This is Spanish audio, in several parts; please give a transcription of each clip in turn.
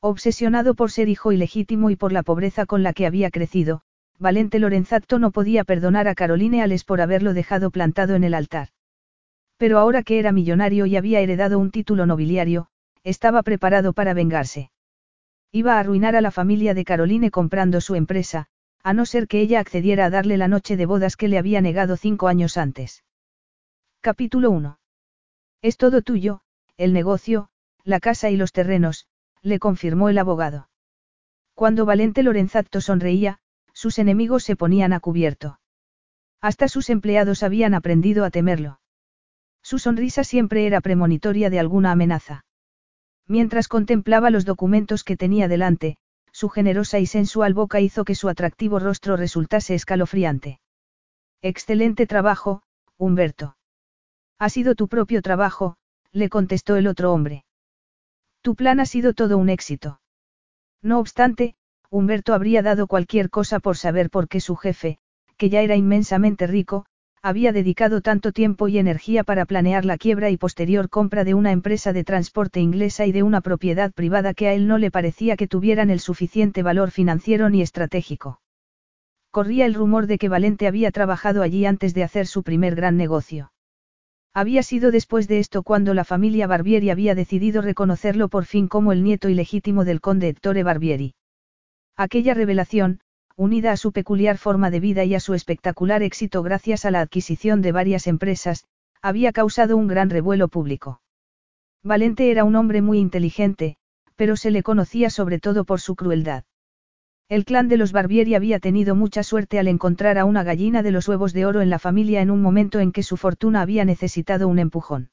Obsesionado por ser hijo ilegítimo y por la pobreza con la que había crecido, Valente Lorenzato no podía perdonar a Caroline Ales por haberlo dejado plantado en el altar. Pero ahora que era millonario y había heredado un título nobiliario, estaba preparado para vengarse. Iba a arruinar a la familia de Caroline comprando su empresa, a no ser que ella accediera a darle la noche de bodas que le había negado cinco años antes. Capítulo 1. Es todo tuyo, el negocio, la casa y los terrenos, le confirmó el abogado. Cuando Valente Lorenzato sonreía, sus enemigos se ponían a cubierto. Hasta sus empleados habían aprendido a temerlo. Su sonrisa siempre era premonitoria de alguna amenaza. Mientras contemplaba los documentos que tenía delante, su generosa y sensual boca hizo que su atractivo rostro resultase escalofriante. Excelente trabajo, Humberto. Ha sido tu propio trabajo, le contestó el otro hombre. Tu plan ha sido todo un éxito. No obstante, Humberto habría dado cualquier cosa por saber por qué su jefe, que ya era inmensamente rico, había dedicado tanto tiempo y energía para planear la quiebra y posterior compra de una empresa de transporte inglesa y de una propiedad privada que a él no le parecía que tuvieran el suficiente valor financiero ni estratégico. Corría el rumor de que Valente había trabajado allí antes de hacer su primer gran negocio. Había sido después de esto cuando la familia Barbieri había decidido reconocerlo por fin como el nieto ilegítimo del conde Ettore Barbieri. Aquella revelación, unida a su peculiar forma de vida y a su espectacular éxito gracias a la adquisición de varias empresas, había causado un gran revuelo público. Valente era un hombre muy inteligente, pero se le conocía sobre todo por su crueldad. El clan de los Barbieri había tenido mucha suerte al encontrar a una gallina de los huevos de oro en la familia en un momento en que su fortuna había necesitado un empujón.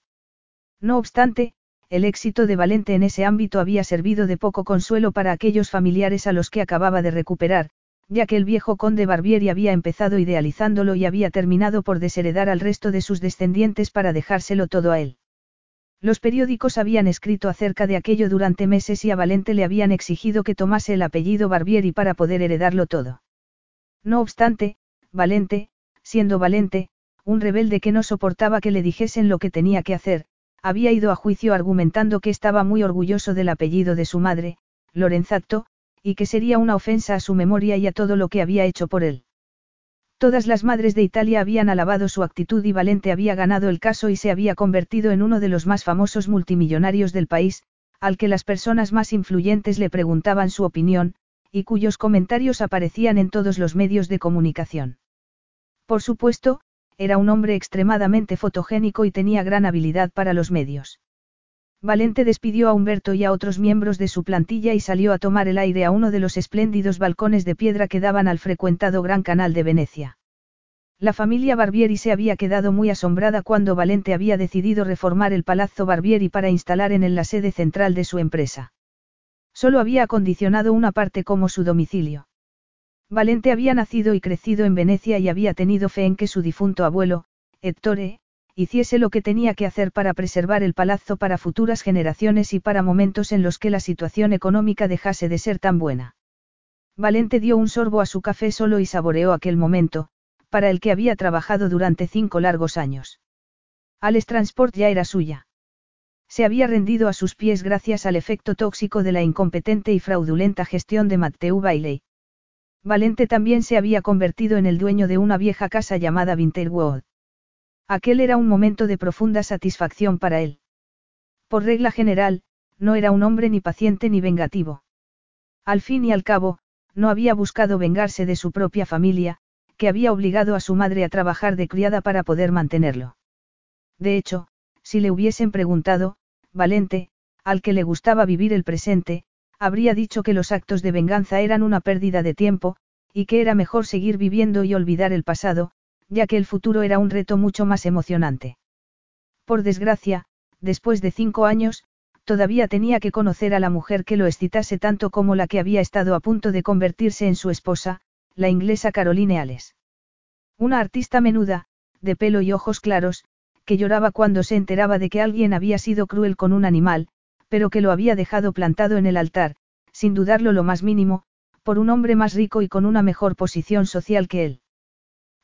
No obstante, el éxito de Valente en ese ámbito había servido de poco consuelo para aquellos familiares a los que acababa de recuperar, ya que el viejo conde Barbieri había empezado idealizándolo y había terminado por desheredar al resto de sus descendientes para dejárselo todo a él. Los periódicos habían escrito acerca de aquello durante meses y a Valente le habían exigido que tomase el apellido Barbieri para poder heredarlo todo. No obstante, Valente, siendo Valente, un rebelde que no soportaba que le dijesen lo que tenía que hacer, había ido a juicio argumentando que estaba muy orgulloso del apellido de su madre, Lorenzato, y que sería una ofensa a su memoria y a todo lo que había hecho por él. Todas las madres de Italia habían alabado su actitud y Valente había ganado el caso y se había convertido en uno de los más famosos multimillonarios del país, al que las personas más influyentes le preguntaban su opinión, y cuyos comentarios aparecían en todos los medios de comunicación. Por supuesto, era un hombre extremadamente fotogénico y tenía gran habilidad para los medios. Valente despidió a Humberto y a otros miembros de su plantilla y salió a tomar el aire a uno de los espléndidos balcones de piedra que daban al frecuentado Gran Canal de Venecia. La familia Barbieri se había quedado muy asombrada cuando Valente había decidido reformar el Palazzo Barbieri para instalar en él la sede central de su empresa. Solo había acondicionado una parte como su domicilio. Valente había nacido y crecido en Venecia y había tenido fe en que su difunto abuelo, Ettore, hiciese lo que tenía que hacer para preservar el palazzo para futuras generaciones y para momentos en los que la situación económica dejase de ser tan buena. Valente dio un sorbo a su café solo y saboreó aquel momento, para el que había trabajado durante cinco largos años. Ales Transport ya era suya. Se había rendido a sus pies gracias al efecto tóxico de la incompetente y fraudulenta gestión de Matteo Bailey. Valente también se había convertido en el dueño de una vieja casa llamada Winterwood. Aquel era un momento de profunda satisfacción para él. Por regla general, no era un hombre ni paciente ni vengativo. Al fin y al cabo, no había buscado vengarse de su propia familia, que había obligado a su madre a trabajar de criada para poder mantenerlo. De hecho, si le hubiesen preguntado, Valente, al que le gustaba vivir el presente, habría dicho que los actos de venganza eran una pérdida de tiempo, y que era mejor seguir viviendo y olvidar el pasado, ya que el futuro era un reto mucho más emocionante. Por desgracia, después de cinco años, todavía tenía que conocer a la mujer que lo excitase tanto como la que había estado a punto de convertirse en su esposa, la inglesa Caroline Ales. Una artista menuda, de pelo y ojos claros, que lloraba cuando se enteraba de que alguien había sido cruel con un animal, pero que lo había dejado plantado en el altar, sin dudarlo lo más mínimo, por un hombre más rico y con una mejor posición social que él.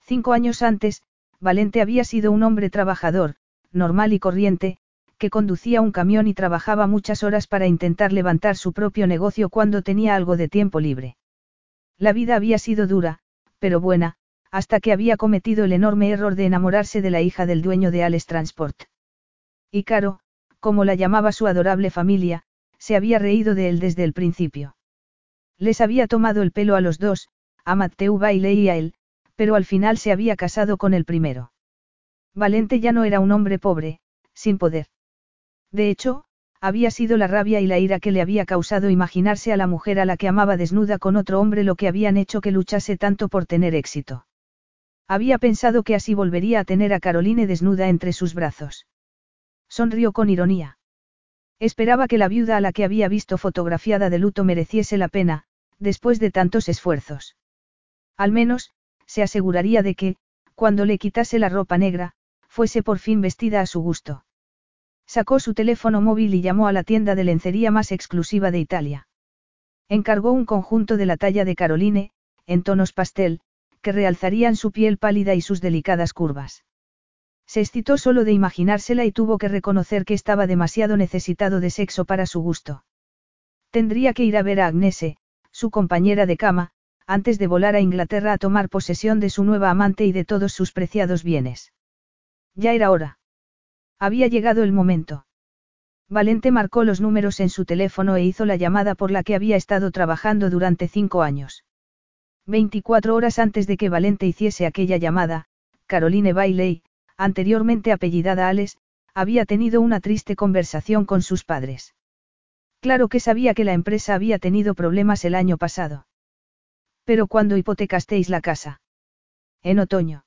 Cinco años antes, Valente había sido un hombre trabajador, normal y corriente, que conducía un camión y trabajaba muchas horas para intentar levantar su propio negocio cuando tenía algo de tiempo libre. La vida había sido dura, pero buena, hasta que había cometido el enorme error de enamorarse de la hija del dueño de Ales Transport. Y Caro, como la llamaba su adorable familia, se había reído de él desde el principio. Les había tomado el pelo a los dos, a Mateu Baile y a él, pero al final se había casado con el primero. Valente ya no era un hombre pobre, sin poder. De hecho, había sido la rabia y la ira que le había causado imaginarse a la mujer a la que amaba desnuda con otro hombre lo que habían hecho que luchase tanto por tener éxito. Había pensado que así volvería a tener a Caroline desnuda entre sus brazos. Sonrió con ironía. Esperaba que la viuda a la que había visto fotografiada de luto mereciese la pena, después de tantos esfuerzos. Al menos, se aseguraría de que, cuando le quitase la ropa negra, fuese por fin vestida a su gusto. Sacó su teléfono móvil y llamó a la tienda de lencería más exclusiva de Italia. Encargó un conjunto de la talla de Caroline, en tonos pastel, que realzarían su piel pálida y sus delicadas curvas. Se excitó solo de imaginársela y tuvo que reconocer que estaba demasiado necesitado de sexo para su gusto. Tendría que ir a ver a Agnese, su compañera de cama, antes de volar a Inglaterra a tomar posesión de su nueva amante y de todos sus preciados bienes. Ya era hora. Había llegado el momento. Valente marcó los números en su teléfono e hizo la llamada por la que había estado trabajando durante cinco años. 24 horas antes de que Valente hiciese aquella llamada, Caroline Bailey, anteriormente apellidada Ales, había tenido una triste conversación con sus padres. Claro que sabía que la empresa había tenido problemas el año pasado. Pero cuando hipotecasteis la casa? En otoño.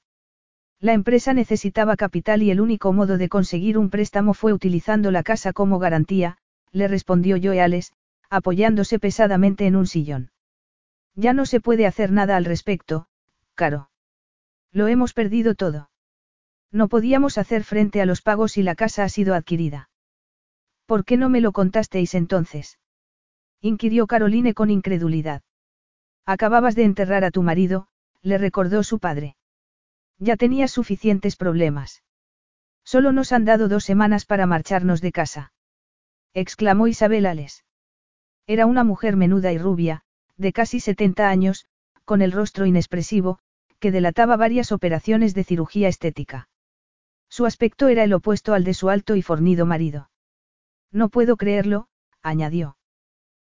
La empresa necesitaba capital y el único modo de conseguir un préstamo fue utilizando la casa como garantía, le respondió Joe Ales, apoyándose pesadamente en un sillón. Ya no se puede hacer nada al respecto, Caro. Lo hemos perdido todo. No podíamos hacer frente a los pagos y la casa ha sido adquirida. ¿Por qué no me lo contasteis entonces? inquirió Caroline con incredulidad. Acababas de enterrar a tu marido, le recordó su padre. Ya tenías suficientes problemas. Solo nos han dado dos semanas para marcharnos de casa. exclamó Isabel Ales. Era una mujer menuda y rubia, de casi 70 años, con el rostro inexpresivo, que delataba varias operaciones de cirugía estética. Su aspecto era el opuesto al de su alto y fornido marido. No puedo creerlo, añadió.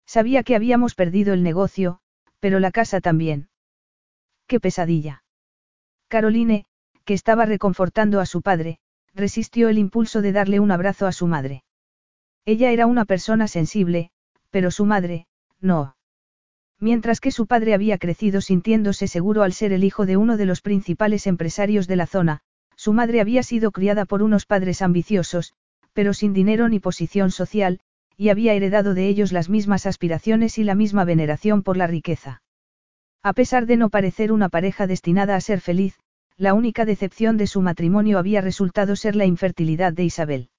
Sabía que habíamos perdido el negocio, pero la casa también. ¡Qué pesadilla! Caroline, que estaba reconfortando a su padre, resistió el impulso de darle un abrazo a su madre. Ella era una persona sensible, pero su madre, no. Mientras que su padre había crecido sintiéndose seguro al ser el hijo de uno de los principales empresarios de la zona, su madre había sido criada por unos padres ambiciosos, pero sin dinero ni posición social, y había heredado de ellos las mismas aspiraciones y la misma veneración por la riqueza. A pesar de no parecer una pareja destinada a ser feliz, la única decepción de su matrimonio había resultado ser la infertilidad de Isabel.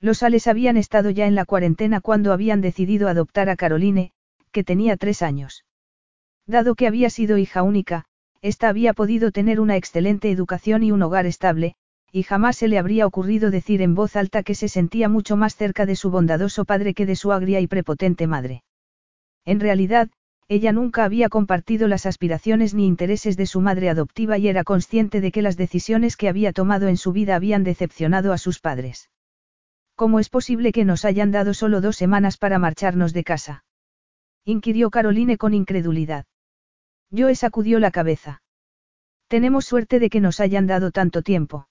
Los Ales habían estado ya en la cuarentena cuando habían decidido adoptar a Caroline, que tenía tres años. Dado que había sido hija única, ésta había podido tener una excelente educación y un hogar estable, y jamás se le habría ocurrido decir en voz alta que se sentía mucho más cerca de su bondadoso padre que de su agria y prepotente madre. En realidad, ella nunca había compartido las aspiraciones ni intereses de su madre adoptiva y era consciente de que las decisiones que había tomado en su vida habían decepcionado a sus padres. ¿Cómo es posible que nos hayan dado solo dos semanas para marcharnos de casa? inquirió Caroline con incredulidad. Joe sacudió la cabeza. Tenemos suerte de que nos hayan dado tanto tiempo.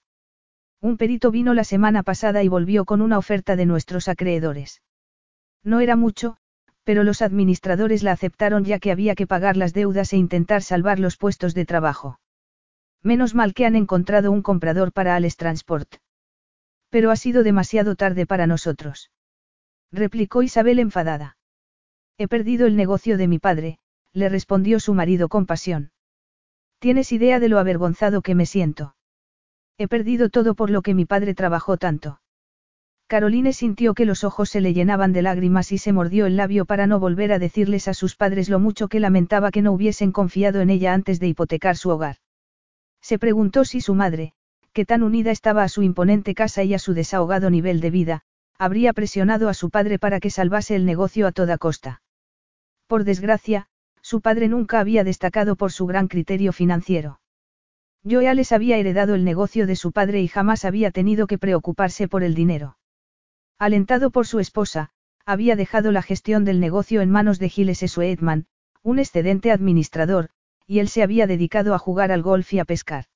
Un perito vino la semana pasada y volvió con una oferta de nuestros acreedores. No era mucho, pero los administradores la aceptaron ya que había que pagar las deudas e intentar salvar los puestos de trabajo. Menos mal que han encontrado un comprador para Ales Transport. Pero ha sido demasiado tarde para nosotros. replicó Isabel enfadada. He perdido el negocio de mi padre, le respondió su marido con pasión. ¿Tienes idea de lo avergonzado que me siento? He perdido todo por lo que mi padre trabajó tanto. Caroline sintió que los ojos se le llenaban de lágrimas y se mordió el labio para no volver a decirles a sus padres lo mucho que lamentaba que no hubiesen confiado en ella antes de hipotecar su hogar. Se preguntó si su madre, que tan unida estaba a su imponente casa y a su desahogado nivel de vida, habría presionado a su padre para que salvase el negocio a toda costa. Por desgracia, su padre nunca había destacado por su gran criterio financiero. Joeales había heredado el negocio de su padre y jamás había tenido que preocuparse por el dinero. Alentado por su esposa, había dejado la gestión del negocio en manos de Giles Edman, un excedente administrador, y él se había dedicado a jugar al golf y a pescar.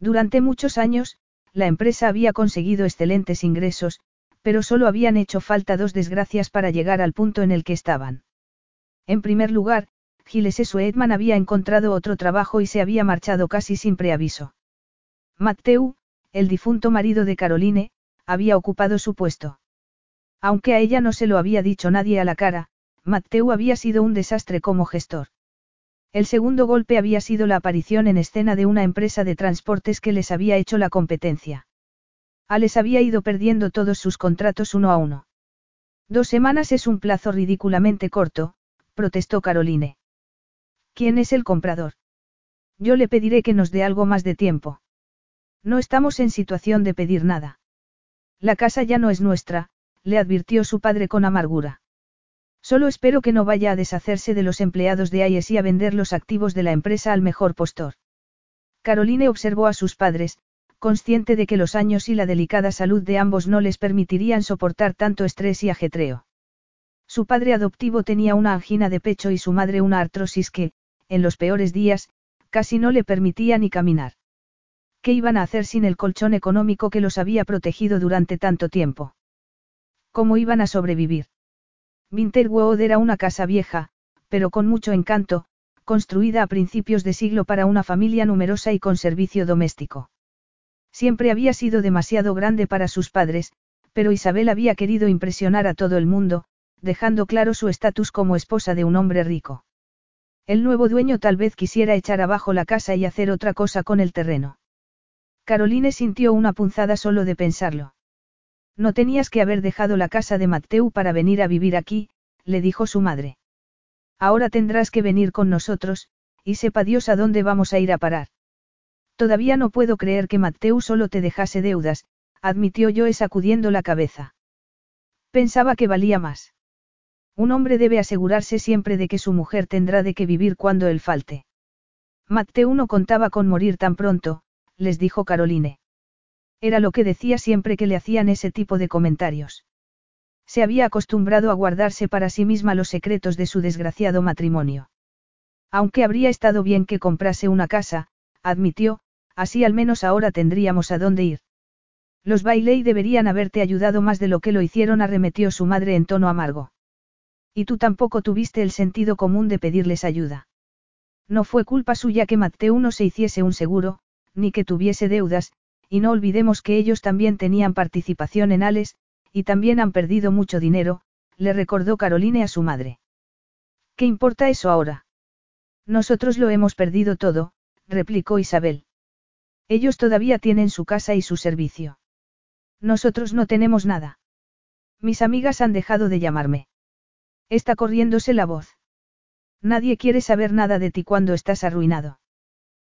Durante muchos años, la empresa había conseguido excelentes ingresos, pero solo habían hecho falta dos desgracias para llegar al punto en el que estaban. En primer lugar, Giles Edman había encontrado otro trabajo y se había marchado casi sin preaviso. Matteu, el difunto marido de Caroline, había ocupado su puesto. Aunque a ella no se lo había dicho nadie a la cara, Matteo había sido un desastre como gestor. El segundo golpe había sido la aparición en escena de una empresa de transportes que les había hecho la competencia. Ales había ido perdiendo todos sus contratos uno a uno. Dos semanas es un plazo ridículamente corto, protestó Caroline. ¿Quién es el comprador? Yo le pediré que nos dé algo más de tiempo. No estamos en situación de pedir nada. La casa ya no es nuestra, le advirtió su padre con amargura. Solo espero que no vaya a deshacerse de los empleados de AIES y a vender los activos de la empresa al mejor postor. Caroline observó a sus padres, consciente de que los años y la delicada salud de ambos no les permitirían soportar tanto estrés y ajetreo. Su padre adoptivo tenía una angina de pecho y su madre una artrosis que, en los peores días, casi no le permitía ni caminar. ¿Qué iban a hacer sin el colchón económico que los había protegido durante tanto tiempo? ¿Cómo iban a sobrevivir? Winterwood era una casa vieja, pero con mucho encanto, construida a principios de siglo para una familia numerosa y con servicio doméstico. Siempre había sido demasiado grande para sus padres, pero Isabel había querido impresionar a todo el mundo, dejando claro su estatus como esposa de un hombre rico. El nuevo dueño tal vez quisiera echar abajo la casa y hacer otra cosa con el terreno. Caroline sintió una punzada solo de pensarlo. No tenías que haber dejado la casa de Matteu para venir a vivir aquí, le dijo su madre. Ahora tendrás que venir con nosotros, y sepa Dios a dónde vamos a ir a parar. Todavía no puedo creer que Matteu solo te dejase deudas, admitió Joe sacudiendo la cabeza. Pensaba que valía más. Un hombre debe asegurarse siempre de que su mujer tendrá de qué vivir cuando él falte. Matteu no contaba con morir tan pronto, les dijo Caroline. Era lo que decía siempre que le hacían ese tipo de comentarios. Se había acostumbrado a guardarse para sí misma los secretos de su desgraciado matrimonio. Aunque habría estado bien que comprase una casa, admitió, así al menos ahora tendríamos a dónde ir. Los Bailey deberían haberte ayudado más de lo que lo hicieron, arremetió su madre en tono amargo. Y tú tampoco tuviste el sentido común de pedirles ayuda. No fue culpa suya que Mateo no se hiciese un seguro, ni que tuviese deudas, y no olvidemos que ellos también tenían participación en Ales, y también han perdido mucho dinero, le recordó Caroline a su madre. ¿Qué importa eso ahora? Nosotros lo hemos perdido todo, replicó Isabel. Ellos todavía tienen su casa y su servicio. Nosotros no tenemos nada. Mis amigas han dejado de llamarme. Está corriéndose la voz. Nadie quiere saber nada de ti cuando estás arruinado.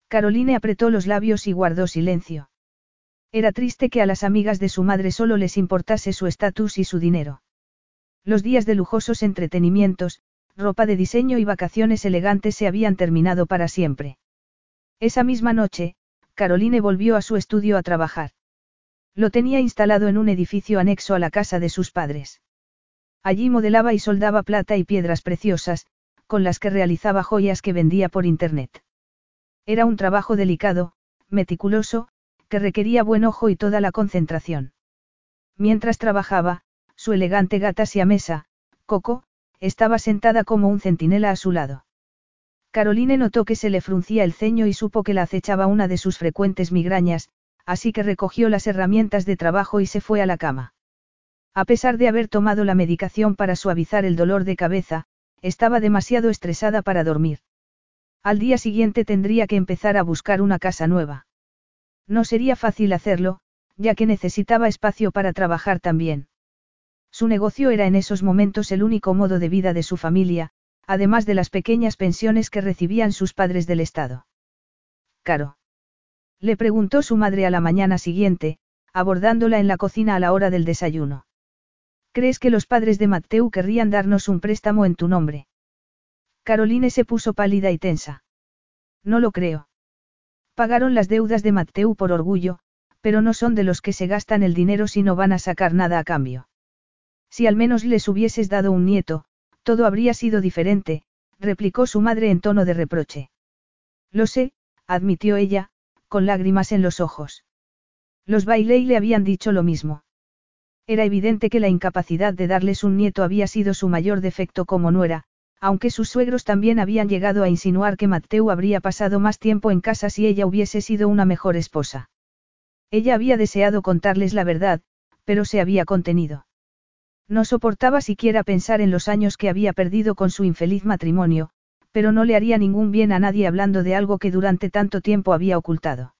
Caroline apretó los labios y guardó silencio. Era triste que a las amigas de su madre solo les importase su estatus y su dinero. Los días de lujosos entretenimientos, ropa de diseño y vacaciones elegantes se habían terminado para siempre. Esa misma noche, Caroline volvió a su estudio a trabajar. Lo tenía instalado en un edificio anexo a la casa de sus padres. Allí modelaba y soldaba plata y piedras preciosas, con las que realizaba joyas que vendía por Internet. Era un trabajo delicado, meticuloso, que requería buen ojo y toda la concentración. Mientras trabajaba, su elegante gata siamesa, Coco, estaba sentada como un centinela a su lado. Caroline notó que se le fruncía el ceño y supo que la acechaba una de sus frecuentes migrañas, así que recogió las herramientas de trabajo y se fue a la cama. A pesar de haber tomado la medicación para suavizar el dolor de cabeza, estaba demasiado estresada para dormir. Al día siguiente tendría que empezar a buscar una casa nueva. No sería fácil hacerlo, ya que necesitaba espacio para trabajar también. Su negocio era en esos momentos el único modo de vida de su familia, además de las pequeñas pensiones que recibían sus padres del Estado. Caro. Le preguntó su madre a la mañana siguiente, abordándola en la cocina a la hora del desayuno. ¿Crees que los padres de Mateu querrían darnos un préstamo en tu nombre? Caroline se puso pálida y tensa. No lo creo. Pagaron las deudas de Mateu por orgullo, pero no son de los que se gastan el dinero si no van a sacar nada a cambio. Si al menos les hubieses dado un nieto, todo habría sido diferente, replicó su madre en tono de reproche. Lo sé, admitió ella, con lágrimas en los ojos. Los Bailey le habían dicho lo mismo. Era evidente que la incapacidad de darles un nieto había sido su mayor defecto como nuera, aunque sus suegros también habían llegado a insinuar que Mateu habría pasado más tiempo en casa si ella hubiese sido una mejor esposa. Ella había deseado contarles la verdad, pero se había contenido. No soportaba siquiera pensar en los años que había perdido con su infeliz matrimonio, pero no le haría ningún bien a nadie hablando de algo que durante tanto tiempo había ocultado.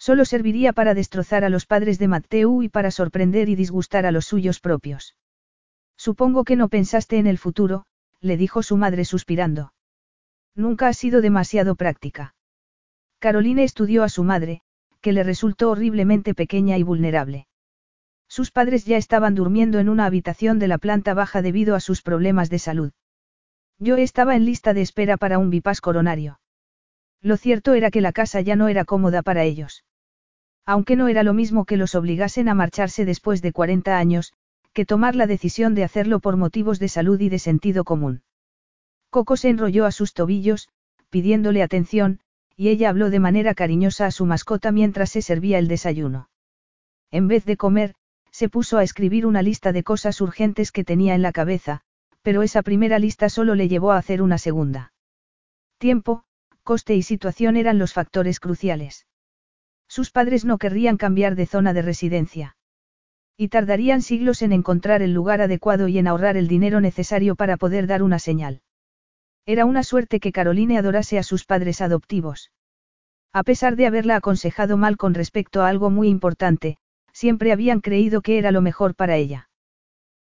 Solo serviría para destrozar a los padres de Mateu y para sorprender y disgustar a los suyos propios. Supongo que no pensaste en el futuro, le dijo su madre suspirando. Nunca ha sido demasiado práctica. Caroline estudió a su madre, que le resultó horriblemente pequeña y vulnerable. Sus padres ya estaban durmiendo en una habitación de la planta baja debido a sus problemas de salud. Yo estaba en lista de espera para un bypass coronario. Lo cierto era que la casa ya no era cómoda para ellos. Aunque no era lo mismo que los obligasen a marcharse después de 40 años, que tomar la decisión de hacerlo por motivos de salud y de sentido común. Coco se enrolló a sus tobillos, pidiéndole atención, y ella habló de manera cariñosa a su mascota mientras se servía el desayuno. En vez de comer, se puso a escribir una lista de cosas urgentes que tenía en la cabeza, pero esa primera lista solo le llevó a hacer una segunda. Tiempo, coste y situación eran los factores cruciales. Sus padres no querrían cambiar de zona de residencia. Y tardarían siglos en encontrar el lugar adecuado y en ahorrar el dinero necesario para poder dar una señal. Era una suerte que Caroline adorase a sus padres adoptivos. A pesar de haberla aconsejado mal con respecto a algo muy importante, siempre habían creído que era lo mejor para ella.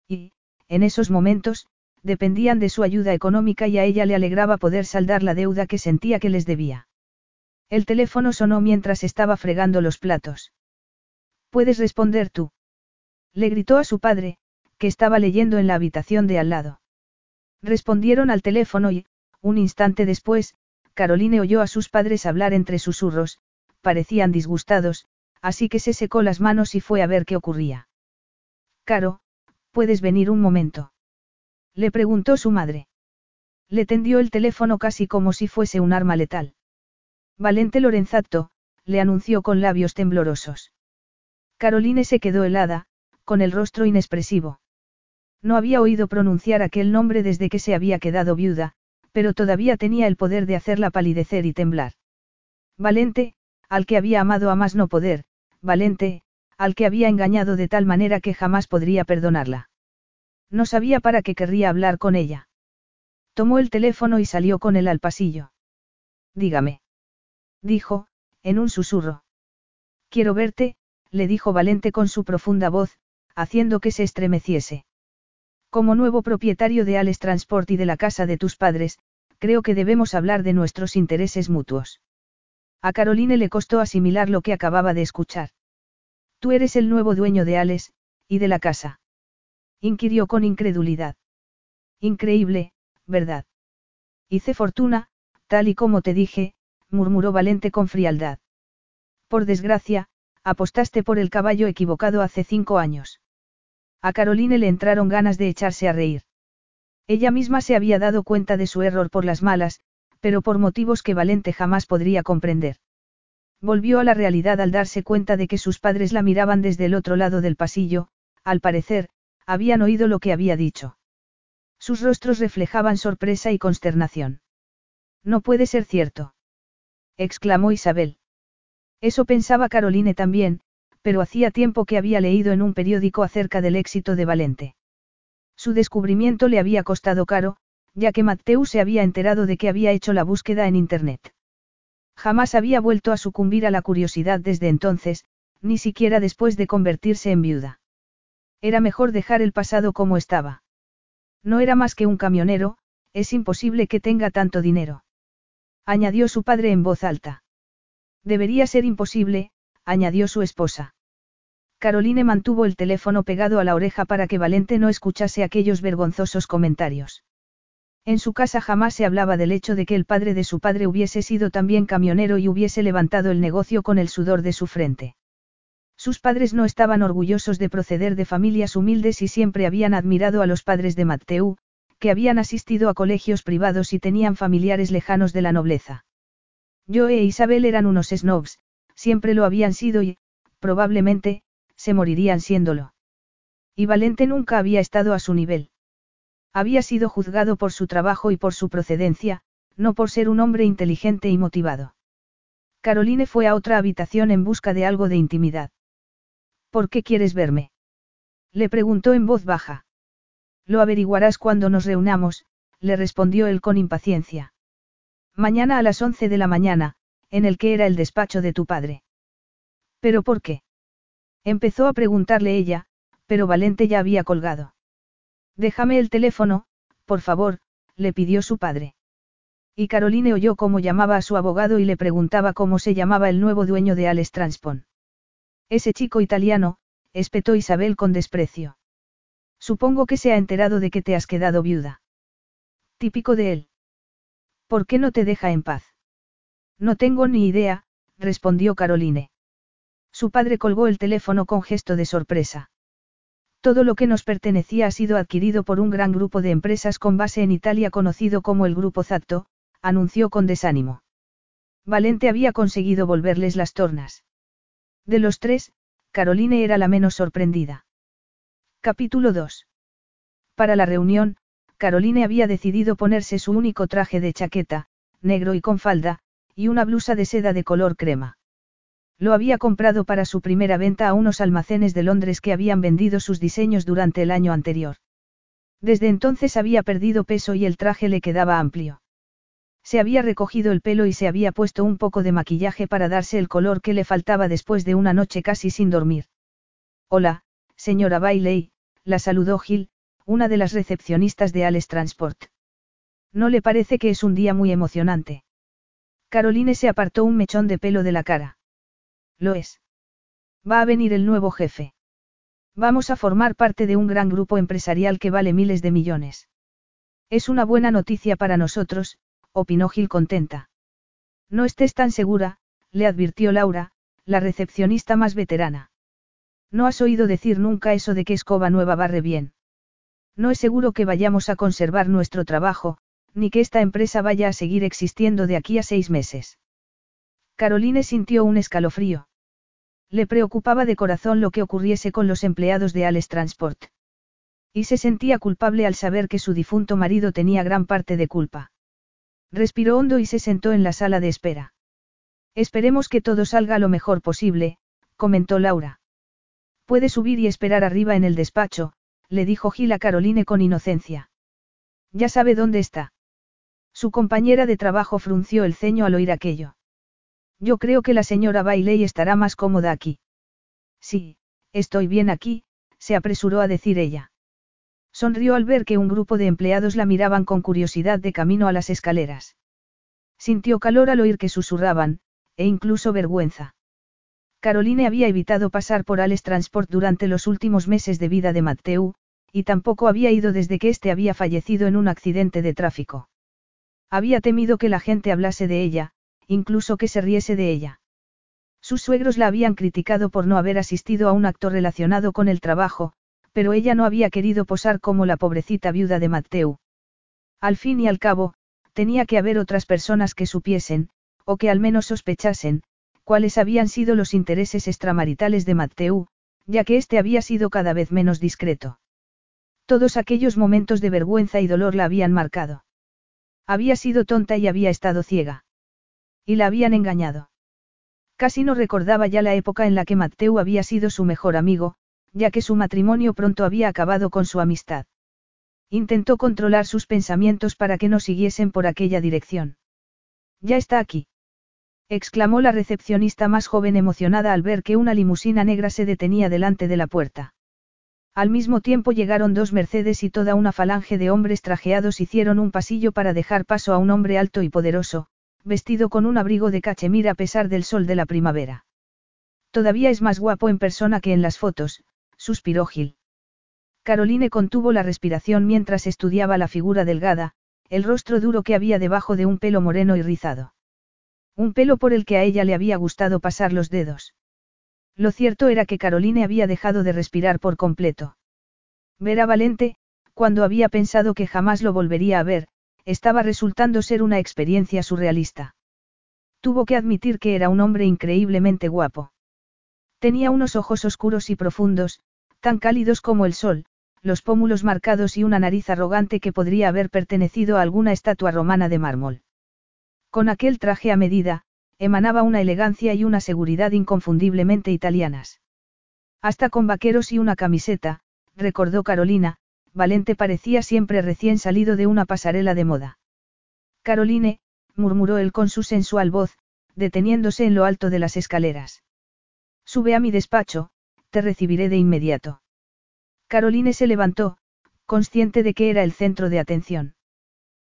Y, en esos momentos, dependían de su ayuda económica y a ella le alegraba poder saldar la deuda que sentía que les debía. El teléfono sonó mientras estaba fregando los platos. ¿Puedes responder tú? Le gritó a su padre, que estaba leyendo en la habitación de al lado. Respondieron al teléfono y, un instante después, Caroline oyó a sus padres hablar entre susurros, parecían disgustados, así que se secó las manos y fue a ver qué ocurría. Caro, ¿puedes venir un momento? Le preguntó su madre. Le tendió el teléfono casi como si fuese un arma letal. Valente Lorenzato, le anunció con labios temblorosos. Caroline se quedó helada, con el rostro inexpresivo. No había oído pronunciar aquel nombre desde que se había quedado viuda, pero todavía tenía el poder de hacerla palidecer y temblar. Valente, al que había amado a más no poder, Valente, al que había engañado de tal manera que jamás podría perdonarla. No sabía para qué querría hablar con ella. Tomó el teléfono y salió con él al pasillo. Dígame. Dijo, en un susurro. Quiero verte, le dijo Valente con su profunda voz, haciendo que se estremeciese. Como nuevo propietario de Ales Transport y de la casa de tus padres, creo que debemos hablar de nuestros intereses mutuos. A Caroline le costó asimilar lo que acababa de escuchar. Tú eres el nuevo dueño de Ales, y de la casa. Inquirió con incredulidad. Increíble, ¿verdad? Hice fortuna, tal y como te dije, murmuró Valente con frialdad. Por desgracia, apostaste por el caballo equivocado hace cinco años. A Caroline le entraron ganas de echarse a reír. Ella misma se había dado cuenta de su error por las malas, pero por motivos que Valente jamás podría comprender. Volvió a la realidad al darse cuenta de que sus padres la miraban desde el otro lado del pasillo, al parecer, habían oído lo que había dicho. Sus rostros reflejaban sorpresa y consternación. No puede ser cierto. Exclamó Isabel. Eso pensaba Caroline también, pero hacía tiempo que había leído en un periódico acerca del éxito de Valente. Su descubrimiento le había costado caro, ya que Mateu se había enterado de que había hecho la búsqueda en Internet. Jamás había vuelto a sucumbir a la curiosidad desde entonces, ni siquiera después de convertirse en viuda. Era mejor dejar el pasado como estaba. No era más que un camionero, es imposible que tenga tanto dinero. Añadió su padre en voz alta. Debería ser imposible, añadió su esposa. Caroline mantuvo el teléfono pegado a la oreja para que Valente no escuchase aquellos vergonzosos comentarios. En su casa jamás se hablaba del hecho de que el padre de su padre hubiese sido también camionero y hubiese levantado el negocio con el sudor de su frente. Sus padres no estaban orgullosos de proceder de familias humildes y siempre habían admirado a los padres de Mateu, que habían asistido a colegios privados y tenían familiares lejanos de la nobleza. Joe e Isabel eran unos snobs, siempre lo habían sido y, probablemente, se morirían siéndolo. Y Valente nunca había estado a su nivel. Había sido juzgado por su trabajo y por su procedencia, no por ser un hombre inteligente y motivado. Caroline fue a otra habitación en busca de algo de intimidad. ¿Por qué quieres verme? Le preguntó en voz baja. Lo averiguarás cuando nos reunamos, le respondió él con impaciencia. Mañana a las once de la mañana, en el que era el despacho de tu padre. ¿Pero por qué? Empezó a preguntarle ella, pero Valente ya había colgado. Déjame el teléfono, por favor, le pidió su padre. Y Caroline oyó cómo llamaba a su abogado y le preguntaba cómo se llamaba el nuevo dueño de Alex Transpon. Ese chico italiano, espetó Isabel con desprecio. Supongo que se ha enterado de que te has quedado viuda. Típico de él. ¿Por qué no te deja en paz? No tengo ni idea, respondió Caroline. Su padre colgó el teléfono con gesto de sorpresa. Todo lo que nos pertenecía ha sido adquirido por un gran grupo de empresas con base en Italia conocido como el Grupo Zatto, anunció con desánimo. Valente había conseguido volverles las tornas. De los tres, Caroline era la menos sorprendida. Capítulo 2. Para la reunión, Caroline había decidido ponerse su único traje de chaqueta, negro y con falda, y una blusa de seda de color crema. Lo había comprado para su primera venta a unos almacenes de Londres que habían vendido sus diseños durante el año anterior. Desde entonces había perdido peso y el traje le quedaba amplio. Se había recogido el pelo y se había puesto un poco de maquillaje para darse el color que le faltaba después de una noche casi sin dormir. Hola, señora Bailey, la saludó Gil, una de las recepcionistas de Alex Transport. ¿No le parece que es un día muy emocionante? Caroline se apartó un mechón de pelo de la cara. Lo es. Va a venir el nuevo jefe. Vamos a formar parte de un gran grupo empresarial que vale miles de millones. Es una buena noticia para nosotros, opinó Gil contenta. No estés tan segura, le advirtió Laura, la recepcionista más veterana. No has oído decir nunca eso de que escoba nueva barre bien. No es seguro que vayamos a conservar nuestro trabajo, ni que esta empresa vaya a seguir existiendo de aquí a seis meses. Caroline sintió un escalofrío. Le preocupaba de corazón lo que ocurriese con los empleados de Alex Transport. Y se sentía culpable al saber que su difunto marido tenía gran parte de culpa. Respiró hondo y se sentó en la sala de espera. Esperemos que todo salga lo mejor posible, comentó Laura. Puede subir y esperar arriba en el despacho, le dijo Gil a Caroline con inocencia. Ya sabe dónde está. Su compañera de trabajo frunció el ceño al oír aquello. Yo creo que la señora Bailey estará más cómoda aquí. Sí, estoy bien aquí, se apresuró a decir ella. Sonrió al ver que un grupo de empleados la miraban con curiosidad de camino a las escaleras. Sintió calor al oír que susurraban, e incluso vergüenza. Caroline había evitado pasar por Alex Transport durante los últimos meses de vida de Mateu, y tampoco había ido desde que éste había fallecido en un accidente de tráfico. Había temido que la gente hablase de ella, incluso que se riese de ella. Sus suegros la habían criticado por no haber asistido a un acto relacionado con el trabajo, pero ella no había querido posar como la pobrecita viuda de Mateu. Al fin y al cabo, tenía que haber otras personas que supiesen, o que al menos sospechasen, cuáles habían sido los intereses extramaritales de Mateu, ya que éste había sido cada vez menos discreto. Todos aquellos momentos de vergüenza y dolor la habían marcado. Había sido tonta y había estado ciega. Y la habían engañado. Casi no recordaba ya la época en la que Mateu había sido su mejor amigo, ya que su matrimonio pronto había acabado con su amistad. Intentó controlar sus pensamientos para que no siguiesen por aquella dirección. Ya está aquí. Exclamó la recepcionista más joven emocionada al ver que una limusina negra se detenía delante de la puerta. Al mismo tiempo llegaron dos Mercedes y toda una falange de hombres trajeados hicieron un pasillo para dejar paso a un hombre alto y poderoso, vestido con un abrigo de cachemir a pesar del sol de la primavera. Todavía es más guapo en persona que en las fotos, suspiró Gil. Caroline contuvo la respiración mientras estudiaba la figura delgada, el rostro duro que había debajo de un pelo moreno y rizado. Un pelo por el que a ella le había gustado pasar los dedos. Lo cierto era que Caroline había dejado de respirar por completo. Ver a Valente, cuando había pensado que jamás lo volvería a ver, estaba resultando ser una experiencia surrealista. Tuvo que admitir que era un hombre increíblemente guapo. Tenía unos ojos oscuros y profundos, tan cálidos como el sol, los pómulos marcados y una nariz arrogante que podría haber pertenecido a alguna estatua romana de mármol. Con aquel traje a medida, emanaba una elegancia y una seguridad inconfundiblemente italianas. Hasta con vaqueros y una camiseta, recordó Carolina, Valente parecía siempre recién salido de una pasarela de moda. Caroline, murmuró él con su sensual voz, deteniéndose en lo alto de las escaleras. Sube a mi despacho, te recibiré de inmediato. Caroline se levantó, consciente de que era el centro de atención.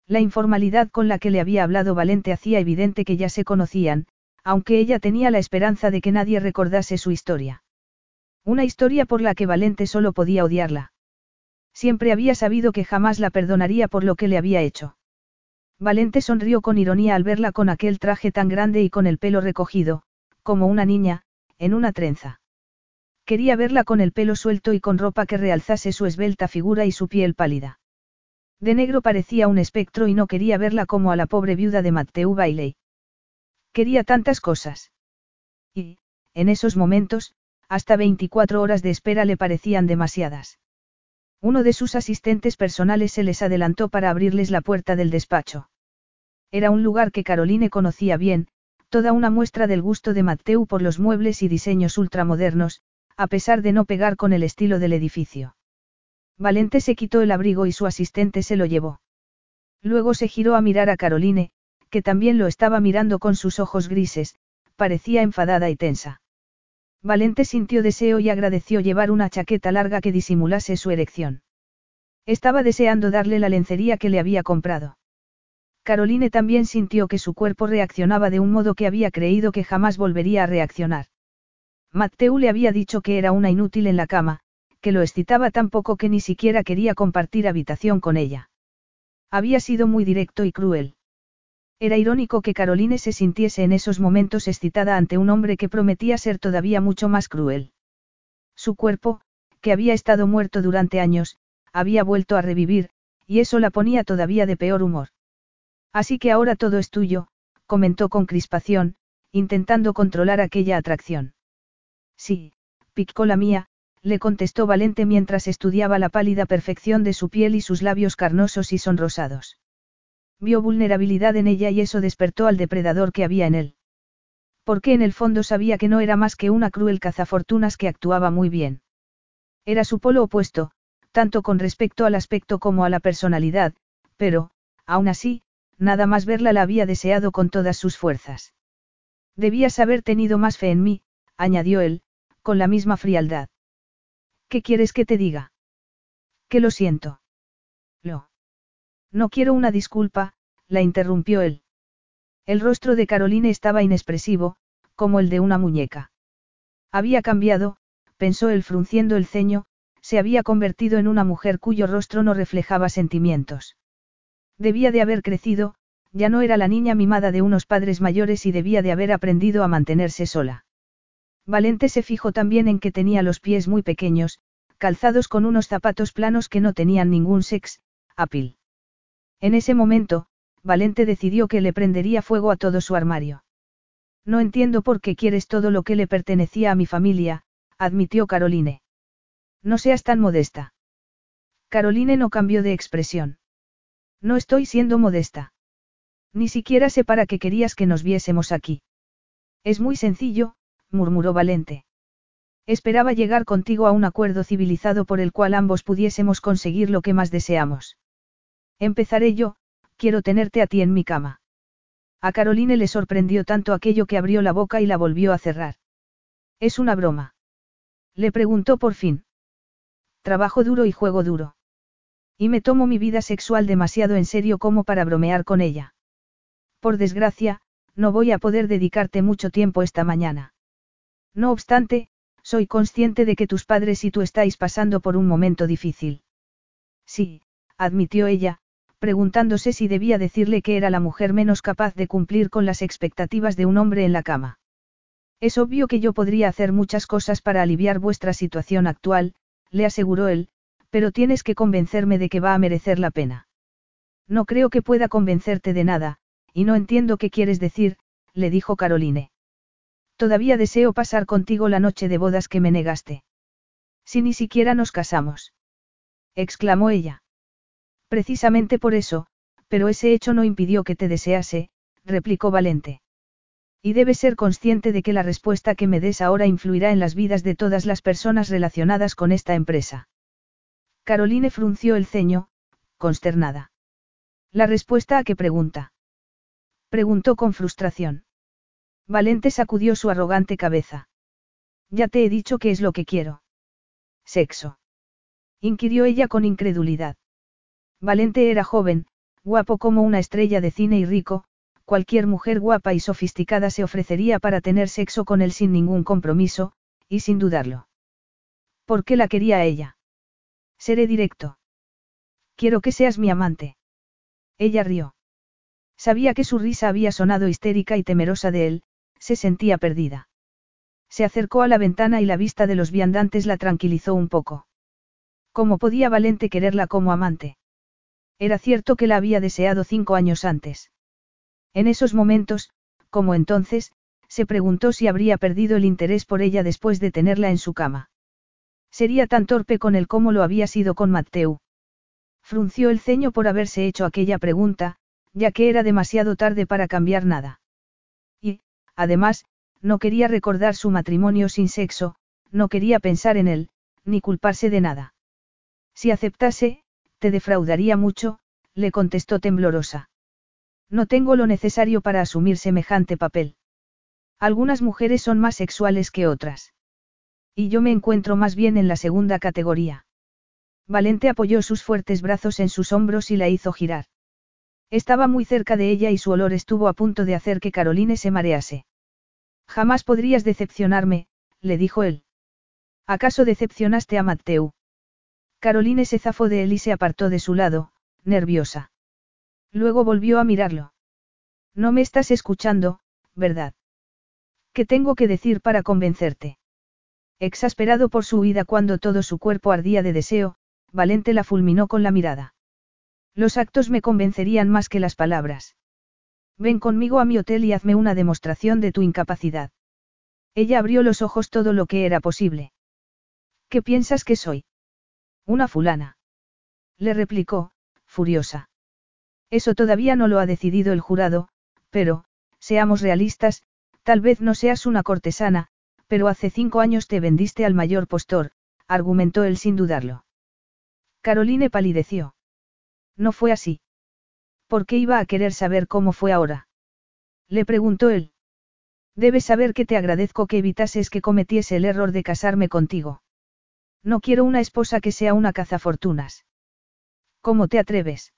La informalidad con la que le había hablado Valente hacía evidente que ya se conocían, aunque ella tenía la esperanza de que nadie recordase su historia. Una historia por la que Valente solo podía odiarla. Siempre había sabido que jamás la perdonaría por lo que le había hecho. Valente sonrió con ironía al verla con aquel traje tan grande y con el pelo recogido, como una niña, en una trenza. Quería verla con el pelo suelto y con ropa que realzase su esbelta figura y su piel pálida. De negro parecía un espectro y no quería verla como a la pobre viuda de Matthew Bailey. Quería tantas cosas. Y, en esos momentos, hasta 24 horas de espera le parecían demasiadas. Uno de sus asistentes personales se les adelantó para abrirles la puerta del despacho. Era un lugar que Caroline conocía bien, toda una muestra del gusto de Matteu por los muebles y diseños ultramodernos, a pesar de no pegar con el estilo del edificio. Valente se quitó el abrigo y su asistente se lo llevó. Luego se giró a mirar a Caroline, que también lo estaba mirando con sus ojos grises, parecía enfadada y tensa. Valente sintió deseo y agradeció llevar una chaqueta larga que disimulase su erección. Estaba deseando darle la lencería que le había comprado. Caroline también sintió que su cuerpo reaccionaba de un modo que había creído que jamás volvería a reaccionar. Matteu le había dicho que era una inútil en la cama, que lo excitaba tan poco que ni siquiera quería compartir habitación con ella. Había sido muy directo y cruel. Era irónico que Caroline se sintiese en esos momentos excitada ante un hombre que prometía ser todavía mucho más cruel. Su cuerpo, que había estado muerto durante años, había vuelto a revivir, y eso la ponía todavía de peor humor. Así que ahora todo es tuyo, comentó con crispación, intentando controlar aquella atracción. Sí, picó la mía, le contestó Valente mientras estudiaba la pálida perfección de su piel y sus labios carnosos y sonrosados. Vio vulnerabilidad en ella y eso despertó al depredador que había en él. Porque en el fondo sabía que no era más que una cruel cazafortunas que actuaba muy bien. Era su polo opuesto, tanto con respecto al aspecto como a la personalidad, pero, aún así, nada más verla la había deseado con todas sus fuerzas. Debías haber tenido más fe en mí, añadió él, con la misma frialdad. ¿Qué quieres que te diga? Que lo siento. Lo. No quiero una disculpa, la interrumpió él. El rostro de Caroline estaba inexpresivo, como el de una muñeca. Había cambiado, pensó él frunciendo el ceño, se había convertido en una mujer cuyo rostro no reflejaba sentimientos. Debía de haber crecido, ya no era la niña mimada de unos padres mayores y debía de haber aprendido a mantenerse sola. Valente se fijó también en que tenía los pies muy pequeños, calzados con unos zapatos planos que no tenían ningún sex, apil. En ese momento, Valente decidió que le prendería fuego a todo su armario. No entiendo por qué quieres todo lo que le pertenecía a mi familia, admitió Caroline. No seas tan modesta. Caroline no cambió de expresión. No estoy siendo modesta. Ni siquiera sé para qué querías que nos viésemos aquí. Es muy sencillo, murmuró Valente. Esperaba llegar contigo a un acuerdo civilizado por el cual ambos pudiésemos conseguir lo que más deseamos. Empezaré yo, quiero tenerte a ti en mi cama. A Caroline le sorprendió tanto aquello que abrió la boca y la volvió a cerrar. ¿Es una broma? Le preguntó por fin. Trabajo duro y juego duro. Y me tomo mi vida sexual demasiado en serio como para bromear con ella. Por desgracia, no voy a poder dedicarte mucho tiempo esta mañana. No obstante, soy consciente de que tus padres y tú estáis pasando por un momento difícil. Sí, admitió ella, preguntándose si debía decirle que era la mujer menos capaz de cumplir con las expectativas de un hombre en la cama. Es obvio que yo podría hacer muchas cosas para aliviar vuestra situación actual, le aseguró él, pero tienes que convencerme de que va a merecer la pena. No creo que pueda convencerte de nada, y no entiendo qué quieres decir, le dijo Caroline. Todavía deseo pasar contigo la noche de bodas que me negaste. Si ni siquiera nos casamos. exclamó ella. Precisamente por eso, pero ese hecho no impidió que te desease, replicó Valente. Y debes ser consciente de que la respuesta que me des ahora influirá en las vidas de todas las personas relacionadas con esta empresa. Caroline frunció el ceño, consternada. ¿La respuesta a qué pregunta? Preguntó con frustración. Valente sacudió su arrogante cabeza. Ya te he dicho qué es lo que quiero. Sexo. Inquirió ella con incredulidad. Valente era joven, guapo como una estrella de cine y rico, cualquier mujer guapa y sofisticada se ofrecería para tener sexo con él sin ningún compromiso, y sin dudarlo. ¿Por qué la quería a ella? Seré directo. Quiero que seas mi amante. Ella rió. Sabía que su risa había sonado histérica y temerosa de él, se sentía perdida. Se acercó a la ventana y la vista de los viandantes la tranquilizó un poco. ¿Cómo podía Valente quererla como amante? Era cierto que la había deseado cinco años antes. En esos momentos, como entonces, se preguntó si habría perdido el interés por ella después de tenerla en su cama. Sería tan torpe con él como lo había sido con Matteu. Frunció el ceño por haberse hecho aquella pregunta, ya que era demasiado tarde para cambiar nada. Además, no quería recordar su matrimonio sin sexo, no quería pensar en él, ni culparse de nada. Si aceptase, te defraudaría mucho, le contestó temblorosa. No tengo lo necesario para asumir semejante papel. Algunas mujeres son más sexuales que otras. Y yo me encuentro más bien en la segunda categoría. Valente apoyó sus fuertes brazos en sus hombros y la hizo girar. Estaba muy cerca de ella y su olor estuvo a punto de hacer que Caroline se marease. Jamás podrías decepcionarme, le dijo él. ¿Acaso decepcionaste a Matteu? Caroline se zafó de él y se apartó de su lado, nerviosa. Luego volvió a mirarlo. No me estás escuchando, ¿verdad? ¿Qué tengo que decir para convencerte? Exasperado por su huida cuando todo su cuerpo ardía de deseo, Valente la fulminó con la mirada. Los actos me convencerían más que las palabras. Ven conmigo a mi hotel y hazme una demostración de tu incapacidad. Ella abrió los ojos todo lo que era posible. ¿Qué piensas que soy? Una fulana. Le replicó, furiosa. Eso todavía no lo ha decidido el jurado, pero, seamos realistas, tal vez no seas una cortesana, pero hace cinco años te vendiste al mayor postor, argumentó él sin dudarlo. Caroline palideció. No fue así. ¿Por qué iba a querer saber cómo fue ahora? Le preguntó él. Debes saber que te agradezco que evitases que cometiese el error de casarme contigo. No quiero una esposa que sea una cazafortunas. ¿Cómo te atreves?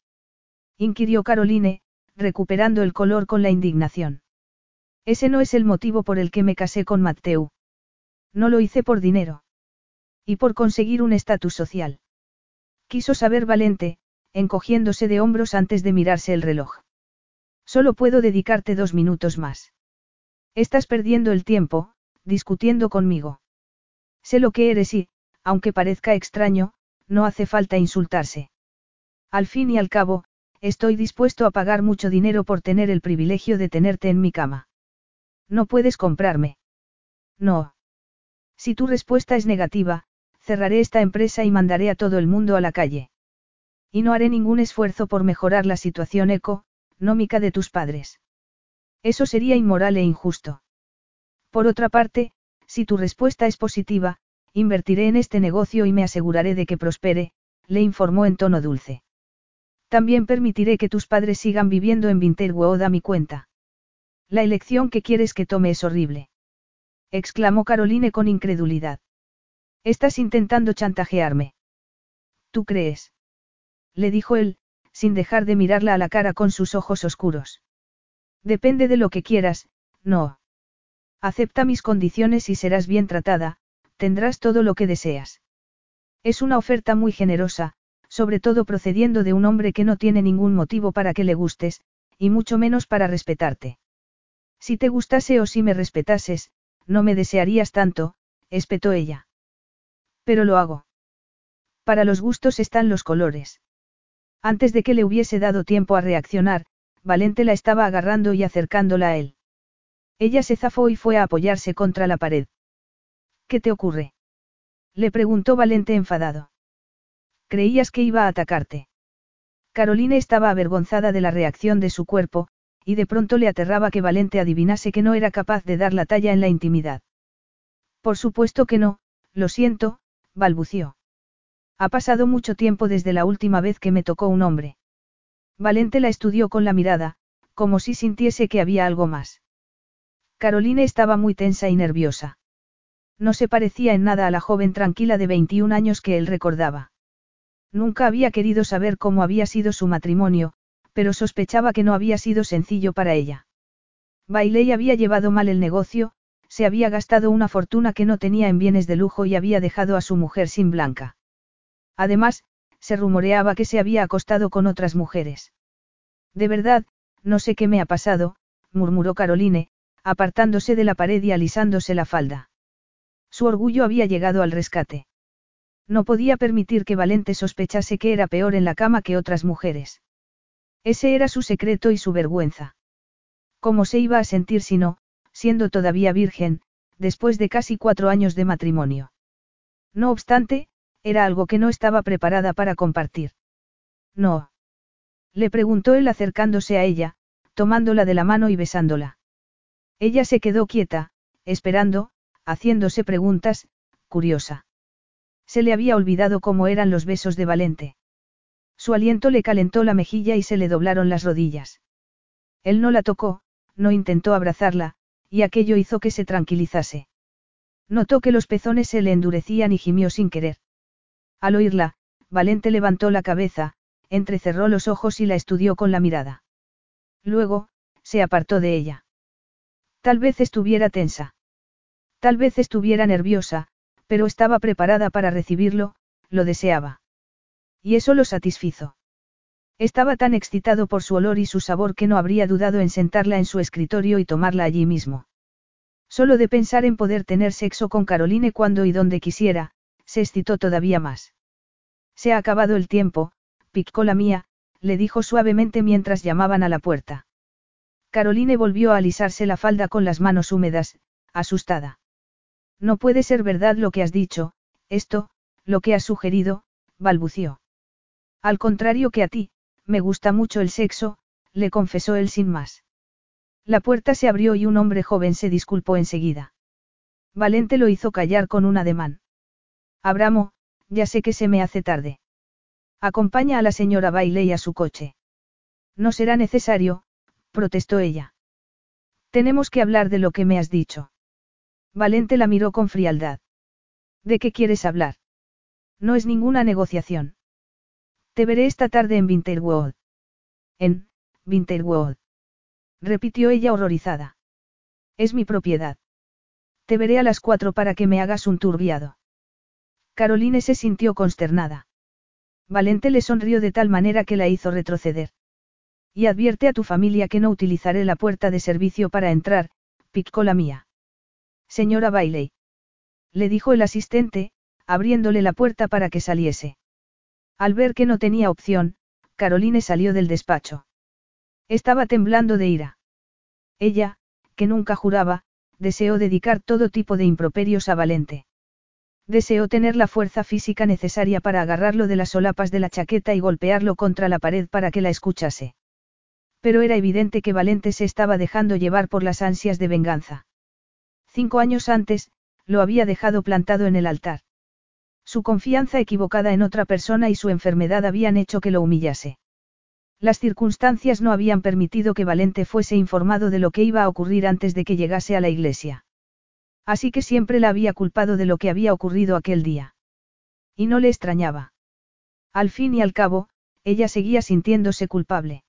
inquirió Caroline, recuperando el color con la indignación. Ese no es el motivo por el que me casé con Matteu. No lo hice por dinero. Y por conseguir un estatus social. Quiso saber Valente, encogiéndose de hombros antes de mirarse el reloj. Solo puedo dedicarte dos minutos más. Estás perdiendo el tiempo, discutiendo conmigo. Sé lo que eres y, aunque parezca extraño, no hace falta insultarse. Al fin y al cabo, estoy dispuesto a pagar mucho dinero por tener el privilegio de tenerte en mi cama. No puedes comprarme. No. Si tu respuesta es negativa, cerraré esta empresa y mandaré a todo el mundo a la calle. Y no haré ningún esfuerzo por mejorar la situación económica de tus padres. Eso sería inmoral e injusto. Por otra parte, si tu respuesta es positiva, invertiré en este negocio y me aseguraré de que prospere, le informó en tono dulce. También permitiré que tus padres sigan viviendo en Winterwood a mi cuenta. La elección que quieres que tome es horrible. Exclamó Caroline con incredulidad. Estás intentando chantajearme. ¿Tú crees? Le dijo él, sin dejar de mirarla a la cara con sus ojos oscuros. Depende de lo que quieras, no. Acepta mis condiciones y serás bien tratada, tendrás todo lo que deseas. Es una oferta muy generosa, sobre todo procediendo de un hombre que no tiene ningún motivo para que le gustes, y mucho menos para respetarte. Si te gustase o si me respetases, no me desearías tanto, espetó ella. Pero lo hago. Para los gustos están los colores. Antes de que le hubiese dado tiempo a reaccionar, Valente la estaba agarrando y acercándola a él. Ella se zafó y fue a apoyarse contra la pared. ¿Qué te ocurre? Le preguntó Valente enfadado. Creías que iba a atacarte. Caroline estaba avergonzada de la reacción de su cuerpo, y de pronto le aterraba que Valente adivinase que no era capaz de dar la talla en la intimidad. Por supuesto que no, lo siento, balbució. Ha pasado mucho tiempo desde la última vez que me tocó un hombre. Valente la estudió con la mirada, como si sintiese que había algo más. Caroline estaba muy tensa y nerviosa. No se parecía en nada a la joven tranquila de 21 años que él recordaba. Nunca había querido saber cómo había sido su matrimonio, pero sospechaba que no había sido sencillo para ella. Bailey había llevado mal el negocio, se había gastado una fortuna que no tenía en bienes de lujo y había dejado a su mujer sin blanca. Además, se rumoreaba que se había acostado con otras mujeres. De verdad, no sé qué me ha pasado, murmuró Caroline, apartándose de la pared y alisándose la falda. Su orgullo había llegado al rescate. No podía permitir que Valente sospechase que era peor en la cama que otras mujeres. Ese era su secreto y su vergüenza. ¿Cómo se iba a sentir si no, siendo todavía virgen, después de casi cuatro años de matrimonio? No obstante, era algo que no estaba preparada para compartir. No. Le preguntó él acercándose a ella, tomándola de la mano y besándola. Ella se quedó quieta, esperando, haciéndose preguntas, curiosa. Se le había olvidado cómo eran los besos de Valente. Su aliento le calentó la mejilla y se le doblaron las rodillas. Él no la tocó, no intentó abrazarla, y aquello hizo que se tranquilizase. Notó que los pezones se le endurecían y gimió sin querer. Al oírla, Valente levantó la cabeza, entrecerró los ojos y la estudió con la mirada. Luego, se apartó de ella. Tal vez estuviera tensa. Tal vez estuviera nerviosa, pero estaba preparada para recibirlo, lo deseaba. Y eso lo satisfizo. Estaba tan excitado por su olor y su sabor que no habría dudado en sentarla en su escritorio y tomarla allí mismo. Solo de pensar en poder tener sexo con Caroline cuando y donde quisiera, se excitó todavía más. Se ha acabado el tiempo, picó la mía, le dijo suavemente mientras llamaban a la puerta. Caroline volvió a alisarse la falda con las manos húmedas, asustada. No puede ser verdad lo que has dicho, esto, lo que has sugerido, balbució. Al contrario que a ti, me gusta mucho el sexo, le confesó él sin más. La puerta se abrió y un hombre joven se disculpó enseguida. Valente lo hizo callar con un ademán. Abramo, ya sé que se me hace tarde. Acompaña a la señora Bailey a su coche. No será necesario, protestó ella. Tenemos que hablar de lo que me has dicho. Valente la miró con frialdad. ¿De qué quieres hablar? No es ninguna negociación. Te veré esta tarde en Winterwood. En, Winterwood. Repitió ella horrorizada. Es mi propiedad. Te veré a las cuatro para que me hagas un turbiado. Caroline se sintió consternada. Valente le sonrió de tal manera que la hizo retroceder. Y advierte a tu familia que no utilizaré la puerta de servicio para entrar, picó la mía. Señora Bailey. Le dijo el asistente, abriéndole la puerta para que saliese. Al ver que no tenía opción, Caroline salió del despacho. Estaba temblando de ira. Ella, que nunca juraba, deseó dedicar todo tipo de improperios a Valente. Deseó tener la fuerza física necesaria para agarrarlo de las solapas de la chaqueta y golpearlo contra la pared para que la escuchase. Pero era evidente que Valente se estaba dejando llevar por las ansias de venganza. Cinco años antes, lo había dejado plantado en el altar. Su confianza equivocada en otra persona y su enfermedad habían hecho que lo humillase. Las circunstancias no habían permitido que Valente fuese informado de lo que iba a ocurrir antes de que llegase a la iglesia. Así que siempre la había culpado de lo que había ocurrido aquel día. Y no le extrañaba. Al fin y al cabo, ella seguía sintiéndose culpable.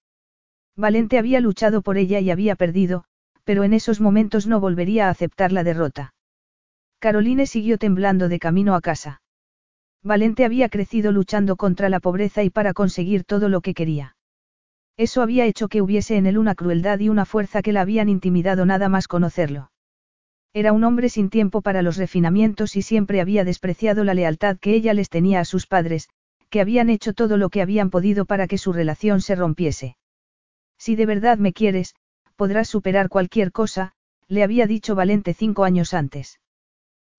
Valente había luchado por ella y había perdido, pero en esos momentos no volvería a aceptar la derrota. Caroline siguió temblando de camino a casa. Valente había crecido luchando contra la pobreza y para conseguir todo lo que quería. Eso había hecho que hubiese en él una crueldad y una fuerza que la habían intimidado nada más conocerlo. Era un hombre sin tiempo para los refinamientos y siempre había despreciado la lealtad que ella les tenía a sus padres, que habían hecho todo lo que habían podido para que su relación se rompiese. Si de verdad me quieres, podrás superar cualquier cosa, le había dicho Valente cinco años antes.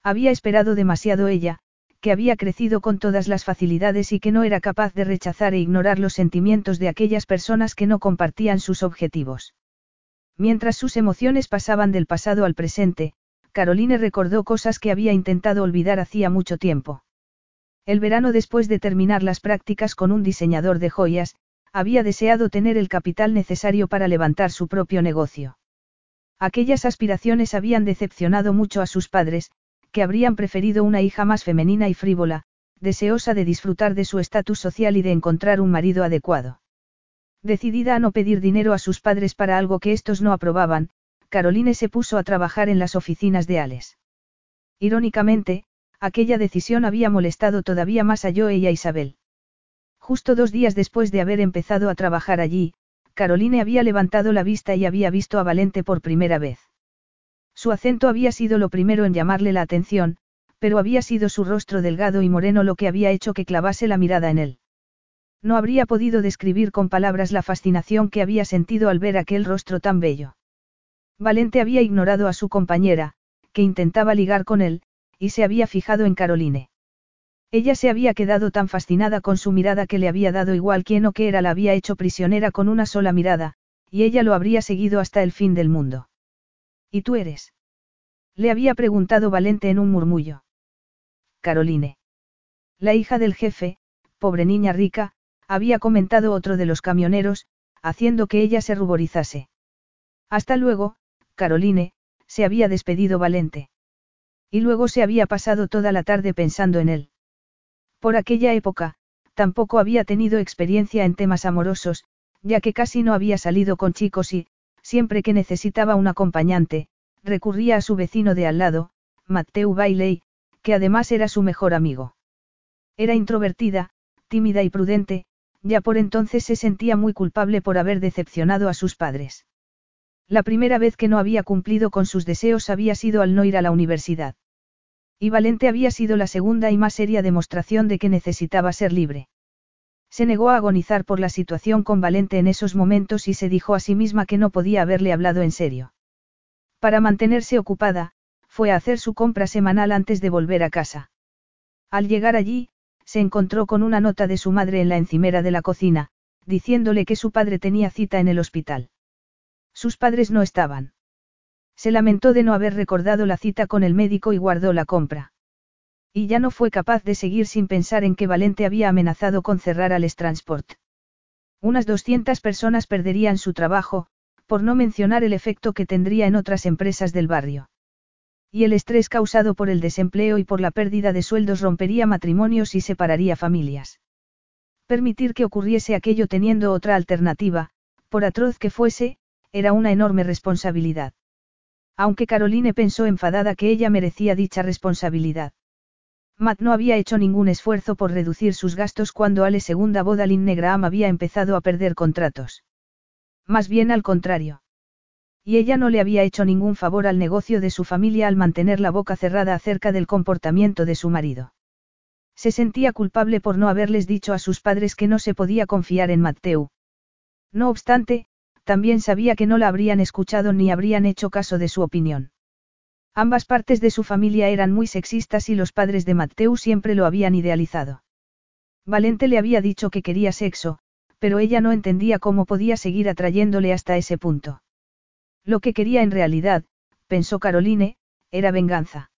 Había esperado demasiado ella, que había crecido con todas las facilidades y que no era capaz de rechazar e ignorar los sentimientos de aquellas personas que no compartían sus objetivos. Mientras sus emociones pasaban del pasado al presente, Caroline recordó cosas que había intentado olvidar hacía mucho tiempo. El verano después de terminar las prácticas con un diseñador de joyas, había deseado tener el capital necesario para levantar su propio negocio. Aquellas aspiraciones habían decepcionado mucho a sus padres, que habrían preferido una hija más femenina y frívola, deseosa de disfrutar de su estatus social y de encontrar un marido adecuado. Decidida a no pedir dinero a sus padres para algo que estos no aprobaban, Caroline se puso a trabajar en las oficinas de Ales. Irónicamente, aquella decisión había molestado todavía más a Joe y a Isabel. Justo dos días después de haber empezado a trabajar allí, Caroline había levantado la vista y había visto a Valente por primera vez. Su acento había sido lo primero en llamarle la atención, pero había sido su rostro delgado y moreno lo que había hecho que clavase la mirada en él. No habría podido describir con palabras la fascinación que había sentido al ver aquel rostro tan bello. Valente había ignorado a su compañera, que intentaba ligar con él, y se había fijado en Caroline. Ella se había quedado tan fascinada con su mirada que le había dado igual quién o qué era, la había hecho prisionera con una sola mirada, y ella lo habría seguido hasta el fin del mundo. ¿Y tú eres? Le había preguntado Valente en un murmullo. Caroline. La hija del jefe, pobre niña rica, había comentado otro de los camioneros, haciendo que ella se ruborizase. Hasta luego, Caroline, se había despedido Valente. Y luego se había pasado toda la tarde pensando en él. Por aquella época, tampoco había tenido experiencia en temas amorosos, ya que casi no había salido con chicos y, siempre que necesitaba un acompañante, recurría a su vecino de al lado, Matthew Bailey, que además era su mejor amigo. Era introvertida, tímida y prudente, ya por entonces se sentía muy culpable por haber decepcionado a sus padres. La primera vez que no había cumplido con sus deseos había sido al no ir a la universidad. Y Valente había sido la segunda y más seria demostración de que necesitaba ser libre. Se negó a agonizar por la situación con Valente en esos momentos y se dijo a sí misma que no podía haberle hablado en serio. Para mantenerse ocupada, fue a hacer su compra semanal antes de volver a casa. Al llegar allí, se encontró con una nota de su madre en la encimera de la cocina, diciéndole que su padre tenía cita en el hospital. Sus padres no estaban. Se lamentó de no haber recordado la cita con el médico y guardó la compra. Y ya no fue capaz de seguir sin pensar en que Valente había amenazado con cerrar al Transport. Unas 200 personas perderían su trabajo, por no mencionar el efecto que tendría en otras empresas del barrio. Y el estrés causado por el desempleo y por la pérdida de sueldos rompería matrimonios y separaría familias. Permitir que ocurriese aquello teniendo otra alternativa, por atroz que fuese, era una enorme responsabilidad. Aunque Caroline pensó enfadada que ella merecía dicha responsabilidad. Matt no había hecho ningún esfuerzo por reducir sus gastos cuando Ale segunda boda Linne Graham había empezado a perder contratos. Más bien al contrario. Y ella no le había hecho ningún favor al negocio de su familia al mantener la boca cerrada acerca del comportamiento de su marido. Se sentía culpable por no haberles dicho a sus padres que no se podía confiar en Mateo. No obstante, también sabía que no la habrían escuchado ni habrían hecho caso de su opinión. Ambas partes de su familia eran muy sexistas y los padres de Mateu siempre lo habían idealizado. Valente le había dicho que quería sexo, pero ella no entendía cómo podía seguir atrayéndole hasta ese punto. Lo que quería en realidad, pensó Caroline, era venganza.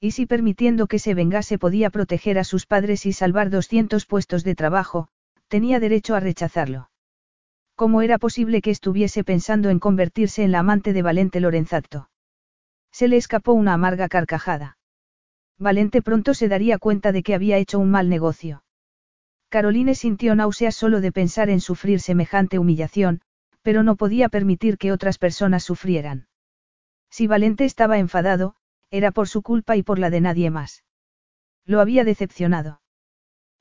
Y si permitiendo que se vengase podía proteger a sus padres y salvar 200 puestos de trabajo, tenía derecho a rechazarlo. ¿Cómo era posible que estuviese pensando en convertirse en la amante de Valente Lorenzato? Se le escapó una amarga carcajada. Valente pronto se daría cuenta de que había hecho un mal negocio. Caroline sintió náuseas solo de pensar en sufrir semejante humillación, pero no podía permitir que otras personas sufrieran. Si Valente estaba enfadado, era por su culpa y por la de nadie más. Lo había decepcionado.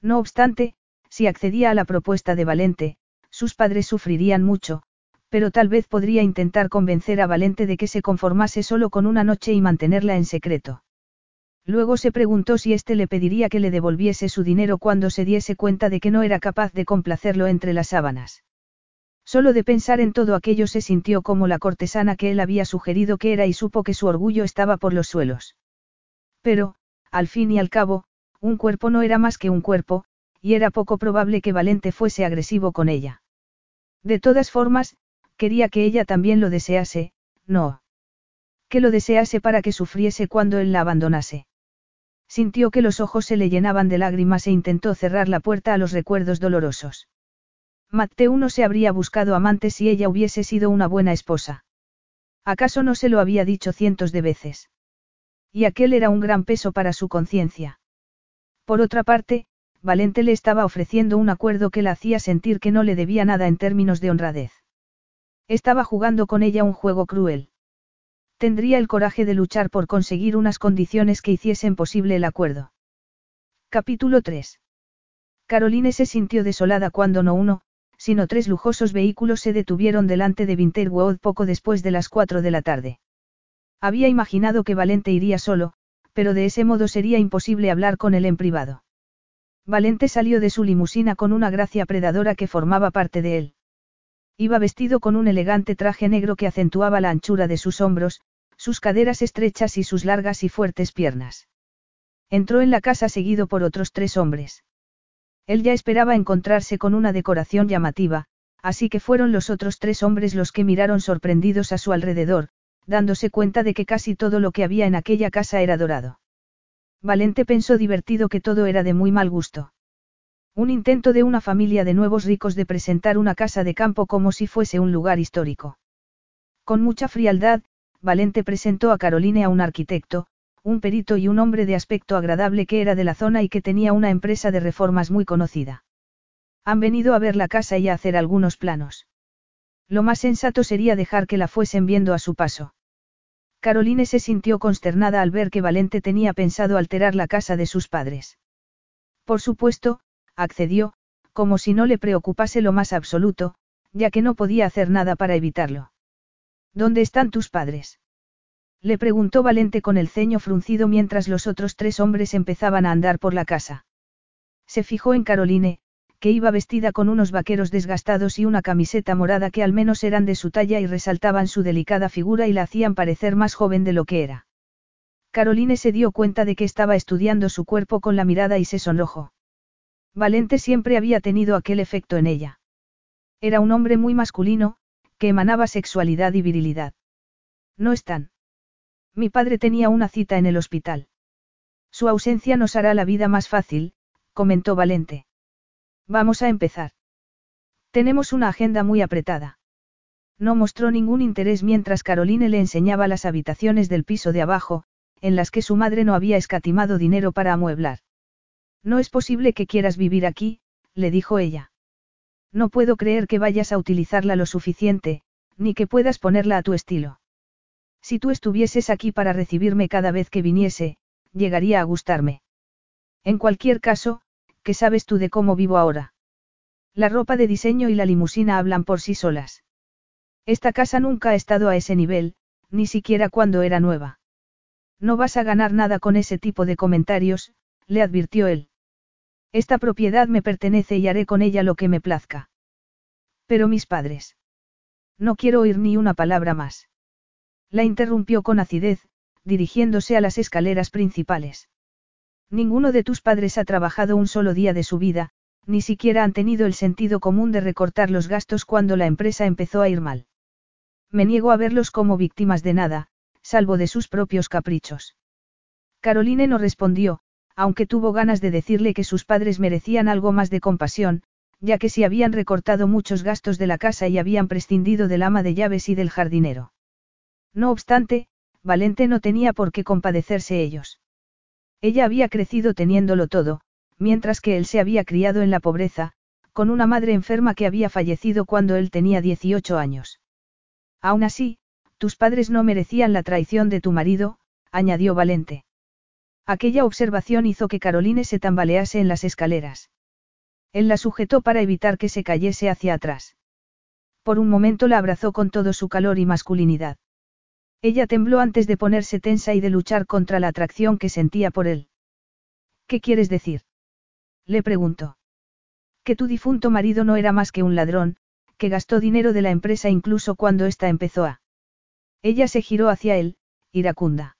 No obstante, si accedía a la propuesta de Valente, sus padres sufrirían mucho, pero tal vez podría intentar convencer a Valente de que se conformase solo con una noche y mantenerla en secreto. Luego se preguntó si éste le pediría que le devolviese su dinero cuando se diese cuenta de que no era capaz de complacerlo entre las sábanas. Solo de pensar en todo aquello se sintió como la cortesana que él había sugerido que era y supo que su orgullo estaba por los suelos. Pero, al fin y al cabo, un cuerpo no era más que un cuerpo, y era poco probable que Valente fuese agresivo con ella. De todas formas, quería que ella también lo desease, no. Que lo desease para que sufriese cuando él la abandonase. Sintió que los ojos se le llenaban de lágrimas e intentó cerrar la puerta a los recuerdos dolorosos. Mateo no se habría buscado amantes si ella hubiese sido una buena esposa. ¿Acaso no se lo había dicho cientos de veces? Y aquel era un gran peso para su conciencia. Por otra parte, Valente le estaba ofreciendo un acuerdo que la hacía sentir que no le debía nada en términos de honradez. Estaba jugando con ella un juego cruel. Tendría el coraje de luchar por conseguir unas condiciones que hiciesen posible el acuerdo. Capítulo 3. Caroline se sintió desolada cuando no uno, sino tres lujosos vehículos se detuvieron delante de Winterwood poco después de las cuatro de la tarde. Había imaginado que Valente iría solo, pero de ese modo sería imposible hablar con él en privado. Valente salió de su limusina con una gracia predadora que formaba parte de él. Iba vestido con un elegante traje negro que acentuaba la anchura de sus hombros, sus caderas estrechas y sus largas y fuertes piernas. Entró en la casa seguido por otros tres hombres. Él ya esperaba encontrarse con una decoración llamativa, así que fueron los otros tres hombres los que miraron sorprendidos a su alrededor, dándose cuenta de que casi todo lo que había en aquella casa era dorado. Valente pensó divertido que todo era de muy mal gusto. Un intento de una familia de nuevos ricos de presentar una casa de campo como si fuese un lugar histórico. Con mucha frialdad, Valente presentó a Caroline a un arquitecto, un perito y un hombre de aspecto agradable que era de la zona y que tenía una empresa de reformas muy conocida. Han venido a ver la casa y a hacer algunos planos. Lo más sensato sería dejar que la fuesen viendo a su paso. Caroline se sintió consternada al ver que Valente tenía pensado alterar la casa de sus padres. Por supuesto, accedió, como si no le preocupase lo más absoluto, ya que no podía hacer nada para evitarlo. ¿Dónde están tus padres? Le preguntó Valente con el ceño fruncido mientras los otros tres hombres empezaban a andar por la casa. Se fijó en Caroline, que iba vestida con unos vaqueros desgastados y una camiseta morada que al menos eran de su talla y resaltaban su delicada figura y la hacían parecer más joven de lo que era. Caroline se dio cuenta de que estaba estudiando su cuerpo con la mirada y se sonrojó. Valente siempre había tenido aquel efecto en ella. Era un hombre muy masculino, que emanaba sexualidad y virilidad. No están. Mi padre tenía una cita en el hospital. Su ausencia nos hará la vida más fácil, comentó Valente. Vamos a empezar. Tenemos una agenda muy apretada. No mostró ningún interés mientras Caroline le enseñaba las habitaciones del piso de abajo, en las que su madre no había escatimado dinero para amueblar. No es posible que quieras vivir aquí, le dijo ella. No puedo creer que vayas a utilizarla lo suficiente, ni que puedas ponerla a tu estilo. Si tú estuvieses aquí para recibirme cada vez que viniese, llegaría a gustarme. En cualquier caso, ¿qué sabes tú de cómo vivo ahora? La ropa de diseño y la limusina hablan por sí solas. Esta casa nunca ha estado a ese nivel, ni siquiera cuando era nueva. No vas a ganar nada con ese tipo de comentarios, le advirtió él. Esta propiedad me pertenece y haré con ella lo que me plazca. Pero mis padres. No quiero oír ni una palabra más. La interrumpió con acidez, dirigiéndose a las escaleras principales. Ninguno de tus padres ha trabajado un solo día de su vida, ni siquiera han tenido el sentido común de recortar los gastos cuando la empresa empezó a ir mal. Me niego a verlos como víctimas de nada, salvo de sus propios caprichos. Caroline no respondió, aunque tuvo ganas de decirle que sus padres merecían algo más de compasión, ya que si habían recortado muchos gastos de la casa y habían prescindido del ama de llaves y del jardinero. No obstante, Valente no tenía por qué compadecerse ellos. Ella había crecido teniéndolo todo, mientras que él se había criado en la pobreza, con una madre enferma que había fallecido cuando él tenía 18 años. Aún así, tus padres no merecían la traición de tu marido, añadió Valente. Aquella observación hizo que Caroline se tambalease en las escaleras. Él la sujetó para evitar que se cayese hacia atrás. Por un momento la abrazó con todo su calor y masculinidad. Ella tembló antes de ponerse tensa y de luchar contra la atracción que sentía por él. ¿Qué quieres decir? Le preguntó. Que tu difunto marido no era más que un ladrón, que gastó dinero de la empresa incluso cuando ésta empezó a. Ella se giró hacia él, iracunda.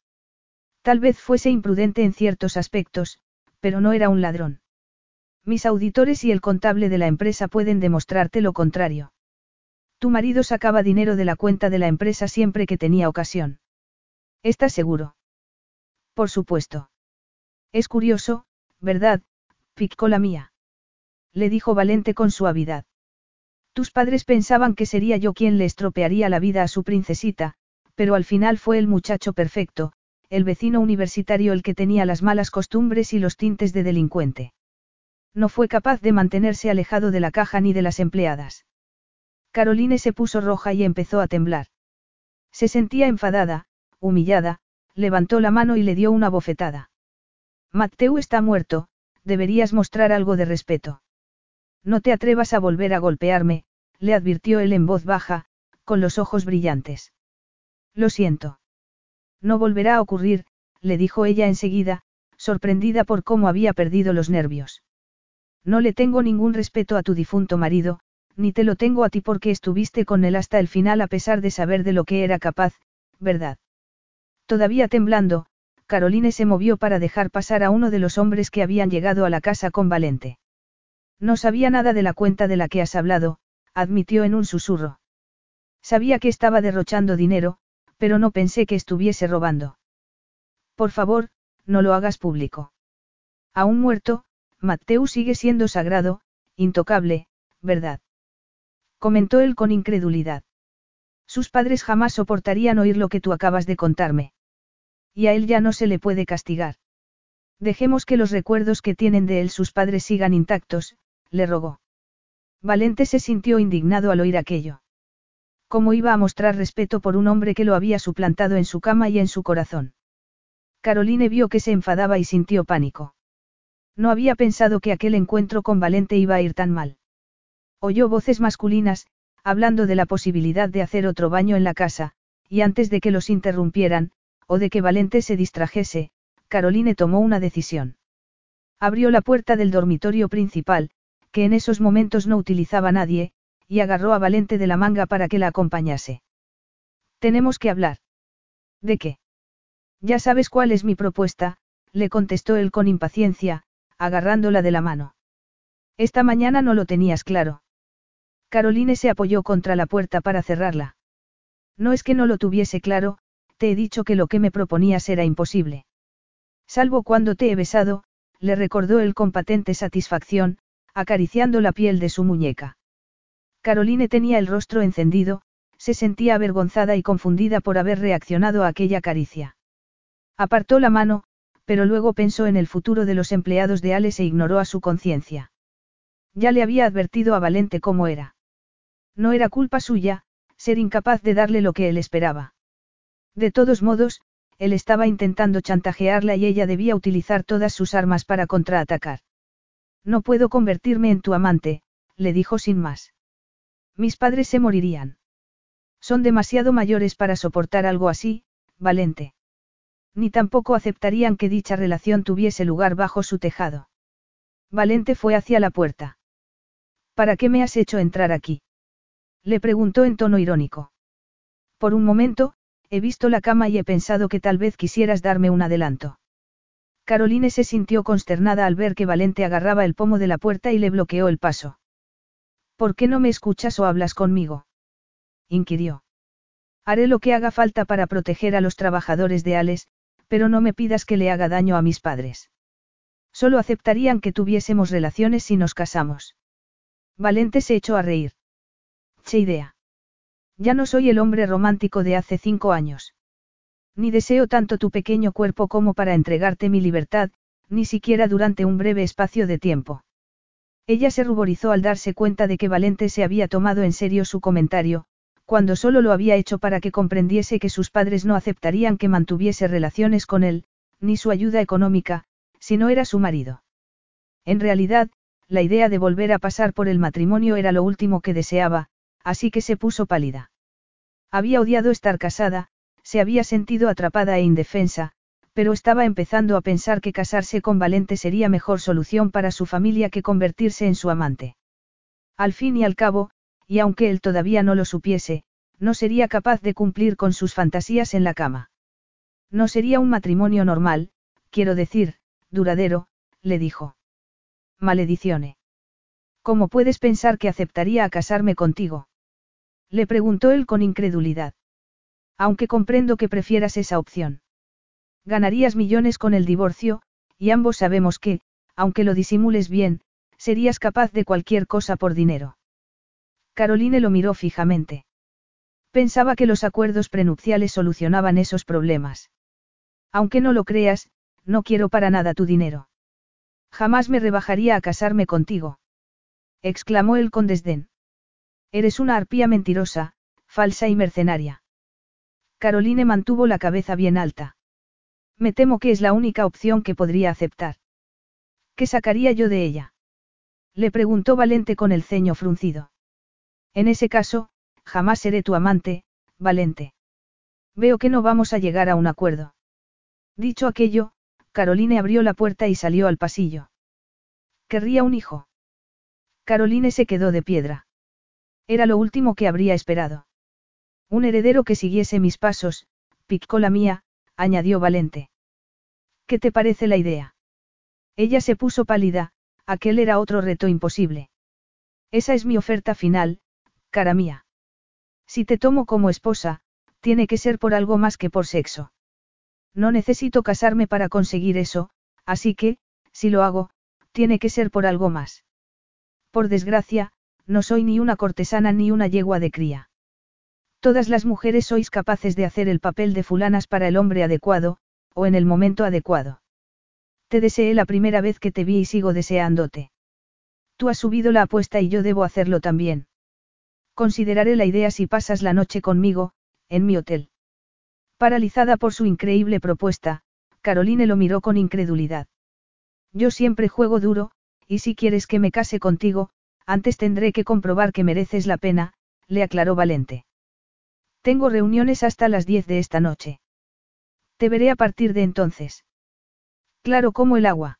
Tal vez fuese imprudente en ciertos aspectos, pero no era un ladrón. Mis auditores y el contable de la empresa pueden demostrarte lo contrario. Tu marido sacaba dinero de la cuenta de la empresa siempre que tenía ocasión. ¿Estás seguro? Por supuesto. Es curioso, ¿verdad? Picó la mía le dijo Valente con suavidad. Tus padres pensaban que sería yo quien le estropearía la vida a su princesita, pero al final fue el muchacho perfecto, el vecino universitario el que tenía las malas costumbres y los tintes de delincuente. No fue capaz de mantenerse alejado de la caja ni de las empleadas. Caroline se puso roja y empezó a temblar. Se sentía enfadada, humillada, levantó la mano y le dio una bofetada. Mateu está muerto, deberías mostrar algo de respeto. No te atrevas a volver a golpearme, le advirtió él en voz baja, con los ojos brillantes. Lo siento. No volverá a ocurrir, le dijo ella enseguida, sorprendida por cómo había perdido los nervios. No le tengo ningún respeto a tu difunto marido, ni te lo tengo a ti porque estuviste con él hasta el final a pesar de saber de lo que era capaz, ¿verdad? Todavía temblando, Caroline se movió para dejar pasar a uno de los hombres que habían llegado a la casa con Valente. No sabía nada de la cuenta de la que has hablado, admitió en un susurro. Sabía que estaba derrochando dinero, pero no pensé que estuviese robando. Por favor, no lo hagas público. Aún muerto, Mateu sigue siendo sagrado, intocable, ¿verdad? Comentó él con incredulidad. Sus padres jamás soportarían oír lo que tú acabas de contarme. Y a él ya no se le puede castigar. Dejemos que los recuerdos que tienen de él sus padres sigan intactos, le rogó. Valente se sintió indignado al oír aquello. ¿Cómo iba a mostrar respeto por un hombre que lo había suplantado en su cama y en su corazón? Caroline vio que se enfadaba y sintió pánico. No había pensado que aquel encuentro con Valente iba a ir tan mal. Oyó voces masculinas, hablando de la posibilidad de hacer otro baño en la casa, y antes de que los interrumpieran, o de que Valente se distrajese, Caroline tomó una decisión. Abrió la puerta del dormitorio principal, que en esos momentos no utilizaba nadie, y agarró a Valente de la manga para que la acompañase. Tenemos que hablar. ¿De qué? Ya sabes cuál es mi propuesta, le contestó él con impaciencia, agarrándola de la mano. Esta mañana no lo tenías claro. Caroline se apoyó contra la puerta para cerrarla. No es que no lo tuviese claro, te he dicho que lo que me proponías era imposible. Salvo cuando te he besado, le recordó él con patente satisfacción, acariciando la piel de su muñeca. Caroline tenía el rostro encendido, se sentía avergonzada y confundida por haber reaccionado a aquella caricia. Apartó la mano, pero luego pensó en el futuro de los empleados de Ales e ignoró a su conciencia. Ya le había advertido a Valente cómo era. No era culpa suya, ser incapaz de darle lo que él esperaba. De todos modos, él estaba intentando chantajearla y ella debía utilizar todas sus armas para contraatacar. No puedo convertirme en tu amante, le dijo sin más. Mis padres se morirían. Son demasiado mayores para soportar algo así, Valente. Ni tampoco aceptarían que dicha relación tuviese lugar bajo su tejado. Valente fue hacia la puerta. ¿Para qué me has hecho entrar aquí? Le preguntó en tono irónico. Por un momento, he visto la cama y he pensado que tal vez quisieras darme un adelanto. Caroline se sintió consternada al ver que Valente agarraba el pomo de la puerta y le bloqueó el paso. ¿Por qué no me escuchas o hablas conmigo? inquirió. Haré lo que haga falta para proteger a los trabajadores de Ales, pero no me pidas que le haga daño a mis padres. Solo aceptarían que tuviésemos relaciones si nos casamos. Valente se echó a reír. Idea. Ya no soy el hombre romántico de hace cinco años. Ni deseo tanto tu pequeño cuerpo como para entregarte mi libertad, ni siquiera durante un breve espacio de tiempo. Ella se ruborizó al darse cuenta de que Valente se había tomado en serio su comentario, cuando solo lo había hecho para que comprendiese que sus padres no aceptarían que mantuviese relaciones con él, ni su ayuda económica, si no era su marido. En realidad, la idea de volver a pasar por el matrimonio era lo último que deseaba, así que se puso pálida. Había odiado estar casada, se había sentido atrapada e indefensa, pero estaba empezando a pensar que casarse con Valente sería mejor solución para su familia que convertirse en su amante. Al fin y al cabo, y aunque él todavía no lo supiese, no sería capaz de cumplir con sus fantasías en la cama. No sería un matrimonio normal, quiero decir, duradero, le dijo. Maledicione. ¿Cómo puedes pensar que aceptaría a casarme contigo? Le preguntó él con incredulidad. Aunque comprendo que prefieras esa opción. Ganarías millones con el divorcio, y ambos sabemos que, aunque lo disimules bien, serías capaz de cualquier cosa por dinero. Caroline lo miró fijamente. Pensaba que los acuerdos prenupciales solucionaban esos problemas. Aunque no lo creas, no quiero para nada tu dinero. Jamás me rebajaría a casarme contigo. Exclamó él con desdén. Eres una arpía mentirosa, falsa y mercenaria. Caroline mantuvo la cabeza bien alta. Me temo que es la única opción que podría aceptar. ¿Qué sacaría yo de ella? Le preguntó Valente con el ceño fruncido. En ese caso, jamás seré tu amante, Valente. Veo que no vamos a llegar a un acuerdo. Dicho aquello, Caroline abrió la puerta y salió al pasillo. Querría un hijo. Caroline se quedó de piedra. Era lo último que habría esperado. Un heredero que siguiese mis pasos, picó la mía, añadió Valente. ¿Qué te parece la idea? Ella se puso pálida, aquel era otro reto imposible. Esa es mi oferta final, cara mía. Si te tomo como esposa, tiene que ser por algo más que por sexo. No necesito casarme para conseguir eso, así que, si lo hago, tiene que ser por algo más. Por desgracia, no soy ni una cortesana ni una yegua de cría. Todas las mujeres sois capaces de hacer el papel de fulanas para el hombre adecuado, o en el momento adecuado. Te deseé la primera vez que te vi y sigo deseándote. Tú has subido la apuesta y yo debo hacerlo también. Consideraré la idea si pasas la noche conmigo, en mi hotel. Paralizada por su increíble propuesta, Caroline lo miró con incredulidad. Yo siempre juego duro, y si quieres que me case contigo, antes tendré que comprobar que mereces la pena, le aclaró Valente. Tengo reuniones hasta las 10 de esta noche. Te veré a partir de entonces. Claro como el agua.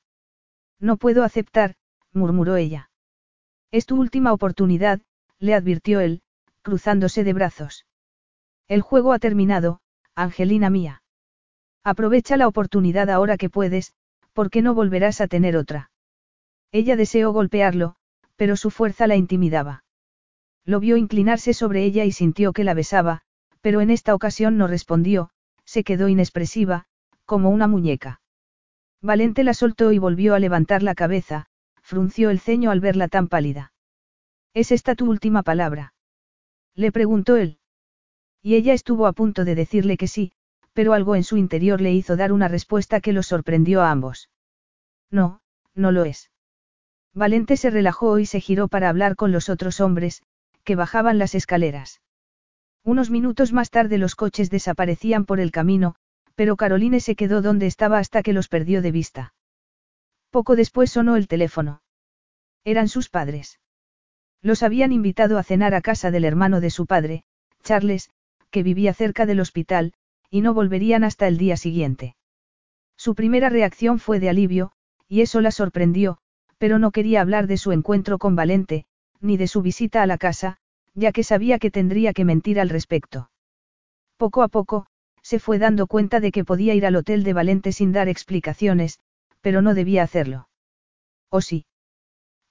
No puedo aceptar, murmuró ella. Es tu última oportunidad, le advirtió él, cruzándose de brazos. El juego ha terminado, Angelina mía. Aprovecha la oportunidad ahora que puedes, porque no volverás a tener otra. Ella deseó golpearlo, pero su fuerza la intimidaba. Lo vio inclinarse sobre ella y sintió que la besaba, pero en esta ocasión no respondió, se quedó inexpresiva, como una muñeca. Valente la soltó y volvió a levantar la cabeza, frunció el ceño al verla tan pálida. ¿Es esta tu última palabra? Le preguntó él. Y ella estuvo a punto de decirle que sí, pero algo en su interior le hizo dar una respuesta que los sorprendió a ambos. No, no lo es. Valente se relajó y se giró para hablar con los otros hombres, que bajaban las escaleras. Unos minutos más tarde los coches desaparecían por el camino, pero Caroline se quedó donde estaba hasta que los perdió de vista. Poco después sonó el teléfono. Eran sus padres. Los habían invitado a cenar a casa del hermano de su padre, Charles, que vivía cerca del hospital, y no volverían hasta el día siguiente. Su primera reacción fue de alivio, y eso la sorprendió, pero no quería hablar de su encuentro con Valente, ni de su visita a la casa, ya que sabía que tendría que mentir al respecto. Poco a poco, se fue dando cuenta de que podía ir al hotel de Valente sin dar explicaciones, pero no debía hacerlo. ¿O sí?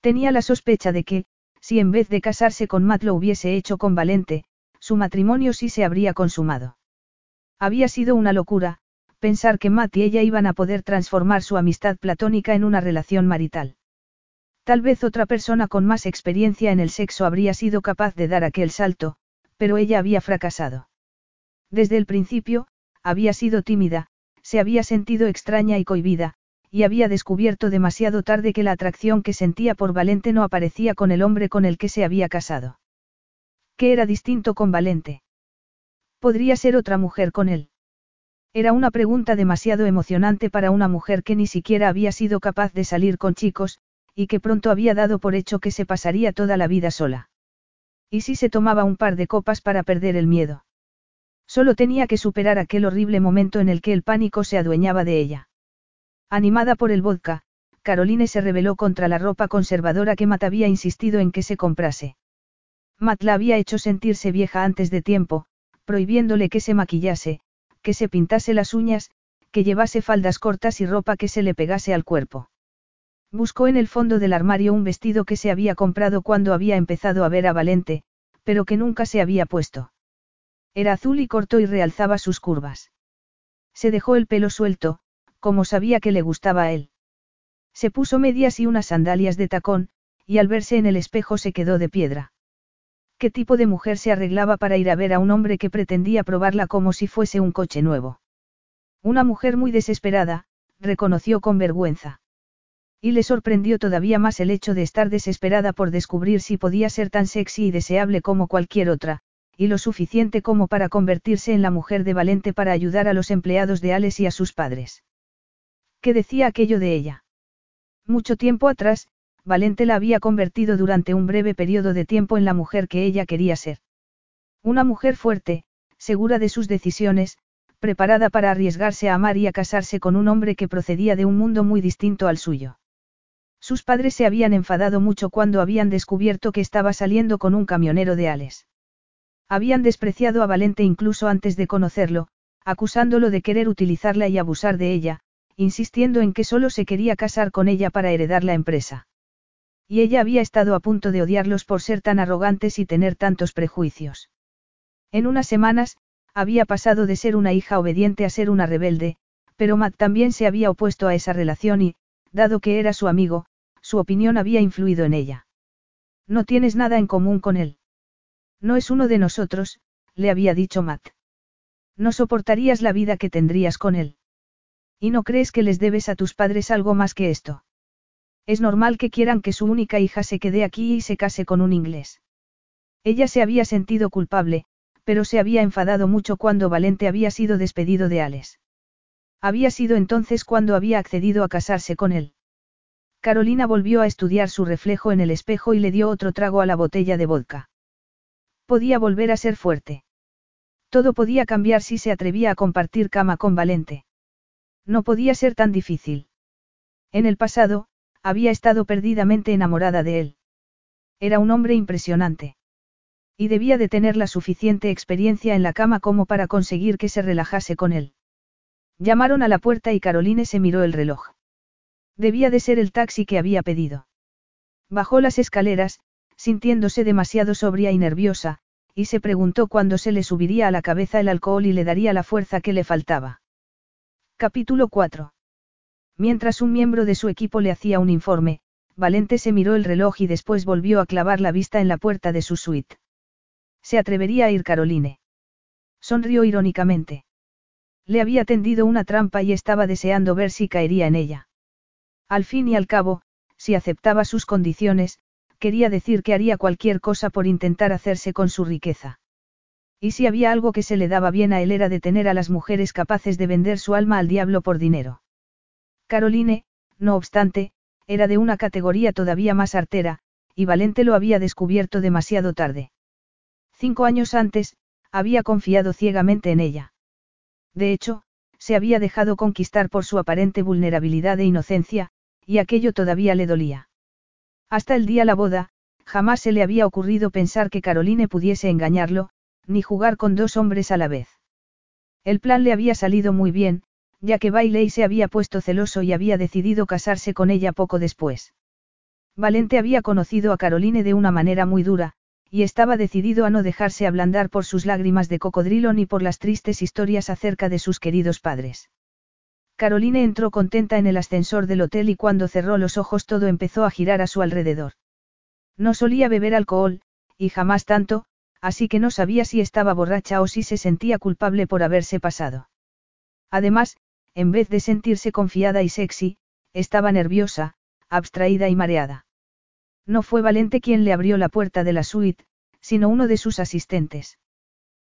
Tenía la sospecha de que, si en vez de casarse con Matt lo hubiese hecho con Valente, su matrimonio sí se habría consumado. Había sido una locura, pensar que Matt y ella iban a poder transformar su amistad platónica en una relación marital. Tal vez otra persona con más experiencia en el sexo habría sido capaz de dar aquel salto, pero ella había fracasado. Desde el principio, había sido tímida, se había sentido extraña y cohibida, y había descubierto demasiado tarde que la atracción que sentía por Valente no aparecía con el hombre con el que se había casado. ¿Qué era distinto con Valente? ¿Podría ser otra mujer con él? Era una pregunta demasiado emocionante para una mujer que ni siquiera había sido capaz de salir con chicos, y que pronto había dado por hecho que se pasaría toda la vida sola. ¿Y si se tomaba un par de copas para perder el miedo? Solo tenía que superar aquel horrible momento en el que el pánico se adueñaba de ella. Animada por el vodka, Caroline se rebeló contra la ropa conservadora que Matt había insistido en que se comprase. Matt la había hecho sentirse vieja antes de tiempo, prohibiéndole que se maquillase, que se pintase las uñas, que llevase faldas cortas y ropa que se le pegase al cuerpo. Buscó en el fondo del armario un vestido que se había comprado cuando había empezado a ver a Valente, pero que nunca se había puesto. Era azul y corto y realzaba sus curvas. Se dejó el pelo suelto, como sabía que le gustaba a él. Se puso medias y unas sandalias de tacón, y al verse en el espejo se quedó de piedra. ¿Qué tipo de mujer se arreglaba para ir a ver a un hombre que pretendía probarla como si fuese un coche nuevo? Una mujer muy desesperada, reconoció con vergüenza. Y le sorprendió todavía más el hecho de estar desesperada por descubrir si podía ser tan sexy y deseable como cualquier otra, y lo suficiente como para convertirse en la mujer de Valente para ayudar a los empleados de Ales y a sus padres. ¿Qué decía aquello de ella? Mucho tiempo atrás, Valente la había convertido durante un breve periodo de tiempo en la mujer que ella quería ser. Una mujer fuerte, segura de sus decisiones, preparada para arriesgarse a amar y a casarse con un hombre que procedía de un mundo muy distinto al suyo. Sus padres se habían enfadado mucho cuando habían descubierto que estaba saliendo con un camionero de Ales. Habían despreciado a Valente incluso antes de conocerlo, acusándolo de querer utilizarla y abusar de ella, insistiendo en que solo se quería casar con ella para heredar la empresa. Y ella había estado a punto de odiarlos por ser tan arrogantes y tener tantos prejuicios. En unas semanas, había pasado de ser una hija obediente a ser una rebelde, pero Matt también se había opuesto a esa relación y, dado que era su amigo, su opinión había influido en ella. No tienes nada en común con él. No es uno de nosotros, le había dicho Matt. No soportarías la vida que tendrías con él. ¿Y no crees que les debes a tus padres algo más que esto? Es normal que quieran que su única hija se quede aquí y se case con un inglés. Ella se había sentido culpable, pero se había enfadado mucho cuando Valente había sido despedido de Ales. Había sido entonces cuando había accedido a casarse con él. Carolina volvió a estudiar su reflejo en el espejo y le dio otro trago a la botella de vodka. Podía volver a ser fuerte. Todo podía cambiar si se atrevía a compartir cama con Valente. No podía ser tan difícil. En el pasado, había estado perdidamente enamorada de él. Era un hombre impresionante. Y debía de tener la suficiente experiencia en la cama como para conseguir que se relajase con él. Llamaron a la puerta y Caroline se miró el reloj. Debía de ser el taxi que había pedido. Bajó las escaleras, sintiéndose demasiado sobria y nerviosa, y se preguntó cuándo se le subiría a la cabeza el alcohol y le daría la fuerza que le faltaba. Capítulo 4. Mientras un miembro de su equipo le hacía un informe, Valente se miró el reloj y después volvió a clavar la vista en la puerta de su suite. ¿Se atrevería a ir Caroline? Sonrió irónicamente. Le había tendido una trampa y estaba deseando ver si caería en ella. Al fin y al cabo, si aceptaba sus condiciones, quería decir que haría cualquier cosa por intentar hacerse con su riqueza. Y si había algo que se le daba bien a él era detener a las mujeres capaces de vender su alma al diablo por dinero. Caroline, no obstante, era de una categoría todavía más artera, y Valente lo había descubierto demasiado tarde. Cinco años antes, había confiado ciegamente en ella. De hecho, se había dejado conquistar por su aparente vulnerabilidad e inocencia, y aquello todavía le dolía. Hasta el día la boda, jamás se le había ocurrido pensar que Caroline pudiese engañarlo, ni jugar con dos hombres a la vez. El plan le había salido muy bien, ya que Bailey se había puesto celoso y había decidido casarse con ella poco después. Valente había conocido a Caroline de una manera muy dura, y estaba decidido a no dejarse ablandar por sus lágrimas de cocodrilo ni por las tristes historias acerca de sus queridos padres. Caroline entró contenta en el ascensor del hotel y cuando cerró los ojos todo empezó a girar a su alrededor. No solía beber alcohol, y jamás tanto, así que no sabía si estaba borracha o si se sentía culpable por haberse pasado. Además, en vez de sentirse confiada y sexy, estaba nerviosa, abstraída y mareada. No fue Valente quien le abrió la puerta de la suite, sino uno de sus asistentes.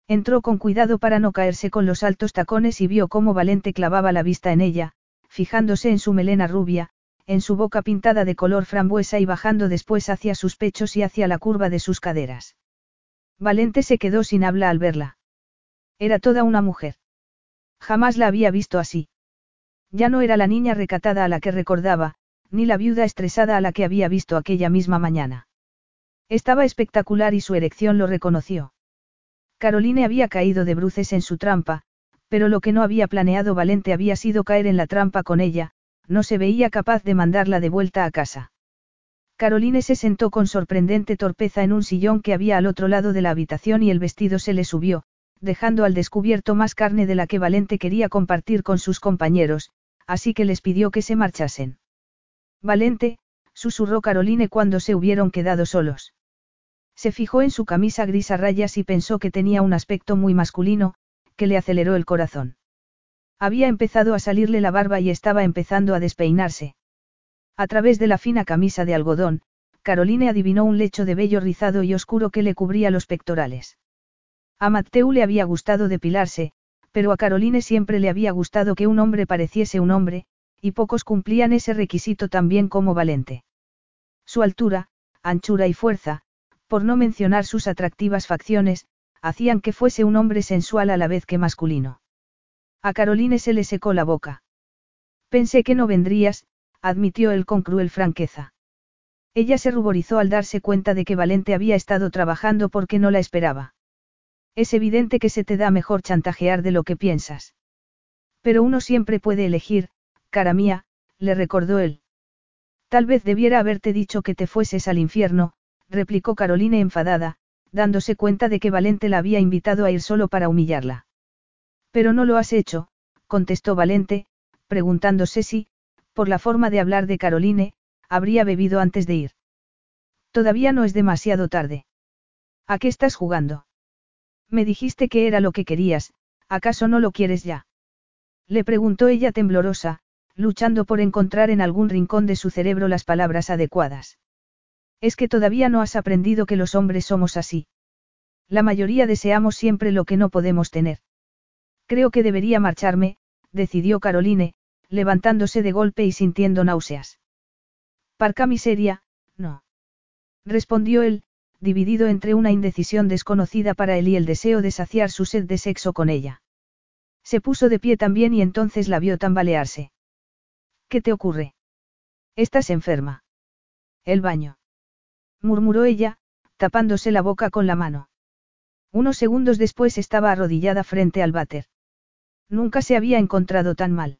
Entró con cuidado para no caerse con los altos tacones y vio cómo Valente clavaba la vista en ella, fijándose en su melena rubia, en su boca pintada de color frambuesa y bajando después hacia sus pechos y hacia la curva de sus caderas. Valente se quedó sin habla al verla. Era toda una mujer. Jamás la había visto así. Ya no era la niña recatada a la que recordaba, ni la viuda estresada a la que había visto aquella misma mañana. Estaba espectacular y su erección lo reconoció. Caroline había caído de bruces en su trampa, pero lo que no había planeado Valente había sido caer en la trampa con ella, no se veía capaz de mandarla de vuelta a casa. Caroline se sentó con sorprendente torpeza en un sillón que había al otro lado de la habitación y el vestido se le subió, dejando al descubierto más carne de la que Valente quería compartir con sus compañeros, así que les pidió que se marchasen. Valente, susurró Caroline cuando se hubieron quedado solos. Se fijó en su camisa gris a rayas y pensó que tenía un aspecto muy masculino, que le aceleró el corazón. Había empezado a salirle la barba y estaba empezando a despeinarse. A través de la fina camisa de algodón, Caroline adivinó un lecho de vello rizado y oscuro que le cubría los pectorales. A Mateu le había gustado depilarse, pero a Caroline siempre le había gustado que un hombre pareciese un hombre, y pocos cumplían ese requisito tan bien como Valente. Su altura, anchura y fuerza, por no mencionar sus atractivas facciones, hacían que fuese un hombre sensual a la vez que masculino. A Caroline se le secó la boca. Pensé que no vendrías, admitió él con cruel franqueza. Ella se ruborizó al darse cuenta de que Valente había estado trabajando porque no la esperaba. Es evidente que se te da mejor chantajear de lo que piensas. Pero uno siempre puede elegir, cara mía, le recordó él. Tal vez debiera haberte dicho que te fueses al infierno, replicó Caroline enfadada, dándose cuenta de que Valente la había invitado a ir solo para humillarla. Pero no lo has hecho, contestó Valente, preguntándose si, por la forma de hablar de Caroline, habría bebido antes de ir. Todavía no es demasiado tarde. ¿A qué estás jugando? Me dijiste que era lo que querías, ¿acaso no lo quieres ya? Le preguntó ella temblorosa, luchando por encontrar en algún rincón de su cerebro las palabras adecuadas. Es que todavía no has aprendido que los hombres somos así. La mayoría deseamos siempre lo que no podemos tener. Creo que debería marcharme, decidió Caroline, levantándose de golpe y sintiendo náuseas. Parca miseria, no. Respondió él, dividido entre una indecisión desconocida para él y el deseo de saciar su sed de sexo con ella. Se puso de pie también y entonces la vio tambalearse. ¿Qué te ocurre? Estás enferma. El baño. Murmuró ella, tapándose la boca con la mano. Unos segundos después estaba arrodillada frente al váter. Nunca se había encontrado tan mal.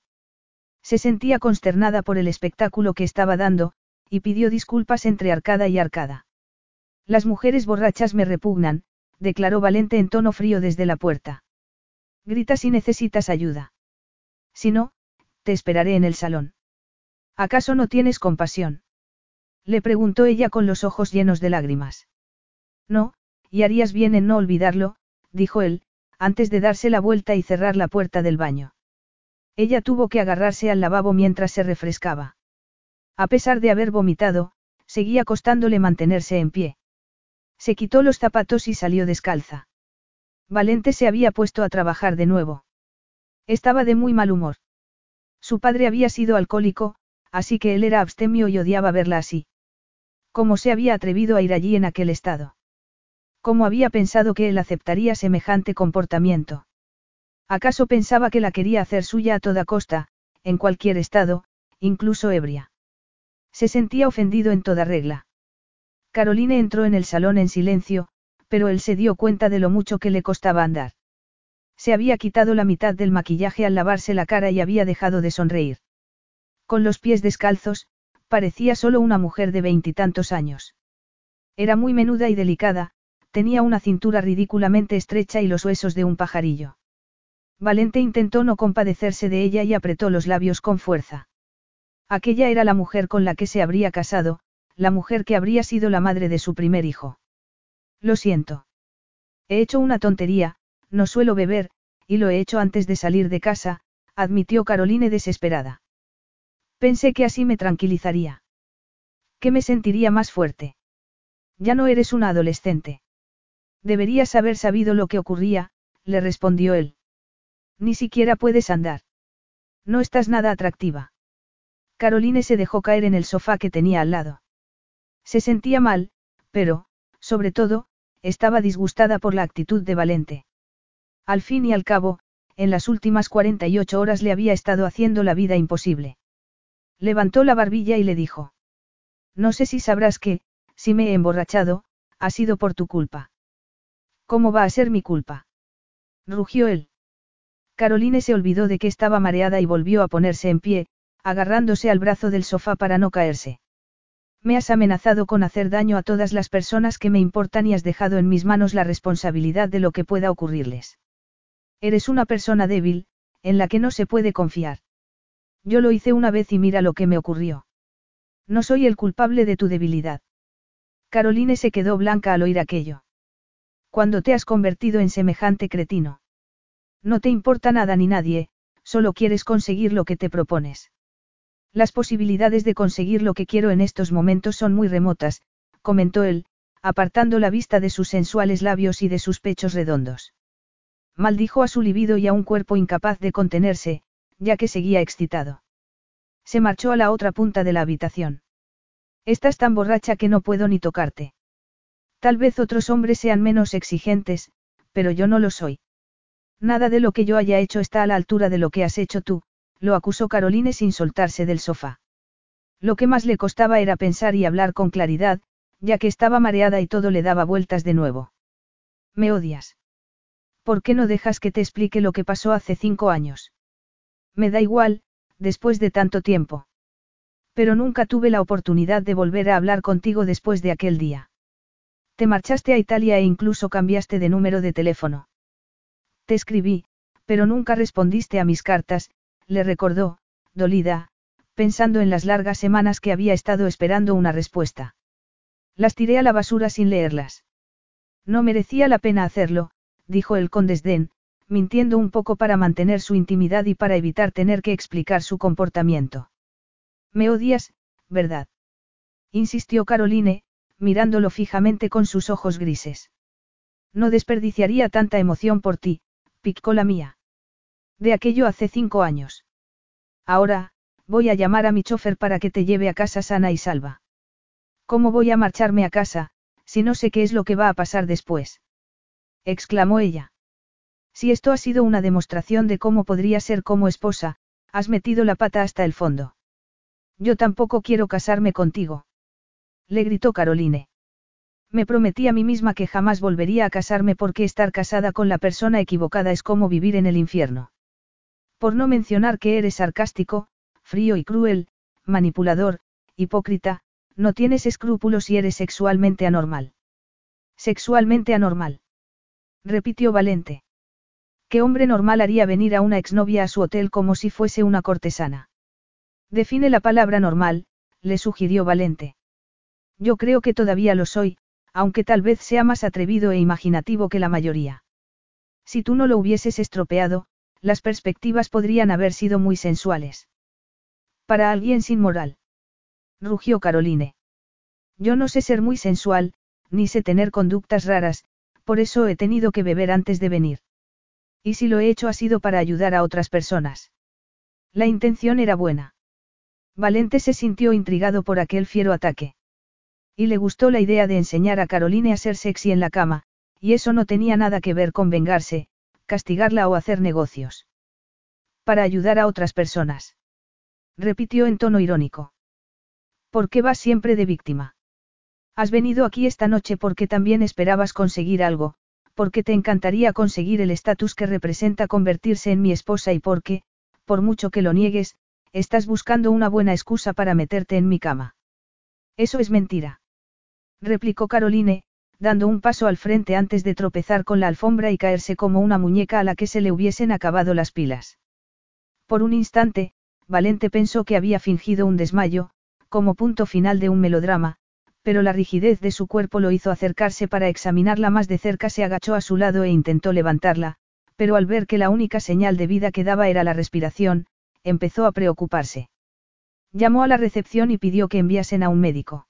Se sentía consternada por el espectáculo que estaba dando, y pidió disculpas entre arcada y arcada. Las mujeres borrachas me repugnan, declaró Valente en tono frío desde la puerta. Grita si necesitas ayuda. Si no, te esperaré en el salón. ¿Acaso no tienes compasión? Le preguntó ella con los ojos llenos de lágrimas. No, y harías bien en no olvidarlo, dijo él, antes de darse la vuelta y cerrar la puerta del baño. Ella tuvo que agarrarse al lavabo mientras se refrescaba. A pesar de haber vomitado, seguía costándole mantenerse en pie. Se quitó los zapatos y salió descalza. Valente se había puesto a trabajar de nuevo. Estaba de muy mal humor. Su padre había sido alcohólico, así que él era abstemio y odiaba verla así. ¿Cómo se había atrevido a ir allí en aquel estado? ¿Cómo había pensado que él aceptaría semejante comportamiento? ¿Acaso pensaba que la quería hacer suya a toda costa, en cualquier estado, incluso ebria? Se sentía ofendido en toda regla. Caroline entró en el salón en silencio, pero él se dio cuenta de lo mucho que le costaba andar. Se había quitado la mitad del maquillaje al lavarse la cara y había dejado de sonreír. Con los pies descalzos, parecía solo una mujer de veintitantos años. Era muy menuda y delicada, tenía una cintura ridículamente estrecha y los huesos de un pajarillo. Valente intentó no compadecerse de ella y apretó los labios con fuerza. Aquella era la mujer con la que se habría casado, la mujer que habría sido la madre de su primer hijo. Lo siento. He hecho una tontería, no suelo beber, y lo he hecho antes de salir de casa, admitió Caroline desesperada. Pensé que así me tranquilizaría. Que me sentiría más fuerte. Ya no eres una adolescente. Deberías haber sabido lo que ocurría, le respondió él. Ni siquiera puedes andar. No estás nada atractiva. Caroline se dejó caer en el sofá que tenía al lado. Se sentía mal, pero, sobre todo, estaba disgustada por la actitud de Valente. Al fin y al cabo, en las últimas 48 horas le había estado haciendo la vida imposible. Levantó la barbilla y le dijo. No sé si sabrás que, si me he emborrachado, ha sido por tu culpa. ¿Cómo va a ser mi culpa? Rugió él. Caroline se olvidó de que estaba mareada y volvió a ponerse en pie, agarrándose al brazo del sofá para no caerse. Me has amenazado con hacer daño a todas las personas que me importan y has dejado en mis manos la responsabilidad de lo que pueda ocurrirles. Eres una persona débil, en la que no se puede confiar. Yo lo hice una vez y mira lo que me ocurrió. No soy el culpable de tu debilidad. Caroline se quedó blanca al oír aquello. Cuando te has convertido en semejante cretino. No te importa nada ni nadie, solo quieres conseguir lo que te propones. Las posibilidades de conseguir lo que quiero en estos momentos son muy remotas, comentó él, apartando la vista de sus sensuales labios y de sus pechos redondos. Maldijo a su libido y a un cuerpo incapaz de contenerse, ya que seguía excitado. Se marchó a la otra punta de la habitación. Estás tan borracha que no puedo ni tocarte. Tal vez otros hombres sean menos exigentes, pero yo no lo soy. Nada de lo que yo haya hecho está a la altura de lo que has hecho tú, lo acusó Caroline sin soltarse del sofá. Lo que más le costaba era pensar y hablar con claridad, ya que estaba mareada y todo le daba vueltas de nuevo. Me odias. ¿Por qué no dejas que te explique lo que pasó hace cinco años? Me da igual, después de tanto tiempo. Pero nunca tuve la oportunidad de volver a hablar contigo después de aquel día. Te marchaste a Italia e incluso cambiaste de número de teléfono. Te escribí, pero nunca respondiste a mis cartas, le recordó, dolida, pensando en las largas semanas que había estado esperando una respuesta. Las tiré a la basura sin leerlas. No merecía la pena hacerlo, dijo él con desdén, mintiendo un poco para mantener su intimidad y para evitar tener que explicar su comportamiento. Me odias, ¿verdad? insistió Caroline, mirándolo fijamente con sus ojos grises. No desperdiciaría tanta emoción por ti, picó la mía. De aquello hace cinco años. Ahora, voy a llamar a mi chofer para que te lleve a casa sana y salva. ¿Cómo voy a marcharme a casa, si no sé qué es lo que va a pasar después? exclamó ella. Si esto ha sido una demostración de cómo podría ser como esposa, has metido la pata hasta el fondo. Yo tampoco quiero casarme contigo. Le gritó Caroline. Me prometí a mí misma que jamás volvería a casarme porque estar casada con la persona equivocada es como vivir en el infierno. Por no mencionar que eres sarcástico, frío y cruel, manipulador, hipócrita, no tienes escrúpulos y eres sexualmente anormal. Sexualmente anormal. Repitió Valente. ¿Qué hombre normal haría venir a una exnovia a su hotel como si fuese una cortesana? Define la palabra normal, le sugirió Valente. Yo creo que todavía lo soy, aunque tal vez sea más atrevido e imaginativo que la mayoría. Si tú no lo hubieses estropeado, las perspectivas podrían haber sido muy sensuales. Para alguien sin moral. Rugió Caroline. Yo no sé ser muy sensual, ni sé tener conductas raras, por eso he tenido que beber antes de venir. Y si lo he hecho ha sido para ayudar a otras personas. La intención era buena. Valente se sintió intrigado por aquel fiero ataque. Y le gustó la idea de enseñar a Caroline a ser sexy en la cama, y eso no tenía nada que ver con vengarse, castigarla o hacer negocios. Para ayudar a otras personas. Repitió en tono irónico. ¿Por qué vas siempre de víctima? Has venido aquí esta noche porque también esperabas conseguir algo, porque te encantaría conseguir el estatus que representa convertirse en mi esposa y porque, por mucho que lo niegues, estás buscando una buena excusa para meterte en mi cama. Eso es mentira. Replicó Caroline, dando un paso al frente antes de tropezar con la alfombra y caerse como una muñeca a la que se le hubiesen acabado las pilas. Por un instante, Valente pensó que había fingido un desmayo, como punto final de un melodrama, pero la rigidez de su cuerpo lo hizo acercarse para examinarla más de cerca, se agachó a su lado e intentó levantarla, pero al ver que la única señal de vida que daba era la respiración, empezó a preocuparse. Llamó a la recepción y pidió que enviasen a un médico.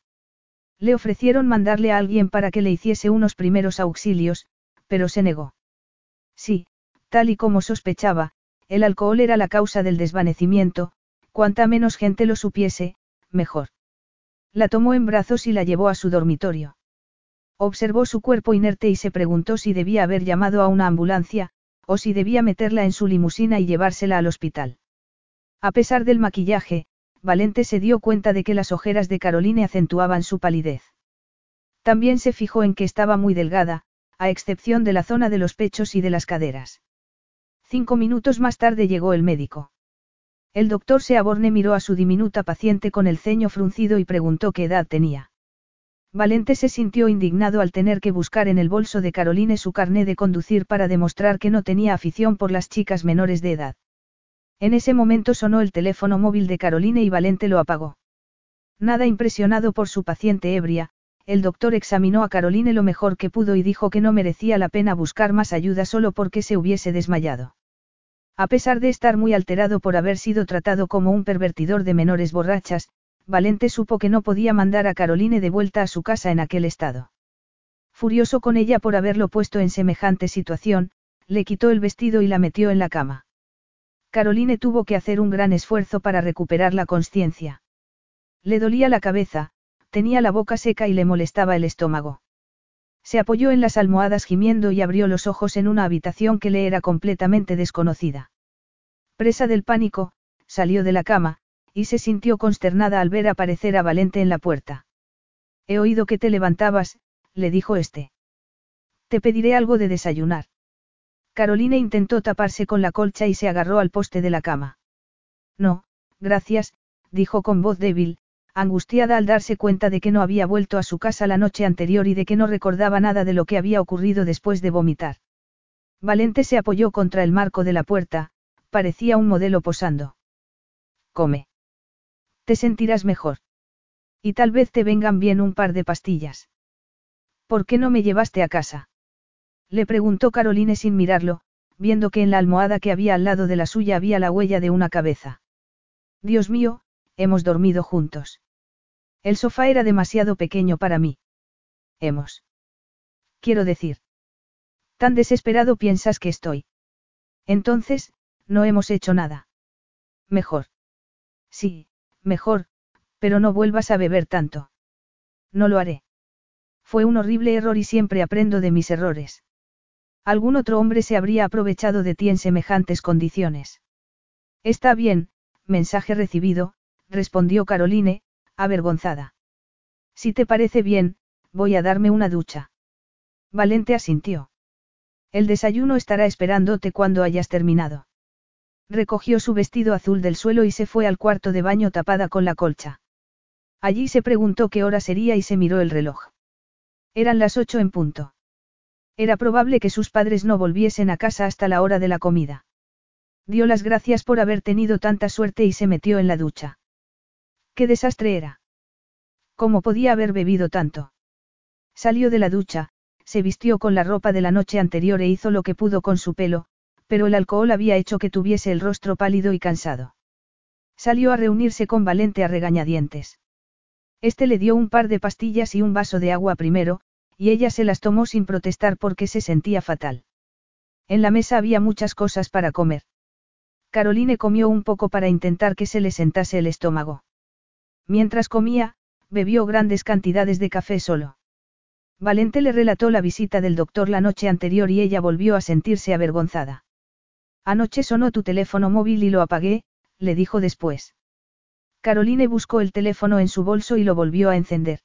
Le ofrecieron mandarle a alguien para que le hiciese unos primeros auxilios, pero se negó. Sí, tal y como sospechaba, el alcohol era la causa del desvanecimiento, cuanta menos gente lo supiese, mejor. La tomó en brazos y la llevó a su dormitorio. Observó su cuerpo inerte y se preguntó si debía haber llamado a una ambulancia, o si debía meterla en su limusina y llevársela al hospital. A pesar del maquillaje, Valente se dio cuenta de que las ojeras de Caroline acentuaban su palidez. También se fijó en que estaba muy delgada, a excepción de la zona de los pechos y de las caderas. Cinco minutos más tarde llegó el médico. El doctor Seaborne miró a su diminuta paciente con el ceño fruncido y preguntó qué edad tenía. Valente se sintió indignado al tener que buscar en el bolso de Caroline su carné de conducir para demostrar que no tenía afición por las chicas menores de edad. En ese momento sonó el teléfono móvil de Caroline y Valente lo apagó. Nada impresionado por su paciente ebria, el doctor examinó a Caroline lo mejor que pudo y dijo que no merecía la pena buscar más ayuda solo porque se hubiese desmayado. A pesar de estar muy alterado por haber sido tratado como un pervertidor de menores borrachas, Valente supo que no podía mandar a Caroline de vuelta a su casa en aquel estado. Furioso con ella por haberlo puesto en semejante situación, le quitó el vestido y la metió en la cama. Caroline tuvo que hacer un gran esfuerzo para recuperar la conciencia. Le dolía la cabeza, tenía la boca seca y le molestaba el estómago. Se apoyó en las almohadas gimiendo y abrió los ojos en una habitación que le era completamente desconocida. Presa del pánico, salió de la cama, y se sintió consternada al ver aparecer a Valente en la puerta. He oído que te levantabas, le dijo este. Te pediré algo de desayunar. Carolina intentó taparse con la colcha y se agarró al poste de la cama. No, gracias, dijo con voz débil, angustiada al darse cuenta de que no había vuelto a su casa la noche anterior y de que no recordaba nada de lo que había ocurrido después de vomitar. Valente se apoyó contra el marco de la puerta, parecía un modelo posando. Come. Te sentirás mejor. Y tal vez te vengan bien un par de pastillas. ¿Por qué no me llevaste a casa? Le preguntó Caroline sin mirarlo, viendo que en la almohada que había al lado de la suya había la huella de una cabeza. Dios mío, hemos dormido juntos. El sofá era demasiado pequeño para mí. Hemos. Quiero decir. Tan desesperado piensas que estoy. Entonces, no hemos hecho nada. Mejor. Sí, mejor, pero no vuelvas a beber tanto. No lo haré. Fue un horrible error y siempre aprendo de mis errores. Algún otro hombre se habría aprovechado de ti en semejantes condiciones. Está bien, mensaje recibido, respondió Caroline, avergonzada. Si te parece bien, voy a darme una ducha. Valente asintió. El desayuno estará esperándote cuando hayas terminado. Recogió su vestido azul del suelo y se fue al cuarto de baño tapada con la colcha. Allí se preguntó qué hora sería y se miró el reloj. Eran las ocho en punto. Era probable que sus padres no volviesen a casa hasta la hora de la comida. Dio las gracias por haber tenido tanta suerte y se metió en la ducha. ¿Qué desastre era? ¿Cómo podía haber bebido tanto? Salió de la ducha, se vistió con la ropa de la noche anterior e hizo lo que pudo con su pelo, pero el alcohol había hecho que tuviese el rostro pálido y cansado. Salió a reunirse con Valente a regañadientes. Este le dio un par de pastillas y un vaso de agua primero, y ella se las tomó sin protestar porque se sentía fatal. En la mesa había muchas cosas para comer. Caroline comió un poco para intentar que se le sentase el estómago. Mientras comía, bebió grandes cantidades de café solo. Valente le relató la visita del doctor la noche anterior y ella volvió a sentirse avergonzada. Anoche sonó tu teléfono móvil y lo apagué, le dijo después. Caroline buscó el teléfono en su bolso y lo volvió a encender.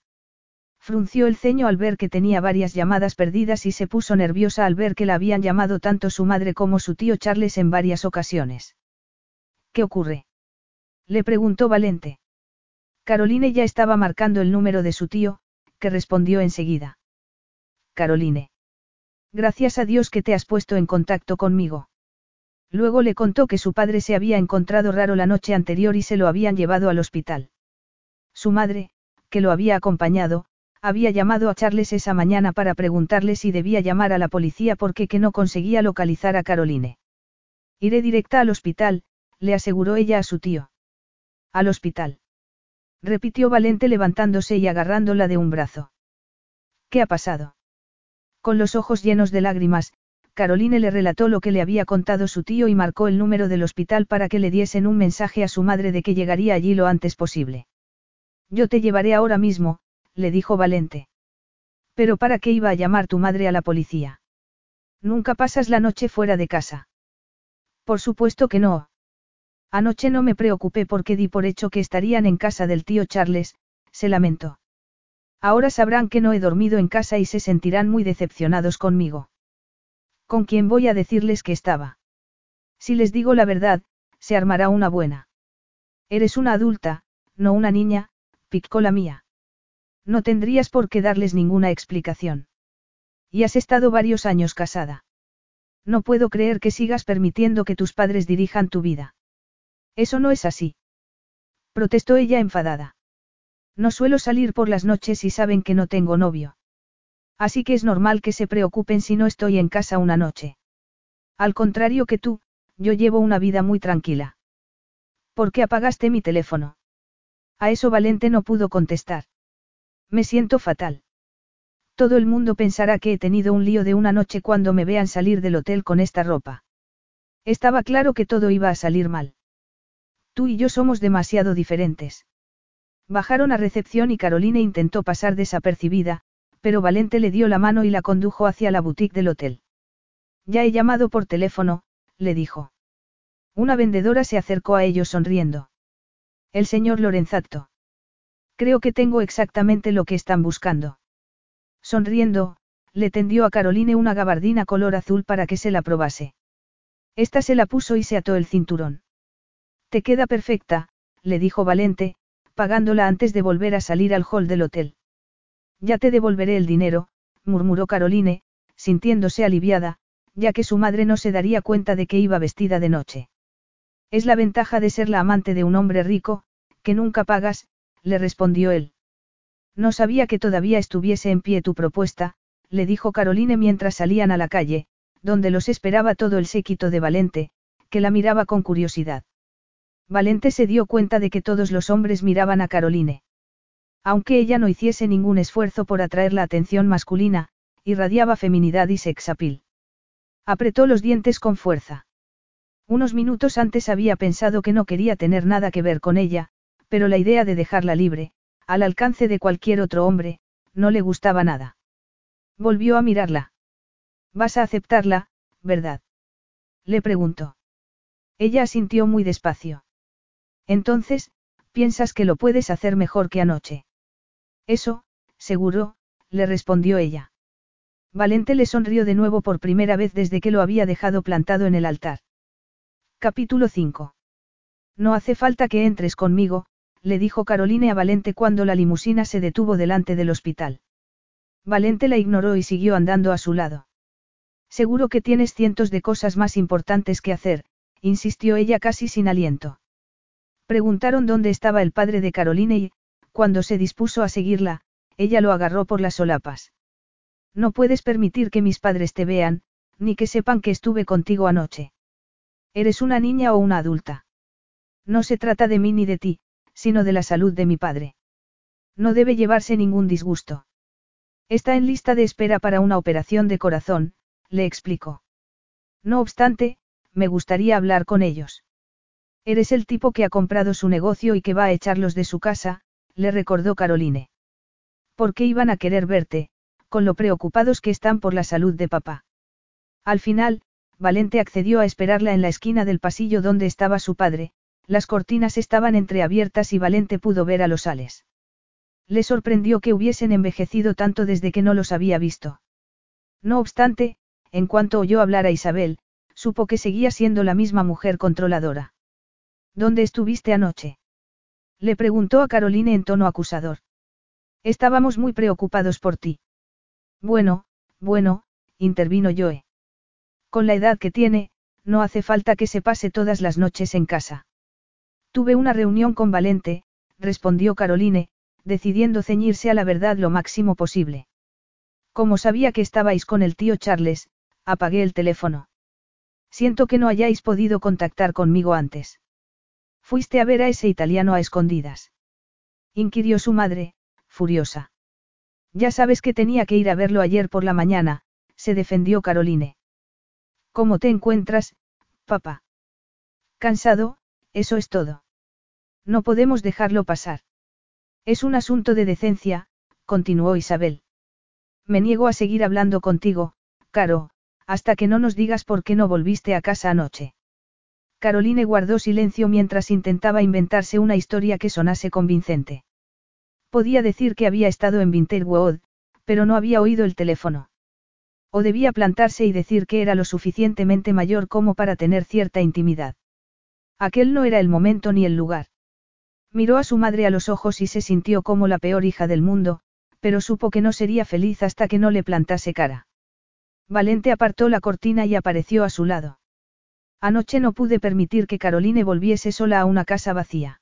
Frunció el ceño al ver que tenía varias llamadas perdidas y se puso nerviosa al ver que la habían llamado tanto su madre como su tío Charles en varias ocasiones. ¿Qué ocurre? Le preguntó Valente. Caroline ya estaba marcando el número de su tío, que respondió enseguida. Caroline. Gracias a Dios que te has puesto en contacto conmigo. Luego le contó que su padre se había encontrado raro la noche anterior y se lo habían llevado al hospital. Su madre, que lo había acompañado, había llamado a Charles esa mañana para preguntarle si debía llamar a la policía porque que no conseguía localizar a Caroline. Iré directa al hospital, le aseguró ella a su tío. Al hospital. Repitió Valente levantándose y agarrándola de un brazo. ¿Qué ha pasado? Con los ojos llenos de lágrimas, Caroline le relató lo que le había contado su tío y marcó el número del hospital para que le diesen un mensaje a su madre de que llegaría allí lo antes posible. Yo te llevaré ahora mismo, le dijo Valente. Pero ¿para qué iba a llamar tu madre a la policía? Nunca pasas la noche fuera de casa. Por supuesto que no. Anoche no me preocupé porque di por hecho que estarían en casa del tío Charles, se lamentó. Ahora sabrán que no he dormido en casa y se sentirán muy decepcionados conmigo. ¿Con quién voy a decirles que estaba? Si les digo la verdad, se armará una buena. Eres una adulta, no una niña, picó la mía. No tendrías por qué darles ninguna explicación. Y has estado varios años casada. No puedo creer que sigas permitiendo que tus padres dirijan tu vida. Eso no es así. Protestó ella enfadada. No suelo salir por las noches y saben que no tengo novio. Así que es normal que se preocupen si no estoy en casa una noche. Al contrario que tú, yo llevo una vida muy tranquila. ¿Por qué apagaste mi teléfono? A eso Valente no pudo contestar. Me siento fatal. Todo el mundo pensará que he tenido un lío de una noche cuando me vean salir del hotel con esta ropa. Estaba claro que todo iba a salir mal. Tú y yo somos demasiado diferentes. Bajaron a recepción y Caroline intentó pasar desapercibida, pero Valente le dio la mano y la condujo hacia la boutique del hotel. Ya he llamado por teléfono, le dijo. Una vendedora se acercó a ellos sonriendo. El señor Lorenzato. Creo que tengo exactamente lo que están buscando. Sonriendo, le tendió a Caroline una gabardina color azul para que se la probase. Esta se la puso y se ató el cinturón. Te queda perfecta, le dijo Valente, pagándola antes de volver a salir al hall del hotel. Ya te devolveré el dinero, murmuró Caroline, sintiéndose aliviada, ya que su madre no se daría cuenta de que iba vestida de noche. Es la ventaja de ser la amante de un hombre rico, que nunca pagas, le respondió él. No sabía que todavía estuviese en pie tu propuesta, le dijo Caroline mientras salían a la calle, donde los esperaba todo el séquito de Valente, que la miraba con curiosidad. Valente se dio cuenta de que todos los hombres miraban a Caroline. Aunque ella no hiciese ningún esfuerzo por atraer la atención masculina, irradiaba feminidad y sexapil. Apretó los dientes con fuerza. Unos minutos antes había pensado que no quería tener nada que ver con ella, pero la idea de dejarla libre, al alcance de cualquier otro hombre, no le gustaba nada. Volvió a mirarla. Vas a aceptarla, ¿verdad? Le preguntó. Ella asintió muy despacio. Entonces, piensas que lo puedes hacer mejor que anoche. Eso, seguro, le respondió ella. Valente le sonrió de nuevo por primera vez desde que lo había dejado plantado en el altar. Capítulo 5. No hace falta que entres conmigo, le dijo Caroline a Valente cuando la limusina se detuvo delante del hospital. Valente la ignoró y siguió andando a su lado. Seguro que tienes cientos de cosas más importantes que hacer, insistió ella casi sin aliento. Preguntaron dónde estaba el padre de Caroline y, cuando se dispuso a seguirla, ella lo agarró por las solapas. No puedes permitir que mis padres te vean, ni que sepan que estuve contigo anoche. Eres una niña o una adulta. No se trata de mí ni de ti, sino de la salud de mi padre. No debe llevarse ningún disgusto. Está en lista de espera para una operación de corazón, le explicó. No obstante, me gustaría hablar con ellos. Eres el tipo que ha comprado su negocio y que va a echarlos de su casa, le recordó Caroline. ¿Por qué iban a querer verte, con lo preocupados que están por la salud de papá? Al final, Valente accedió a esperarla en la esquina del pasillo donde estaba su padre, las cortinas estaban entreabiertas y Valente pudo ver a los ales. Le sorprendió que hubiesen envejecido tanto desde que no los había visto. No obstante, en cuanto oyó hablar a Isabel, supo que seguía siendo la misma mujer controladora. ¿Dónde estuviste anoche? Le preguntó a Caroline en tono acusador. Estábamos muy preocupados por ti. Bueno, Bueno, intervino Joe. Con la edad que tiene, no hace falta que se pase todas las noches en casa. Tuve una reunión con Valente, respondió Caroline, decidiendo ceñirse a la verdad lo máximo posible. Como sabía que estabais con el tío Charles, apagué el teléfono. Siento que no hayáis podido contactar conmigo antes. Fuiste a ver a ese italiano a escondidas. Inquirió su madre, furiosa. Ya sabes que tenía que ir a verlo ayer por la mañana, se defendió Caroline. ¿Cómo te encuentras, papá? Cansado, eso es todo. No podemos dejarlo pasar. Es un asunto de decencia, continuó Isabel. Me niego a seguir hablando contigo, Caro, hasta que no nos digas por qué no volviste a casa anoche. Caroline guardó silencio mientras intentaba inventarse una historia que sonase convincente. Podía decir que había estado en Winterwood, pero no había oído el teléfono. O debía plantarse y decir que era lo suficientemente mayor como para tener cierta intimidad. Aquel no era el momento ni el lugar. Miró a su madre a los ojos y se sintió como la peor hija del mundo, pero supo que no sería feliz hasta que no le plantase cara. Valente apartó la cortina y apareció a su lado. Anoche no pude permitir que Caroline volviese sola a una casa vacía.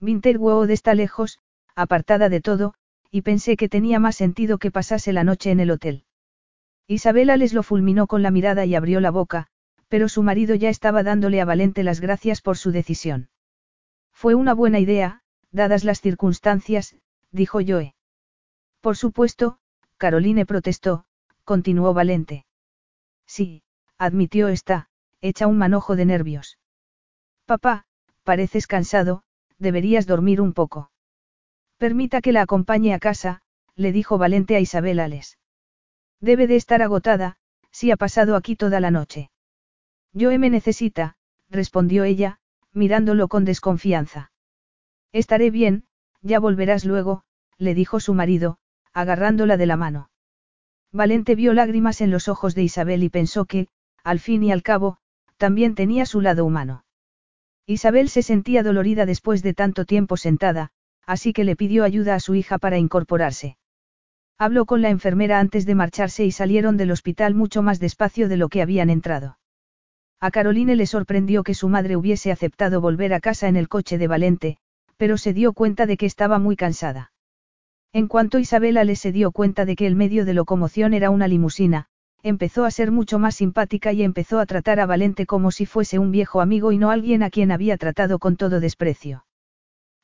Winterwood está lejos, apartada de todo, y pensé que tenía más sentido que pasase la noche en el hotel. Isabela les lo fulminó con la mirada y abrió la boca, pero su marido ya estaba dándole a Valente las gracias por su decisión. Fue una buena idea, dadas las circunstancias, dijo Joe. Por supuesto, Caroline protestó, continuó Valente. Sí, admitió esta, hecha un manojo de nervios. Papá, pareces cansado, deberías dormir un poco. Permita que la acompañe a casa, le dijo Valente a Isabel Ales. Debe de estar agotada, si ha pasado aquí toda la noche. Yo me necesita, respondió ella, mirándolo con desconfianza. Estaré bien, ya volverás luego, le dijo su marido, agarrándola de la mano. Valente vio lágrimas en los ojos de Isabel y pensó que, al fin y al cabo, también tenía su lado humano. Isabel se sentía dolorida después de tanto tiempo sentada, así que le pidió ayuda a su hija para incorporarse. Habló con la enfermera antes de marcharse y salieron del hospital mucho más despacio de lo que habían entrado. A Caroline le sorprendió que su madre hubiese aceptado volver a casa en el coche de Valente, pero se dio cuenta de que estaba muy cansada. En cuanto Isabela le se dio cuenta de que el medio de locomoción era una limusina, empezó a ser mucho más simpática y empezó a tratar a Valente como si fuese un viejo amigo y no alguien a quien había tratado con todo desprecio.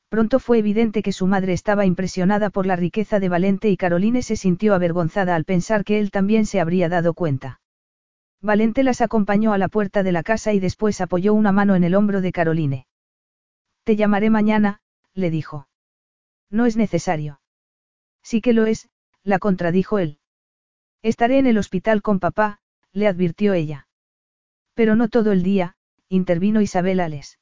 Pronto fue evidente que su madre estaba impresionada por la riqueza de Valente y Caroline se sintió avergonzada al pensar que él también se habría dado cuenta. Valente las acompañó a la puerta de la casa y después apoyó una mano en el hombro de Caroline. Te llamaré mañana, le dijo. No es necesario. Sí que lo es, la contradijo él. Estaré en el hospital con papá, le advirtió ella. Pero no todo el día, intervino Isabel Ales.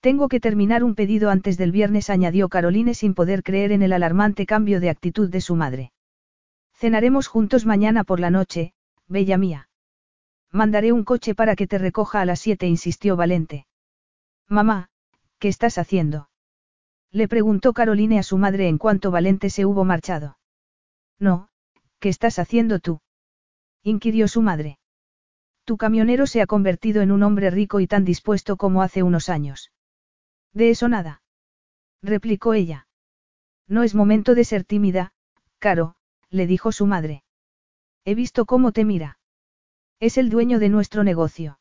Tengo que terminar un pedido antes del viernes, añadió Caroline sin poder creer en el alarmante cambio de actitud de su madre. Cenaremos juntos mañana por la noche, bella mía. Mandaré un coche para que te recoja a las siete, insistió Valente. Mamá, ¿qué estás haciendo? Le preguntó Caroline a su madre en cuanto Valente se hubo marchado. No, ¿qué estás haciendo tú? inquirió su madre. Tu camionero se ha convertido en un hombre rico y tan dispuesto como hace unos años. De eso nada. Replicó ella. No es momento de ser tímida, Caro, le dijo su madre. He visto cómo te mira. Es el dueño de nuestro negocio.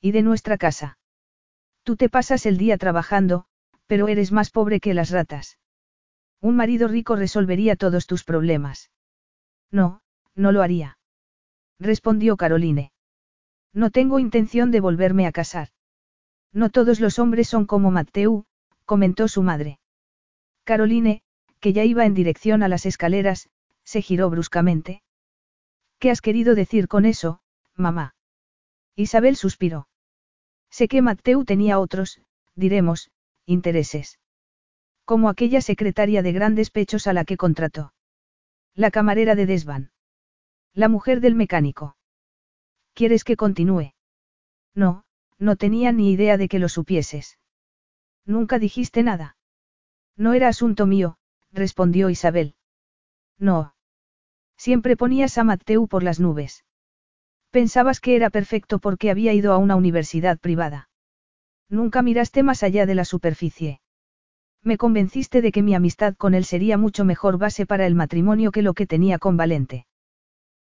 Y de nuestra casa. Tú te pasas el día trabajando, pero eres más pobre que las ratas. Un marido rico resolvería todos tus problemas. No, no lo haría. Respondió Caroline. No tengo intención de volverme a casar. No todos los hombres son como Mateu, comentó su madre. Caroline, que ya iba en dirección a las escaleras, se giró bruscamente. ¿Qué has querido decir con eso, mamá? Isabel suspiró. Sé que Mateu tenía otros, diremos, intereses. Como aquella secretaria de grandes pechos a la que contrató. La camarera de Desvan. La mujer del mecánico. ¿Quieres que continúe? No, no tenía ni idea de que lo supieses. Nunca dijiste nada. No era asunto mío, respondió Isabel. No. Siempre ponías a Mateu por las nubes. Pensabas que era perfecto porque había ido a una universidad privada. Nunca miraste más allá de la superficie. Me convenciste de que mi amistad con él sería mucho mejor base para el matrimonio que lo que tenía con Valente.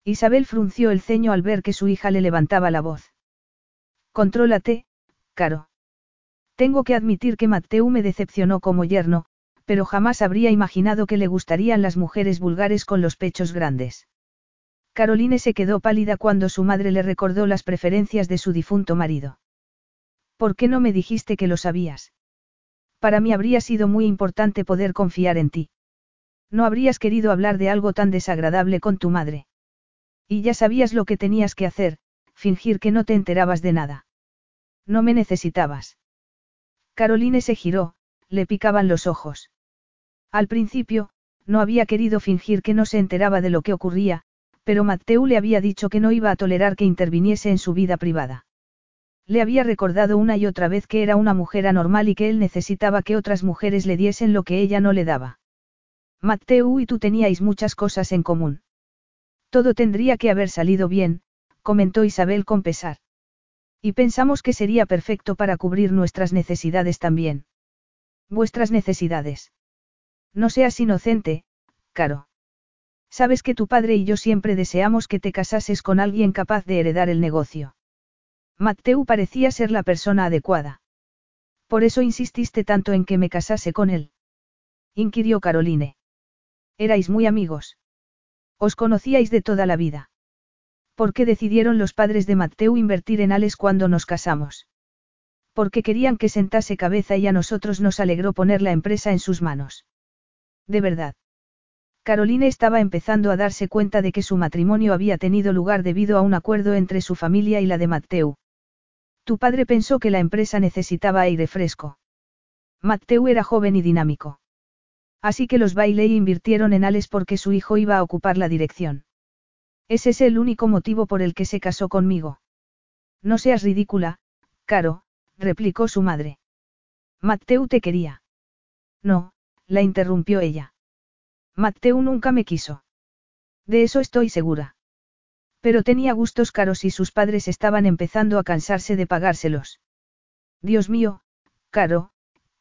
Isabel frunció el ceño al ver que su hija le levantaba la voz. Contrólate, Caro. Tengo que admitir que Mateu me decepcionó como yerno, pero jamás habría imaginado que le gustarían las mujeres vulgares con los pechos grandes. Caroline se quedó pálida cuando su madre le recordó las preferencias de su difunto marido. ¿Por qué no me dijiste que lo sabías? Para mí habría sido muy importante poder confiar en ti. No habrías querido hablar de algo tan desagradable con tu madre. Y ya sabías lo que tenías que hacer, fingir que no te enterabas de nada. No me necesitabas. Caroline se giró, le picaban los ojos. Al principio, no había querido fingir que no se enteraba de lo que ocurría, pero Mateu le había dicho que no iba a tolerar que interviniese en su vida privada. Le había recordado una y otra vez que era una mujer anormal y que él necesitaba que otras mujeres le diesen lo que ella no le daba. Mateu y tú teníais muchas cosas en común. Todo tendría que haber salido bien, comentó Isabel con pesar. Y pensamos que sería perfecto para cubrir nuestras necesidades también. Vuestras necesidades. No seas inocente, Caro. Sabes que tu padre y yo siempre deseamos que te casases con alguien capaz de heredar el negocio. Mateu parecía ser la persona adecuada. Por eso insististe tanto en que me casase con él. Inquirió Caroline. Erais muy amigos. Os conocíais de toda la vida. ¿Por qué decidieron los padres de Mateu invertir en Ales cuando nos casamos? Porque querían que sentase cabeza y a nosotros nos alegró poner la empresa en sus manos. De verdad. Caroline estaba empezando a darse cuenta de que su matrimonio había tenido lugar debido a un acuerdo entre su familia y la de Mateu. Tu padre pensó que la empresa necesitaba aire fresco. Mateu era joven y dinámico. Así que los Bailey invirtieron en Ales porque su hijo iba a ocupar la dirección. Ese es el único motivo por el que se casó conmigo. No seas ridícula, Caro, replicó su madre. Mateu te quería. No, la interrumpió ella. Mateu nunca me quiso. De eso estoy segura. Pero tenía gustos caros y sus padres estaban empezando a cansarse de pagárselos. Dios mío, Caro,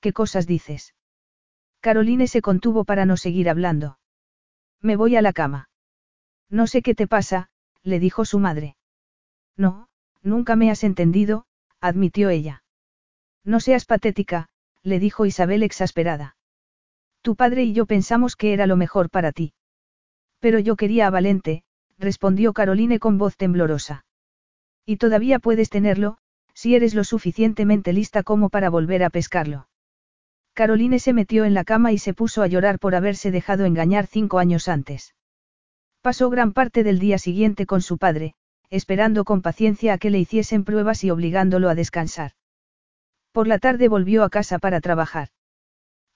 ¿qué cosas dices? Caroline se contuvo para no seguir hablando. Me voy a la cama. No sé qué te pasa, le dijo su madre. No, nunca me has entendido, admitió ella. No seas patética, le dijo Isabel exasperada. Tu padre y yo pensamos que era lo mejor para ti. Pero yo quería a Valente, respondió Caroline con voz temblorosa. Y todavía puedes tenerlo, si eres lo suficientemente lista como para volver a pescarlo. Caroline se metió en la cama y se puso a llorar por haberse dejado engañar cinco años antes. Pasó gran parte del día siguiente con su padre, esperando con paciencia a que le hiciesen pruebas y obligándolo a descansar. Por la tarde volvió a casa para trabajar.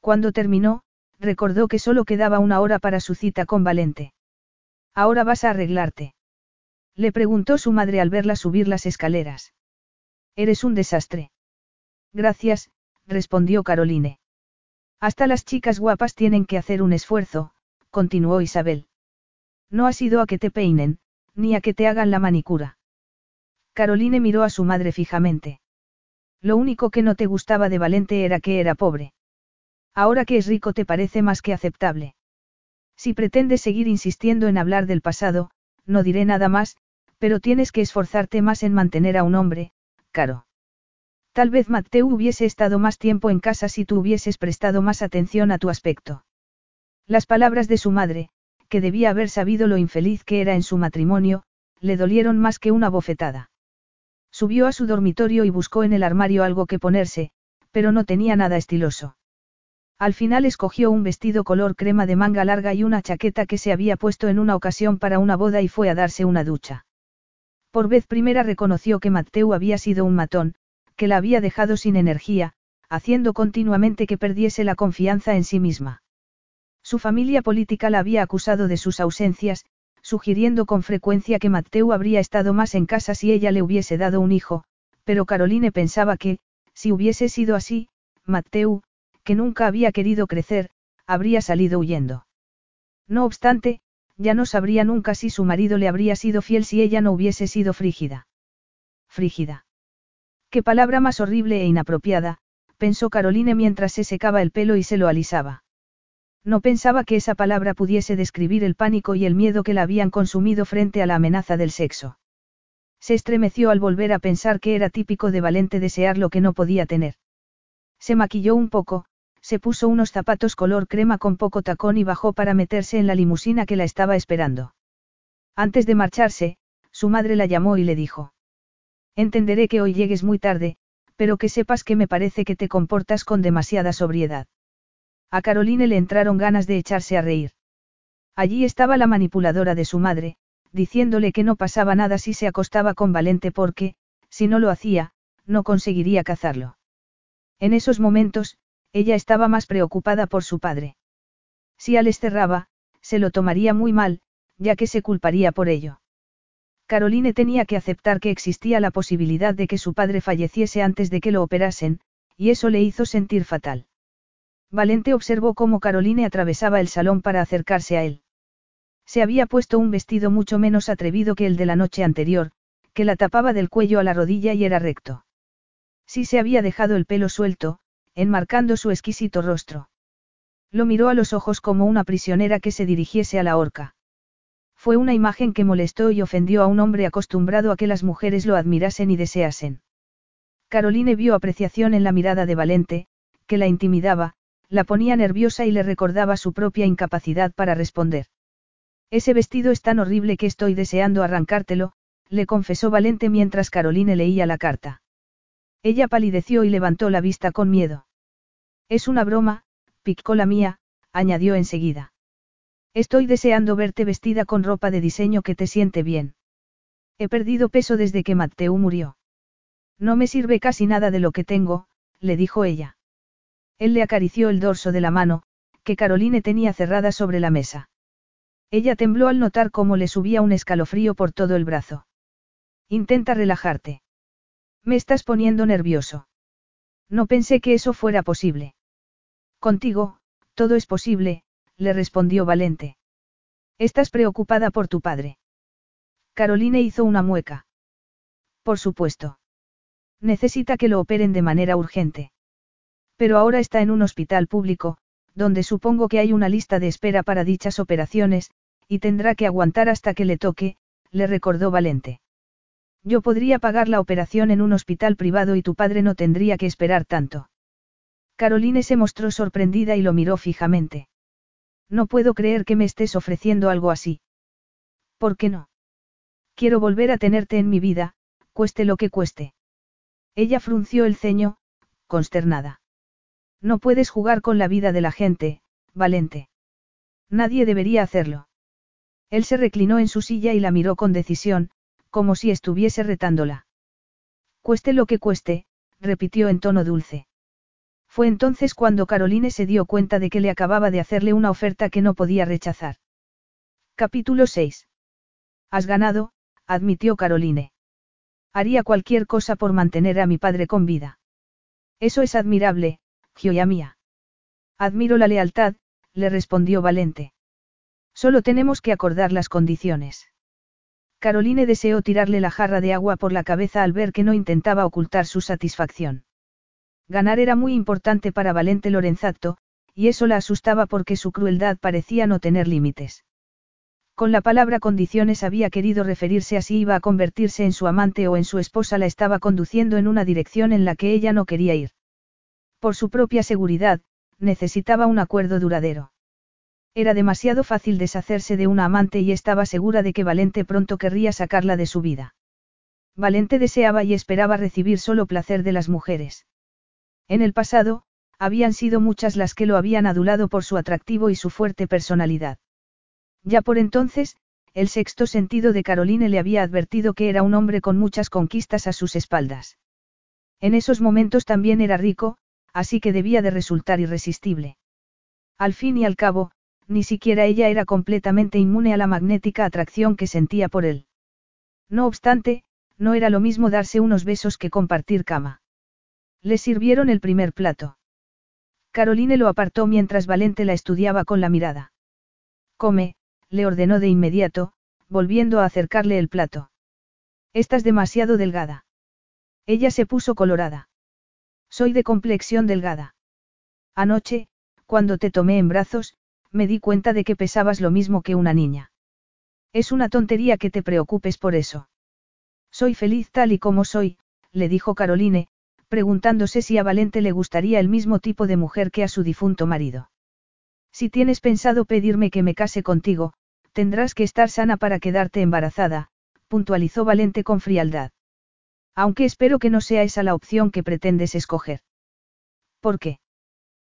Cuando terminó, recordó que solo quedaba una hora para su cita con Valente. ¿Ahora vas a arreglarte? Le preguntó su madre al verla subir las escaleras. Eres un desastre. Gracias, respondió Caroline. Hasta las chicas guapas tienen que hacer un esfuerzo, continuó Isabel. No has ido a que te peinen, ni a que te hagan la manicura. Caroline miró a su madre fijamente. Lo único que no te gustaba de Valente era que era pobre. Ahora que es rico te parece más que aceptable. Si pretendes seguir insistiendo en hablar del pasado, no diré nada más, pero tienes que esforzarte más en mantener a un hombre, caro. Tal vez Mateo hubiese estado más tiempo en casa si tú hubieses prestado más atención a tu aspecto. Las palabras de su madre, que debía haber sabido lo infeliz que era en su matrimonio, le dolieron más que una bofetada. Subió a su dormitorio y buscó en el armario algo que ponerse, pero no tenía nada estiloso. Al final escogió un vestido color crema de manga larga y una chaqueta que se había puesto en una ocasión para una boda y fue a darse una ducha. Por vez primera reconoció que Mateu había sido un matón, que la había dejado sin energía, haciendo continuamente que perdiese la confianza en sí misma. Su familia política la había acusado de sus ausencias, sugiriendo con frecuencia que Mateu habría estado más en casa si ella le hubiese dado un hijo, pero Caroline pensaba que, si hubiese sido así, Mateu, que nunca había querido crecer, habría salido huyendo. No obstante, ya no sabría nunca si su marido le habría sido fiel si ella no hubiese sido frígida. Frígida. Qué palabra más horrible e inapropiada, pensó Caroline mientras se secaba el pelo y se lo alisaba. No pensaba que esa palabra pudiese describir el pánico y el miedo que la habían consumido frente a la amenaza del sexo. Se estremeció al volver a pensar que era típico de Valente desear lo que no podía tener. Se maquilló un poco, se puso unos zapatos color crema con poco tacón y bajó para meterse en la limusina que la estaba esperando. Antes de marcharse, su madre la llamó y le dijo. Entenderé que hoy llegues muy tarde, pero que sepas que me parece que te comportas con demasiada sobriedad. A Caroline le entraron ganas de echarse a reír. Allí estaba la manipuladora de su madre, diciéndole que no pasaba nada si se acostaba con Valente porque, si no lo hacía, no conseguiría cazarlo. En esos momentos, ella estaba más preocupada por su padre. Si Alex cerraba, se lo tomaría muy mal, ya que se culparía por ello. Caroline tenía que aceptar que existía la posibilidad de que su padre falleciese antes de que lo operasen, y eso le hizo sentir fatal. Valente observó cómo Caroline atravesaba el salón para acercarse a él. Se había puesto un vestido mucho menos atrevido que el de la noche anterior, que la tapaba del cuello a la rodilla y era recto. Si se había dejado el pelo suelto, enmarcando su exquisito rostro. Lo miró a los ojos como una prisionera que se dirigiese a la horca. Fue una imagen que molestó y ofendió a un hombre acostumbrado a que las mujeres lo admirasen y deseasen. Caroline vio apreciación en la mirada de Valente, que la intimidaba, la ponía nerviosa y le recordaba su propia incapacidad para responder. Ese vestido es tan horrible que estoy deseando arrancártelo, le confesó Valente mientras Caroline leía la carta. Ella palideció y levantó la vista con miedo. Es una broma, picó la mía, añadió enseguida. Estoy deseando verte vestida con ropa de diseño que te siente bien. He perdido peso desde que Mateo murió. No me sirve casi nada de lo que tengo, le dijo ella. Él le acarició el dorso de la mano, que Caroline tenía cerrada sobre la mesa. Ella tembló al notar cómo le subía un escalofrío por todo el brazo. Intenta relajarte. Me estás poniendo nervioso. No pensé que eso fuera posible. Contigo, todo es posible, le respondió Valente. Estás preocupada por tu padre. Caroline hizo una mueca. Por supuesto. Necesita que lo operen de manera urgente. Pero ahora está en un hospital público, donde supongo que hay una lista de espera para dichas operaciones, y tendrá que aguantar hasta que le toque, le recordó Valente. Yo podría pagar la operación en un hospital privado y tu padre no tendría que esperar tanto. Caroline se mostró sorprendida y lo miró fijamente. No puedo creer que me estés ofreciendo algo así. ¿Por qué no? Quiero volver a tenerte en mi vida, cueste lo que cueste. Ella frunció el ceño, consternada. No puedes jugar con la vida de la gente, Valente. Nadie debería hacerlo. Él se reclinó en su silla y la miró con decisión, como si estuviese retándola. Cueste lo que cueste, repitió en tono dulce. Fue entonces cuando Caroline se dio cuenta de que le acababa de hacerle una oferta que no podía rechazar. Capítulo 6. Has ganado, admitió Caroline. Haría cualquier cosa por mantener a mi padre con vida. Eso es admirable, Gioia mía. Admiro la lealtad, le respondió Valente. Solo tenemos que acordar las condiciones. Caroline deseó tirarle la jarra de agua por la cabeza al ver que no intentaba ocultar su satisfacción. Ganar era muy importante para Valente Lorenzato, y eso la asustaba porque su crueldad parecía no tener límites. Con la palabra condiciones había querido referirse a si iba a convertirse en su amante o en su esposa la estaba conduciendo en una dirección en la que ella no quería ir. Por su propia seguridad, necesitaba un acuerdo duradero. Era demasiado fácil deshacerse de una amante y estaba segura de que Valente pronto querría sacarla de su vida. Valente deseaba y esperaba recibir solo placer de las mujeres. En el pasado, habían sido muchas las que lo habían adulado por su atractivo y su fuerte personalidad. Ya por entonces, el sexto sentido de Caroline le había advertido que era un hombre con muchas conquistas a sus espaldas. En esos momentos también era rico, así que debía de resultar irresistible. Al fin y al cabo, ni siquiera ella era completamente inmune a la magnética atracción que sentía por él. No obstante, no era lo mismo darse unos besos que compartir cama. Le sirvieron el primer plato. Caroline lo apartó mientras Valente la estudiaba con la mirada. Come, le ordenó de inmediato, volviendo a acercarle el plato. Estás demasiado delgada. Ella se puso colorada. Soy de complexión delgada. Anoche, cuando te tomé en brazos, me di cuenta de que pesabas lo mismo que una niña. Es una tontería que te preocupes por eso. Soy feliz tal y como soy, le dijo Caroline, preguntándose si a Valente le gustaría el mismo tipo de mujer que a su difunto marido. Si tienes pensado pedirme que me case contigo, tendrás que estar sana para quedarte embarazada, puntualizó Valente con frialdad. Aunque espero que no sea esa la opción que pretendes escoger. ¿Por qué?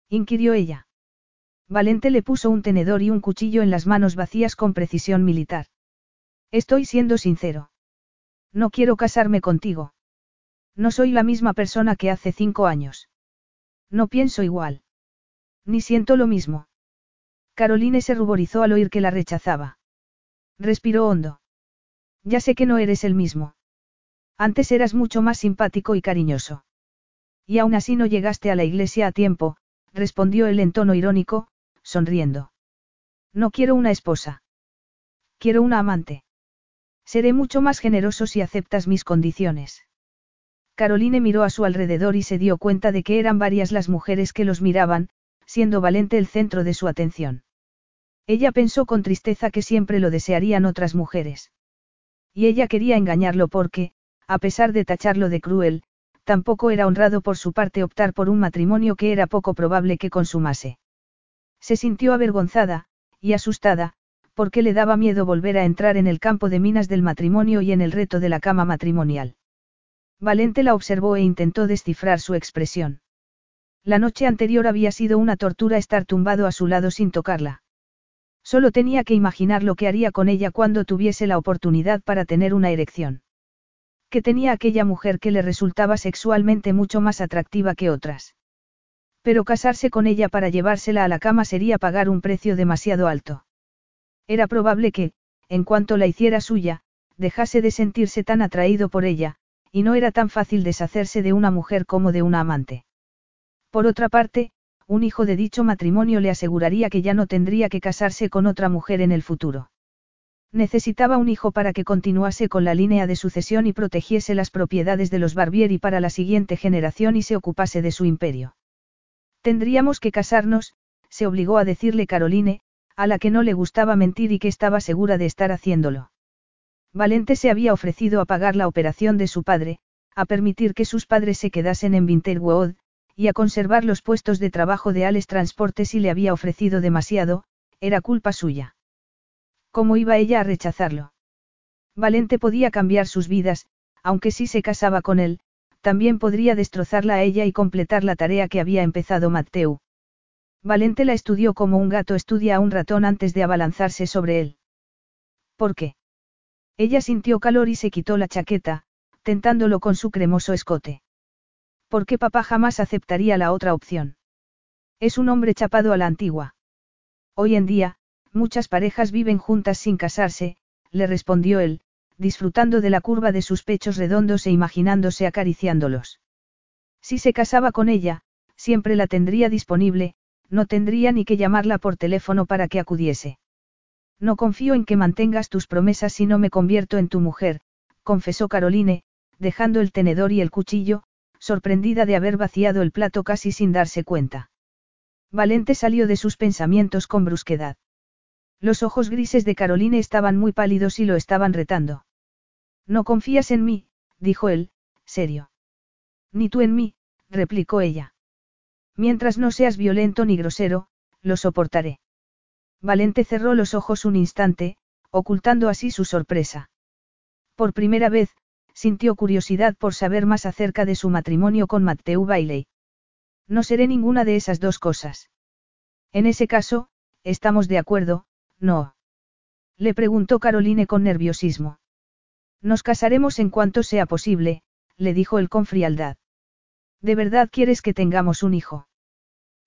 inquirió ella. Valente le puso un tenedor y un cuchillo en las manos vacías con precisión militar. Estoy siendo sincero. No quiero casarme contigo. No soy la misma persona que hace cinco años. No pienso igual. Ni siento lo mismo. Caroline se ruborizó al oír que la rechazaba. Respiró hondo. Ya sé que no eres el mismo. Antes eras mucho más simpático y cariñoso. Y aún así no llegaste a la iglesia a tiempo, respondió él en tono irónico, sonriendo. No quiero una esposa. Quiero una amante. Seré mucho más generoso si aceptas mis condiciones. Caroline miró a su alrededor y se dio cuenta de que eran varias las mujeres que los miraban, siendo Valente el centro de su atención. Ella pensó con tristeza que siempre lo desearían otras mujeres. Y ella quería engañarlo porque, a pesar de tacharlo de cruel, tampoco era honrado por su parte optar por un matrimonio que era poco probable que consumase. Se sintió avergonzada, y asustada, porque le daba miedo volver a entrar en el campo de minas del matrimonio y en el reto de la cama matrimonial. Valente la observó e intentó descifrar su expresión. La noche anterior había sido una tortura estar tumbado a su lado sin tocarla. Solo tenía que imaginar lo que haría con ella cuando tuviese la oportunidad para tener una erección. Que tenía aquella mujer que le resultaba sexualmente mucho más atractiva que otras. Pero casarse con ella para llevársela a la cama sería pagar un precio demasiado alto. Era probable que, en cuanto la hiciera suya, dejase de sentirse tan atraído por ella, y no era tan fácil deshacerse de una mujer como de una amante. Por otra parte, un hijo de dicho matrimonio le aseguraría que ya no tendría que casarse con otra mujer en el futuro. Necesitaba un hijo para que continuase con la línea de sucesión y protegiese las propiedades de los Barbieri para la siguiente generación y se ocupase de su imperio. Tendríamos que casarnos, se obligó a decirle Caroline, a la que no le gustaba mentir y que estaba segura de estar haciéndolo. Valente se había ofrecido a pagar la operación de su padre, a permitir que sus padres se quedasen en Winterwood, y a conservar los puestos de trabajo de Ales Transportes y le había ofrecido demasiado, era culpa suya. ¿Cómo iba ella a rechazarlo? Valente podía cambiar sus vidas, aunque si se casaba con él, también podría destrozarla a ella y completar la tarea que había empezado Matteo. Valente la estudió como un gato estudia a un ratón antes de abalanzarse sobre él. ¿Por qué? Ella sintió calor y se quitó la chaqueta, tentándolo con su cremoso escote. ¿Por qué papá jamás aceptaría la otra opción? Es un hombre chapado a la antigua. Hoy en día, muchas parejas viven juntas sin casarse, le respondió él, disfrutando de la curva de sus pechos redondos e imaginándose acariciándolos. Si se casaba con ella, siempre la tendría disponible, no tendría ni que llamarla por teléfono para que acudiese. No confío en que mantengas tus promesas si no me convierto en tu mujer, confesó Caroline, dejando el tenedor y el cuchillo, sorprendida de haber vaciado el plato casi sin darse cuenta. Valente salió de sus pensamientos con brusquedad. Los ojos grises de Caroline estaban muy pálidos y lo estaban retando. No confías en mí, dijo él, serio. Ni tú en mí, replicó ella. Mientras no seas violento ni grosero, lo soportaré. Valente cerró los ojos un instante, ocultando así su sorpresa. Por primera vez, sintió curiosidad por saber más acerca de su matrimonio con Matthew Bailey. No seré ninguna de esas dos cosas. En ese caso, estamos de acuerdo, no. Le preguntó Caroline con nerviosismo. Nos casaremos en cuanto sea posible, le dijo él con frialdad. ¿De verdad quieres que tengamos un hijo?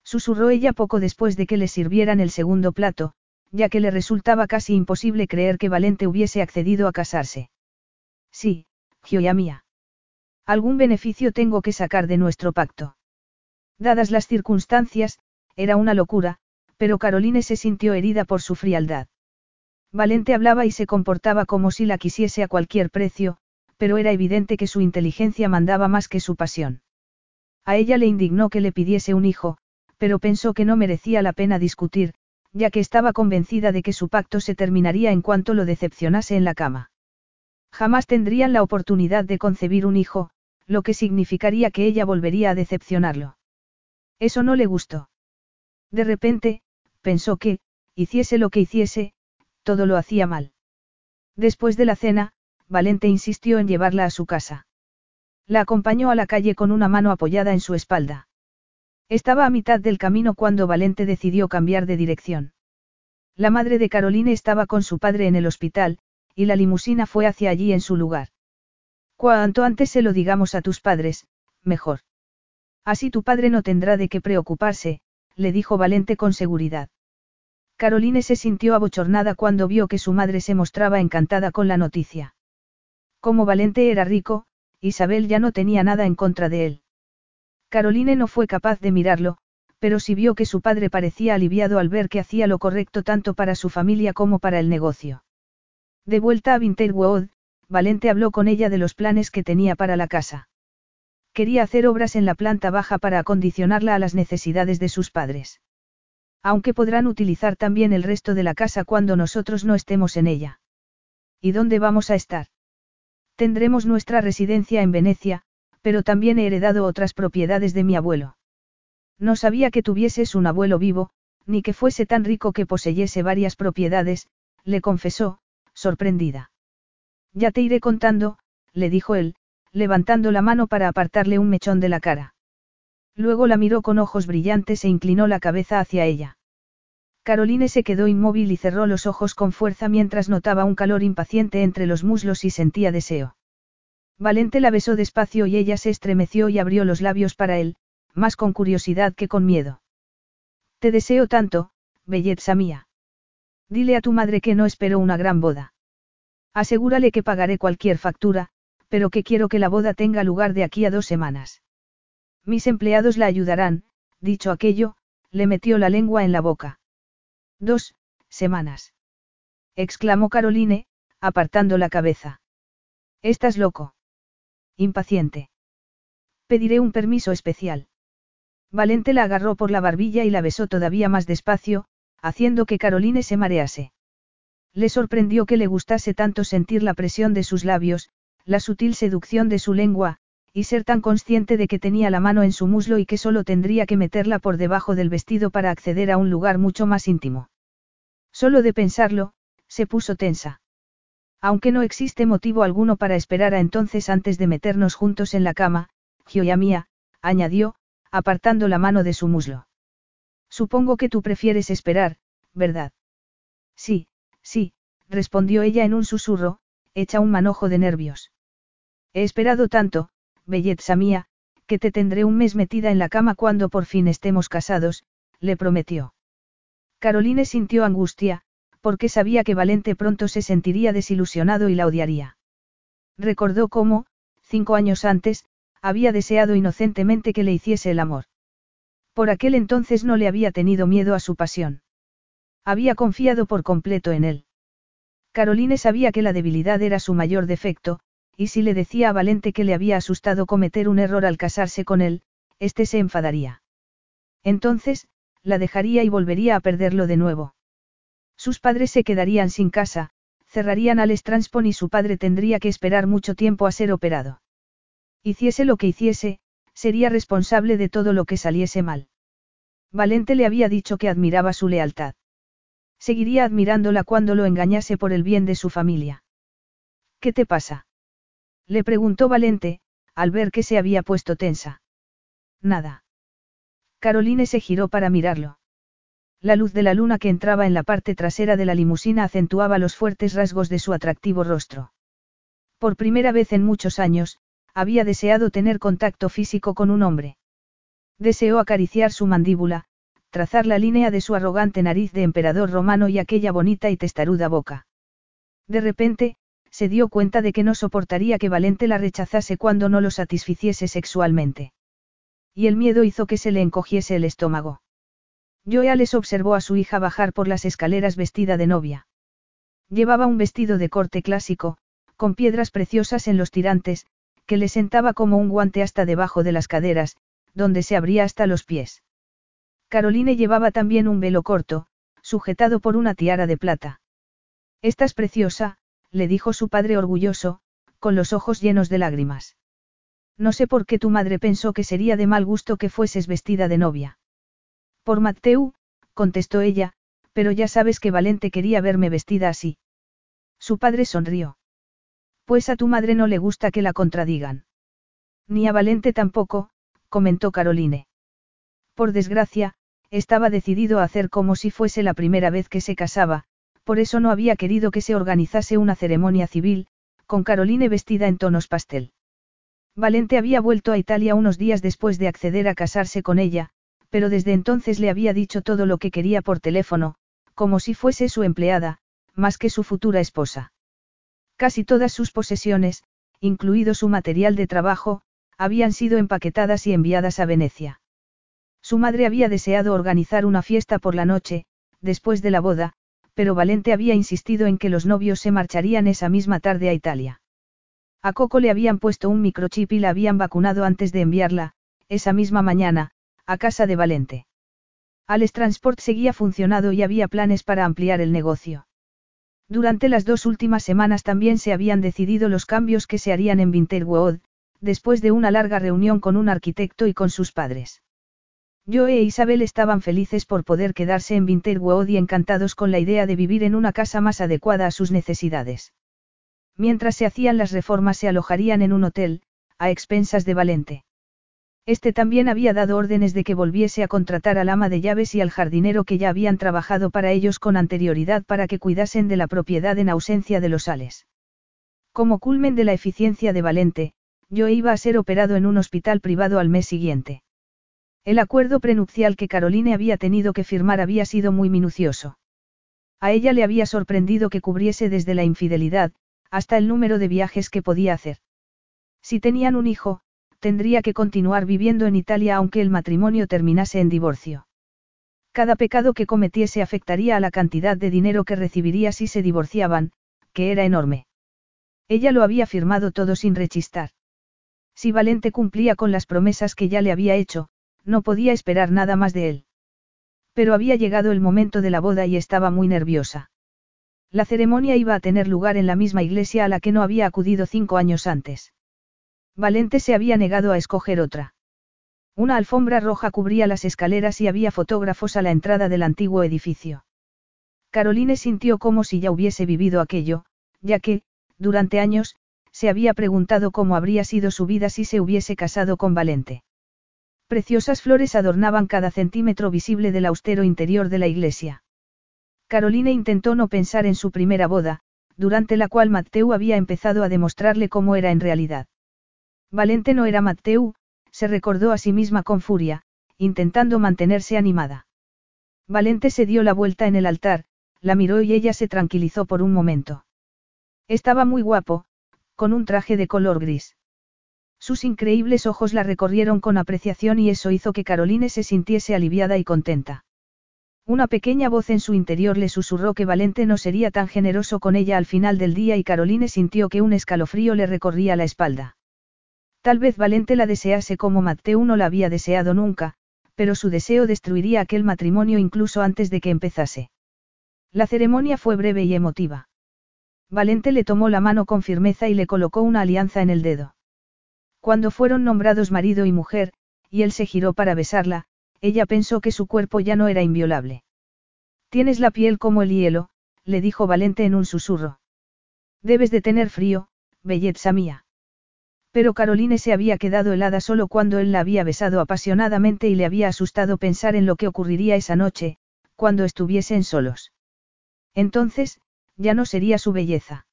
Susurró ella poco después de que le sirvieran el segundo plato, ya que le resultaba casi imposible creer que Valente hubiese accedido a casarse. Sí, Gioia mía. Algún beneficio tengo que sacar de nuestro pacto. Dadas las circunstancias, era una locura, pero Caroline se sintió herida por su frialdad. Valente hablaba y se comportaba como si la quisiese a cualquier precio, pero era evidente que su inteligencia mandaba más que su pasión. A ella le indignó que le pidiese un hijo, pero pensó que no merecía la pena discutir, ya que estaba convencida de que su pacto se terminaría en cuanto lo decepcionase en la cama. Jamás tendrían la oportunidad de concebir un hijo, lo que significaría que ella volvería a decepcionarlo. Eso no le gustó. De repente, pensó que, hiciese lo que hiciese, todo lo hacía mal. Después de la cena, Valente insistió en llevarla a su casa. La acompañó a la calle con una mano apoyada en su espalda. Estaba a mitad del camino cuando Valente decidió cambiar de dirección. La madre de Caroline estaba con su padre en el hospital, y la limusina fue hacia allí en su lugar. Cuanto antes se lo digamos a tus padres, mejor. Así tu padre no tendrá de qué preocuparse, le dijo Valente con seguridad. Caroline se sintió abochornada cuando vio que su madre se mostraba encantada con la noticia. Como Valente era rico, Isabel ya no tenía nada en contra de él. Caroline no fue capaz de mirarlo, pero sí vio que su padre parecía aliviado al ver que hacía lo correcto tanto para su familia como para el negocio. De vuelta a Winterwood, Valente habló con ella de los planes que tenía para la casa. Quería hacer obras en la planta baja para acondicionarla a las necesidades de sus padres. Aunque podrán utilizar también el resto de la casa cuando nosotros no estemos en ella. ¿Y dónde vamos a estar? Tendremos nuestra residencia en Venecia, pero también he heredado otras propiedades de mi abuelo. No sabía que tuvieses un abuelo vivo, ni que fuese tan rico que poseyese varias propiedades, le confesó, sorprendida. Ya te iré contando, le dijo él, levantando la mano para apartarle un mechón de la cara. Luego la miró con ojos brillantes e inclinó la cabeza hacia ella. Caroline se quedó inmóvil y cerró los ojos con fuerza mientras notaba un calor impaciente entre los muslos y sentía deseo. Valente la besó despacio y ella se estremeció y abrió los labios para él, más con curiosidad que con miedo. Te deseo tanto, belleza mía. Dile a tu madre que no espero una gran boda. Asegúrale que pagaré cualquier factura, pero que quiero que la boda tenga lugar de aquí a dos semanas. Mis empleados la ayudarán, dicho aquello, le metió la lengua en la boca. Dos, semanas. exclamó Caroline, apartando la cabeza. Estás loco. Impaciente. Pediré un permiso especial. Valente la agarró por la barbilla y la besó todavía más despacio, haciendo que Caroline se marease. Le sorprendió que le gustase tanto sentir la presión de sus labios, la sutil seducción de su lengua, y ser tan consciente de que tenía la mano en su muslo y que solo tendría que meterla por debajo del vestido para acceder a un lugar mucho más íntimo. Solo de pensarlo, se puso tensa. Aunque no existe motivo alguno para esperar a entonces antes de meternos juntos en la cama, Gioia mía, añadió, apartando la mano de su muslo. Supongo que tú prefieres esperar, ¿verdad? Sí, sí, respondió ella en un susurro, hecha un manojo de nervios. He esperado tanto, belleza mía, que te tendré un mes metida en la cama cuando por fin estemos casados, le prometió. Caroline sintió angustia, porque sabía que Valente pronto se sentiría desilusionado y la odiaría. Recordó cómo, cinco años antes, había deseado inocentemente que le hiciese el amor. Por aquel entonces no le había tenido miedo a su pasión. Había confiado por completo en él. Caroline sabía que la debilidad era su mayor defecto, y si le decía a Valente que le había asustado cometer un error al casarse con él, éste se enfadaría. Entonces, la dejaría y volvería a perderlo de nuevo. Sus padres se quedarían sin casa, cerrarían al Stranspon y su padre tendría que esperar mucho tiempo a ser operado. Hiciese lo que hiciese, sería responsable de todo lo que saliese mal. Valente le había dicho que admiraba su lealtad. Seguiría admirándola cuando lo engañase por el bien de su familia. ¿Qué te pasa? Le preguntó Valente, al ver que se había puesto tensa. Nada. Caroline se giró para mirarlo. La luz de la luna que entraba en la parte trasera de la limusina acentuaba los fuertes rasgos de su atractivo rostro. Por primera vez en muchos años, había deseado tener contacto físico con un hombre. Deseó acariciar su mandíbula, trazar la línea de su arrogante nariz de emperador romano y aquella bonita y testaruda boca. De repente, se dio cuenta de que no soportaría que Valente la rechazase cuando no lo satisficiese sexualmente. Y el miedo hizo que se le encogiese el estómago. Joea les observó a su hija bajar por las escaleras vestida de novia. Llevaba un vestido de corte clásico, con piedras preciosas en los tirantes, que le sentaba como un guante hasta debajo de las caderas, donde se abría hasta los pies. Caroline llevaba también un velo corto, sujetado por una tiara de plata. Estás preciosa, le dijo su padre orgulloso, con los ojos llenos de lágrimas. No sé por qué tu madre pensó que sería de mal gusto que fueses vestida de novia. Por Mateu, contestó ella, pero ya sabes que Valente quería verme vestida así. Su padre sonrió. Pues a tu madre no le gusta que la contradigan. Ni a Valente tampoco, comentó Caroline. Por desgracia, estaba decidido a hacer como si fuese la primera vez que se casaba, por eso no había querido que se organizase una ceremonia civil, con Caroline vestida en tonos pastel. Valente había vuelto a Italia unos días después de acceder a casarse con ella, pero desde entonces le había dicho todo lo que quería por teléfono, como si fuese su empleada, más que su futura esposa. Casi todas sus posesiones, incluido su material de trabajo, habían sido empaquetadas y enviadas a Venecia. Su madre había deseado organizar una fiesta por la noche, después de la boda, pero Valente había insistido en que los novios se marcharían esa misma tarde a Italia. A Coco le habían puesto un microchip y la habían vacunado antes de enviarla, esa misma mañana, a casa de Valente. Ales Transport seguía funcionando y había planes para ampliar el negocio. Durante las dos últimas semanas también se habían decidido los cambios que se harían en Winterwood, después de una larga reunión con un arquitecto y con sus padres. Joe e Isabel estaban felices por poder quedarse en Winterwood y encantados con la idea de vivir en una casa más adecuada a sus necesidades. Mientras se hacían las reformas se alojarían en un hotel, a expensas de Valente. Este también había dado órdenes de que volviese a contratar al ama de llaves y al jardinero que ya habían trabajado para ellos con anterioridad para que cuidasen de la propiedad en ausencia de los sales. Como culmen de la eficiencia de Valente, yo iba a ser operado en un hospital privado al mes siguiente. El acuerdo prenupcial que Caroline había tenido que firmar había sido muy minucioso. A ella le había sorprendido que cubriese desde la infidelidad, hasta el número de viajes que podía hacer. Si tenían un hijo, tendría que continuar viviendo en Italia aunque el matrimonio terminase en divorcio. Cada pecado que cometiese afectaría a la cantidad de dinero que recibiría si se divorciaban, que era enorme. Ella lo había firmado todo sin rechistar. Si Valente cumplía con las promesas que ya le había hecho, no podía esperar nada más de él. Pero había llegado el momento de la boda y estaba muy nerviosa. La ceremonia iba a tener lugar en la misma iglesia a la que no había acudido cinco años antes. Valente se había negado a escoger otra. Una alfombra roja cubría las escaleras y había fotógrafos a la entrada del antiguo edificio. Caroline sintió como si ya hubiese vivido aquello, ya que, durante años, se había preguntado cómo habría sido su vida si se hubiese casado con Valente. Preciosas flores adornaban cada centímetro visible del austero interior de la iglesia. Caroline intentó no pensar en su primera boda, durante la cual Matteu había empezado a demostrarle cómo era en realidad. Valente no era Matteu, se recordó a sí misma con furia, intentando mantenerse animada. Valente se dio la vuelta en el altar, la miró y ella se tranquilizó por un momento. Estaba muy guapo, con un traje de color gris. Sus increíbles ojos la recorrieron con apreciación y eso hizo que Caroline se sintiese aliviada y contenta. Una pequeña voz en su interior le susurró que Valente no sería tan generoso con ella al final del día y Caroline sintió que un escalofrío le recorría la espalda. Tal vez Valente la desease como Matteo no la había deseado nunca, pero su deseo destruiría aquel matrimonio incluso antes de que empezase. La ceremonia fue breve y emotiva. Valente le tomó la mano con firmeza y le colocó una alianza en el dedo. Cuando fueron nombrados marido y mujer, y él se giró para besarla, ella pensó que su cuerpo ya no era inviolable. Tienes la piel como el hielo, le dijo Valente en un susurro. Debes de tener frío, belleza mía. Pero Caroline se había quedado helada solo cuando él la había besado apasionadamente y le había asustado pensar en lo que ocurriría esa noche, cuando estuviesen solos. Entonces, ya no sería su belleza.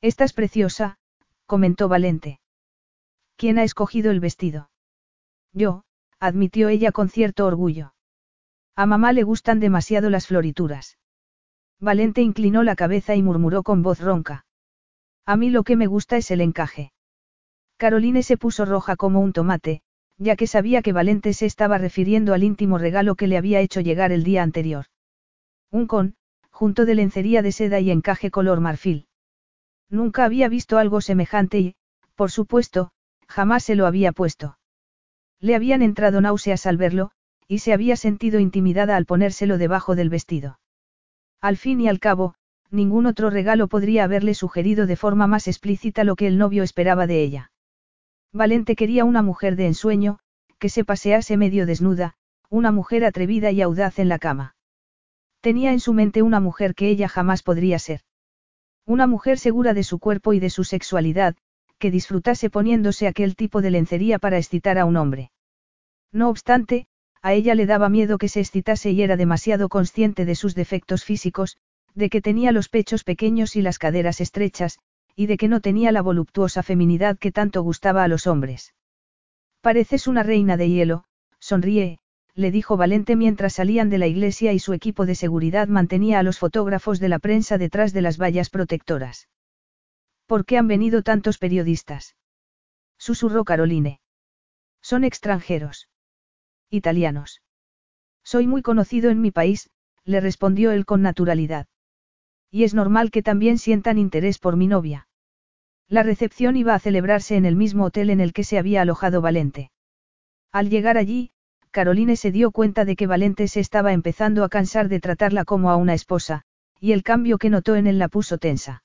Estás preciosa, comentó Valente. ¿Quién ha escogido el vestido? Yo, admitió ella con cierto orgullo. A mamá le gustan demasiado las florituras. Valente inclinó la cabeza y murmuró con voz ronca. A mí lo que me gusta es el encaje. Caroline se puso roja como un tomate, ya que sabía que Valente se estaba refiriendo al íntimo regalo que le había hecho llegar el día anterior. Un con, junto de lencería de seda y encaje color marfil. Nunca había visto algo semejante y, por supuesto, jamás se lo había puesto. Le habían entrado náuseas al verlo, y se había sentido intimidada al ponérselo debajo del vestido. Al fin y al cabo, ningún otro regalo podría haberle sugerido de forma más explícita lo que el novio esperaba de ella. Valente quería una mujer de ensueño, que se pasease medio desnuda, una mujer atrevida y audaz en la cama. Tenía en su mente una mujer que ella jamás podría ser. Una mujer segura de su cuerpo y de su sexualidad, que disfrutase poniéndose aquel tipo de lencería para excitar a un hombre. No obstante, a ella le daba miedo que se excitase y era demasiado consciente de sus defectos físicos, de que tenía los pechos pequeños y las caderas estrechas, y de que no tenía la voluptuosa feminidad que tanto gustaba a los hombres. Pareces una reina de hielo, sonríe, le dijo Valente mientras salían de la iglesia y su equipo de seguridad mantenía a los fotógrafos de la prensa detrás de las vallas protectoras. ¿Por qué han venido tantos periodistas? Susurró Caroline. Son extranjeros. Italianos. Soy muy conocido en mi país, le respondió él con naturalidad. Y es normal que también sientan interés por mi novia. La recepción iba a celebrarse en el mismo hotel en el que se había alojado Valente. Al llegar allí, Caroline se dio cuenta de que Valente se estaba empezando a cansar de tratarla como a una esposa, y el cambio que notó en él la puso tensa.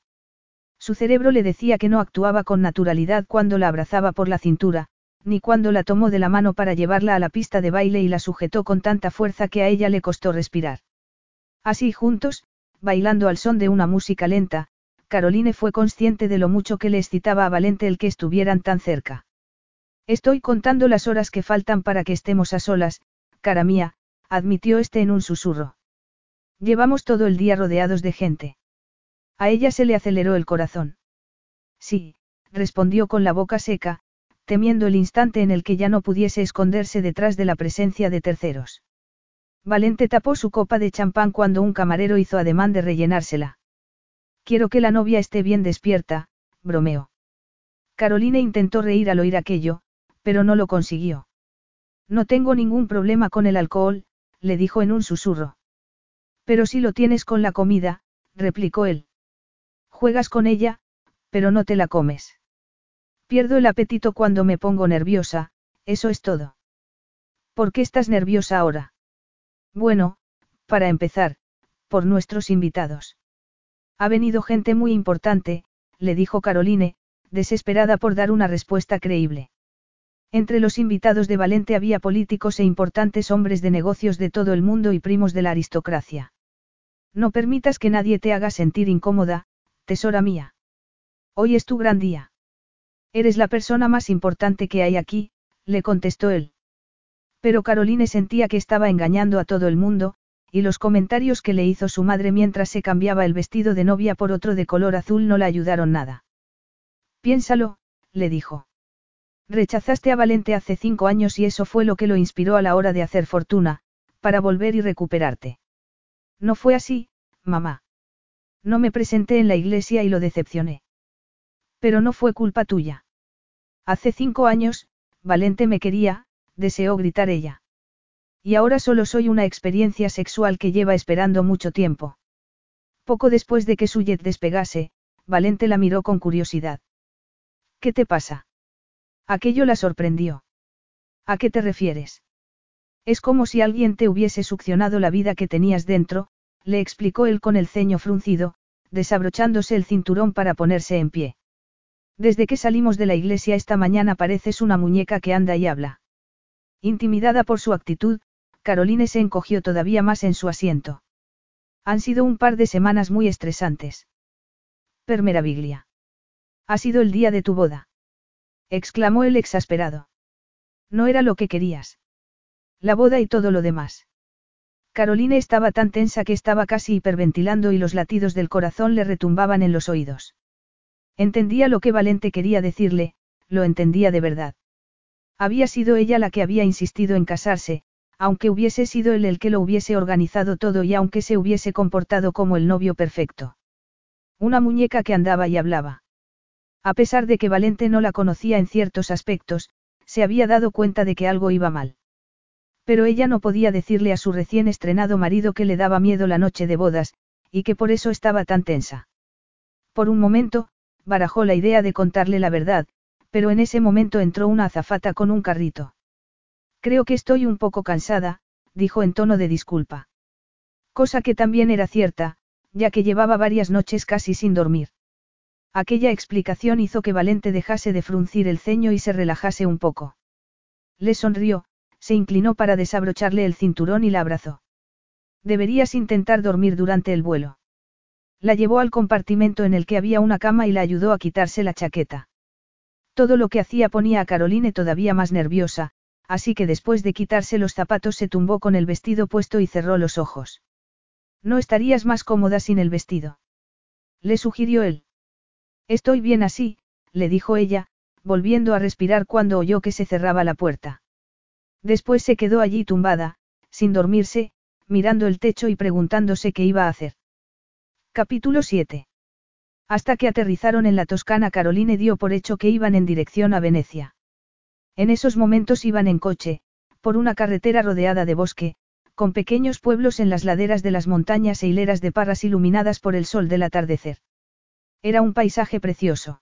Su cerebro le decía que no actuaba con naturalidad cuando la abrazaba por la cintura, ni cuando la tomó de la mano para llevarla a la pista de baile y la sujetó con tanta fuerza que a ella le costó respirar. Así juntos, bailando al son de una música lenta, Caroline fue consciente de lo mucho que le excitaba a Valente el que estuvieran tan cerca. Estoy contando las horas que faltan para que estemos a solas, cara mía, admitió este en un susurro. Llevamos todo el día rodeados de gente. A ella se le aceleró el corazón. Sí, respondió con la boca seca, temiendo el instante en el que ya no pudiese esconderse detrás de la presencia de terceros. Valente tapó su copa de champán cuando un camarero hizo ademán de rellenársela. Quiero que la novia esté bien despierta, bromeó. Carolina intentó reír al oír aquello, pero no lo consiguió. No tengo ningún problema con el alcohol, le dijo en un susurro. Pero si lo tienes con la comida, replicó él. Juegas con ella, pero no te la comes. Pierdo el apetito cuando me pongo nerviosa, eso es todo. ¿Por qué estás nerviosa ahora? Bueno, para empezar, por nuestros invitados. Ha venido gente muy importante, le dijo Caroline, desesperada por dar una respuesta creíble. Entre los invitados de Valente había políticos e importantes hombres de negocios de todo el mundo y primos de la aristocracia. No permitas que nadie te haga sentir incómoda, tesora mía. Hoy es tu gran día. Eres la persona más importante que hay aquí, le contestó él. Pero Caroline sentía que estaba engañando a todo el mundo, y los comentarios que le hizo su madre mientras se cambiaba el vestido de novia por otro de color azul no la ayudaron nada. Piénsalo, le dijo. Rechazaste a Valente hace cinco años y eso fue lo que lo inspiró a la hora de hacer fortuna, para volver y recuperarte. No fue así, mamá. No me presenté en la iglesia y lo decepcioné. Pero no fue culpa tuya. Hace cinco años, Valente me quería, deseó gritar ella. Y ahora solo soy una experiencia sexual que lleva esperando mucho tiempo. Poco después de que su jet despegase, Valente la miró con curiosidad. ¿Qué te pasa? Aquello la sorprendió. ¿A qué te refieres? Es como si alguien te hubiese succionado la vida que tenías dentro, le explicó él con el ceño fruncido, desabrochándose el cinturón para ponerse en pie. Desde que salimos de la iglesia esta mañana pareces una muñeca que anda y habla. Intimidada por su actitud, Caroline se encogió todavía más en su asiento. Han sido un par de semanas muy estresantes. Per meraviglia. Ha sido el día de tu boda. exclamó el exasperado. No era lo que querías. La boda y todo lo demás. Caroline estaba tan tensa que estaba casi hiperventilando y los latidos del corazón le retumbaban en los oídos. Entendía lo que Valente quería decirle, lo entendía de verdad. Había sido ella la que había insistido en casarse, aunque hubiese sido él el que lo hubiese organizado todo y aunque se hubiese comportado como el novio perfecto. Una muñeca que andaba y hablaba. A pesar de que Valente no la conocía en ciertos aspectos, se había dado cuenta de que algo iba mal. Pero ella no podía decirle a su recién estrenado marido que le daba miedo la noche de bodas, y que por eso estaba tan tensa. Por un momento, barajó la idea de contarle la verdad, pero en ese momento entró una azafata con un carrito. Creo que estoy un poco cansada, dijo en tono de disculpa. Cosa que también era cierta, ya que llevaba varias noches casi sin dormir. Aquella explicación hizo que Valente dejase de fruncir el ceño y se relajase un poco. Le sonrió, se inclinó para desabrocharle el cinturón y la abrazó. Deberías intentar dormir durante el vuelo. La llevó al compartimento en el que había una cama y la ayudó a quitarse la chaqueta. Todo lo que hacía ponía a Caroline todavía más nerviosa, así que después de quitarse los zapatos se tumbó con el vestido puesto y cerró los ojos. No estarías más cómoda sin el vestido. Le sugirió él. Estoy bien así, le dijo ella, volviendo a respirar cuando oyó que se cerraba la puerta. Después se quedó allí tumbada, sin dormirse, mirando el techo y preguntándose qué iba a hacer. Capítulo 7. Hasta que aterrizaron en la Toscana, Caroline dio por hecho que iban en dirección a Venecia. En esos momentos iban en coche, por una carretera rodeada de bosque, con pequeños pueblos en las laderas de las montañas e hileras de parras iluminadas por el sol del atardecer. Era un paisaje precioso.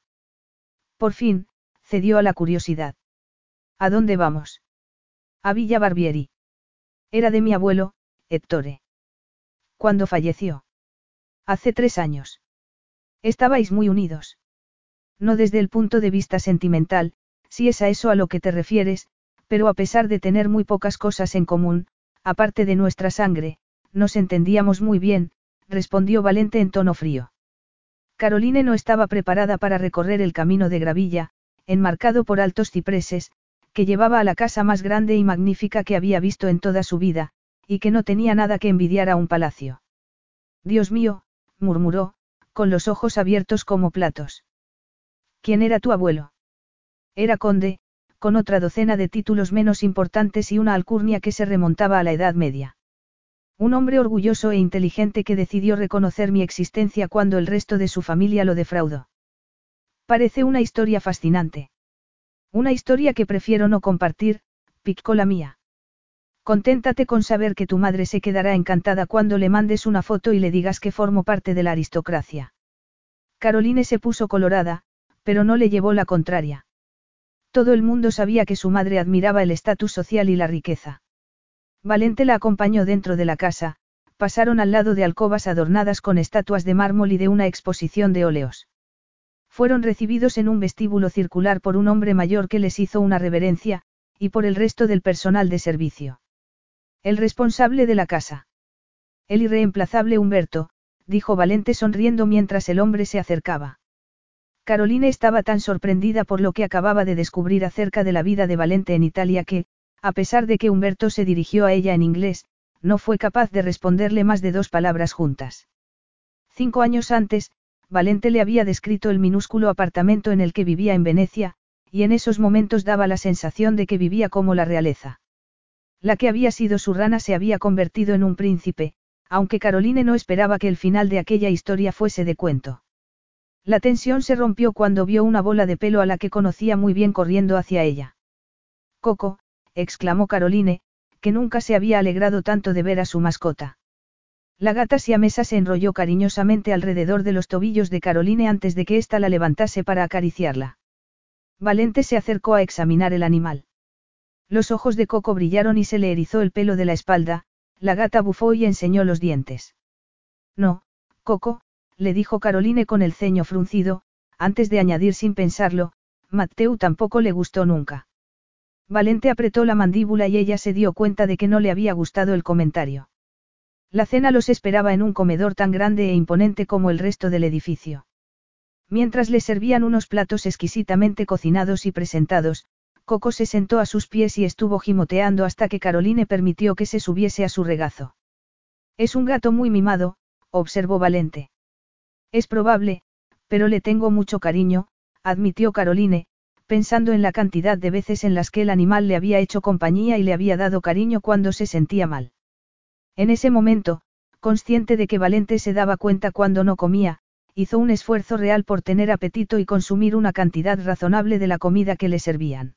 Por fin, cedió a la curiosidad. ¿A dónde vamos? A Villa Barbieri. Era de mi abuelo, Ettore. ¿Cuándo falleció? Hace tres años. Estabais muy unidos. No desde el punto de vista sentimental, si es a eso a lo que te refieres, pero a pesar de tener muy pocas cosas en común, aparte de nuestra sangre, nos entendíamos muy bien, respondió Valente en tono frío. Caroline no estaba preparada para recorrer el camino de gravilla, enmarcado por altos cipreses, que llevaba a la casa más grande y magnífica que había visto en toda su vida, y que no tenía nada que envidiar a un palacio. Dios mío, murmuró, con los ojos abiertos como platos. ¿Quién era tu abuelo? Era conde, con otra docena de títulos menos importantes y una alcurnia que se remontaba a la Edad Media. Un hombre orgulloso e inteligente que decidió reconocer mi existencia cuando el resto de su familia lo defraudó. Parece una historia fascinante. Una historia que prefiero no compartir, picó la mía. Conténtate con saber que tu madre se quedará encantada cuando le mandes una foto y le digas que formo parte de la aristocracia. Caroline se puso colorada, pero no le llevó la contraria. Todo el mundo sabía que su madre admiraba el estatus social y la riqueza. Valente la acompañó dentro de la casa, pasaron al lado de alcobas adornadas con estatuas de mármol y de una exposición de óleos. Fueron recibidos en un vestíbulo circular por un hombre mayor que les hizo una reverencia, y por el resto del personal de servicio. El responsable de la casa. El irreemplazable Humberto, dijo Valente sonriendo mientras el hombre se acercaba. Caroline estaba tan sorprendida por lo que acababa de descubrir acerca de la vida de Valente en Italia que, a pesar de que Humberto se dirigió a ella en inglés, no fue capaz de responderle más de dos palabras juntas. Cinco años antes, Valente le había descrito el minúsculo apartamento en el que vivía en Venecia, y en esos momentos daba la sensación de que vivía como la realeza. La que había sido su rana se había convertido en un príncipe, aunque Caroline no esperaba que el final de aquella historia fuese de cuento. La tensión se rompió cuando vio una bola de pelo a la que conocía muy bien corriendo hacia ella. Coco, exclamó Caroline, que nunca se había alegrado tanto de ver a su mascota. La gata siamesa se enrolló cariñosamente alrededor de los tobillos de Caroline antes de que ésta la levantase para acariciarla. Valente se acercó a examinar el animal. Los ojos de Coco brillaron y se le erizó el pelo de la espalda, la gata bufó y enseñó los dientes. No, Coco, le dijo Caroline con el ceño fruncido, antes de añadir sin pensarlo, Mateu tampoco le gustó nunca. Valente apretó la mandíbula y ella se dio cuenta de que no le había gustado el comentario. La cena los esperaba en un comedor tan grande e imponente como el resto del edificio. Mientras le servían unos platos exquisitamente cocinados y presentados, Coco se sentó a sus pies y estuvo gimoteando hasta que Caroline permitió que se subiese a su regazo. Es un gato muy mimado, observó Valente. Es probable, pero le tengo mucho cariño, admitió Caroline, pensando en la cantidad de veces en las que el animal le había hecho compañía y le había dado cariño cuando se sentía mal. En ese momento, consciente de que Valente se daba cuenta cuando no comía, hizo un esfuerzo real por tener apetito y consumir una cantidad razonable de la comida que le servían.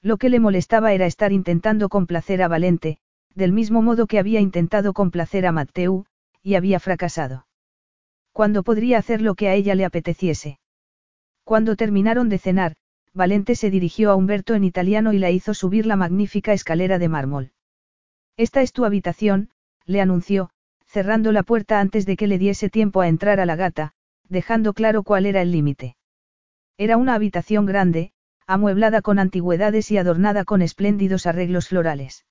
Lo que le molestaba era estar intentando complacer a Valente, del mismo modo que había intentado complacer a Mateu, y había fracasado. ¿Cuándo podría hacer lo que a ella le apeteciese? Cuando terminaron de cenar, Valente se dirigió a Humberto en italiano y la hizo subir la magnífica escalera de mármol. Esta es tu habitación, le anunció, cerrando la puerta antes de que le diese tiempo a entrar a la gata, dejando claro cuál era el límite. Era una habitación grande, amueblada con antigüedades y adornada con espléndidos arreglos florales.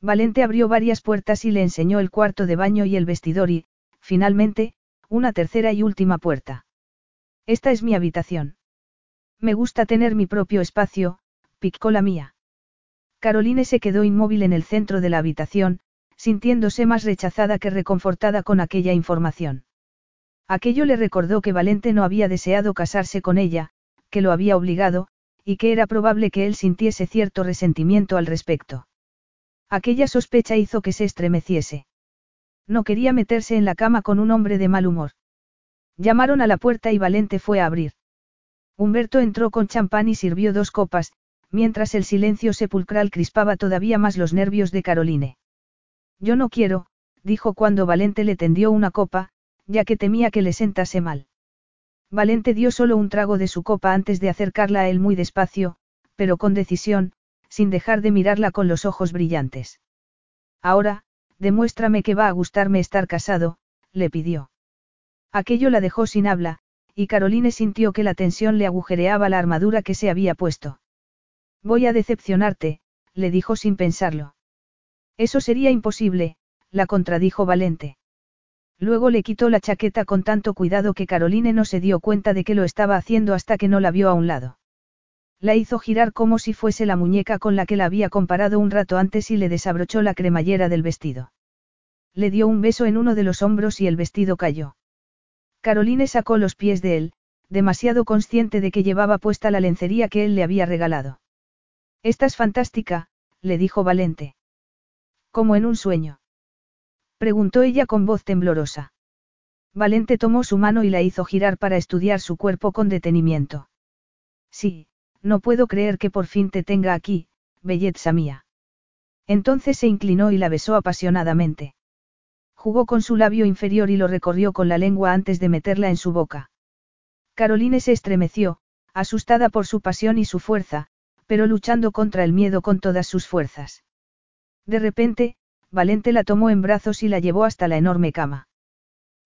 Valente abrió varias puertas y le enseñó el cuarto de baño y el vestidor y, finalmente, una tercera y última puerta. Esta es mi habitación. Me gusta tener mi propio espacio, picó la mía. Caroline se quedó inmóvil en el centro de la habitación, sintiéndose más rechazada que reconfortada con aquella información. Aquello le recordó que Valente no había deseado casarse con ella, que lo había obligado, y que era probable que él sintiese cierto resentimiento al respecto. Aquella sospecha hizo que se estremeciese. No quería meterse en la cama con un hombre de mal humor. Llamaron a la puerta y Valente fue a abrir. Humberto entró con champán y sirvió dos copas, mientras el silencio sepulcral crispaba todavía más los nervios de Caroline. Yo no quiero, dijo cuando Valente le tendió una copa, ya que temía que le sentase mal. Valente dio solo un trago de su copa antes de acercarla a él muy despacio, pero con decisión, sin dejar de mirarla con los ojos brillantes. Ahora, demuéstrame que va a gustarme estar casado, le pidió. Aquello la dejó sin habla, y Caroline sintió que la tensión le agujereaba la armadura que se había puesto. Voy a decepcionarte, le dijo sin pensarlo. Eso sería imposible, la contradijo Valente. Luego le quitó la chaqueta con tanto cuidado que Caroline no se dio cuenta de que lo estaba haciendo hasta que no la vio a un lado. La hizo girar como si fuese la muñeca con la que la había comparado un rato antes y le desabrochó la cremallera del vestido. Le dio un beso en uno de los hombros y el vestido cayó. Caroline sacó los pies de él, demasiado consciente de que llevaba puesta la lencería que él le había regalado. Estás fantástica, le dijo Valente. Como en un sueño. Preguntó ella con voz temblorosa. Valente tomó su mano y la hizo girar para estudiar su cuerpo con detenimiento. Sí, no puedo creer que por fin te tenga aquí, belleza mía. Entonces se inclinó y la besó apasionadamente. Jugó con su labio inferior y lo recorrió con la lengua antes de meterla en su boca. Caroline se estremeció, asustada por su pasión y su fuerza, pero luchando contra el miedo con todas sus fuerzas. De repente, Valente la tomó en brazos y la llevó hasta la enorme cama.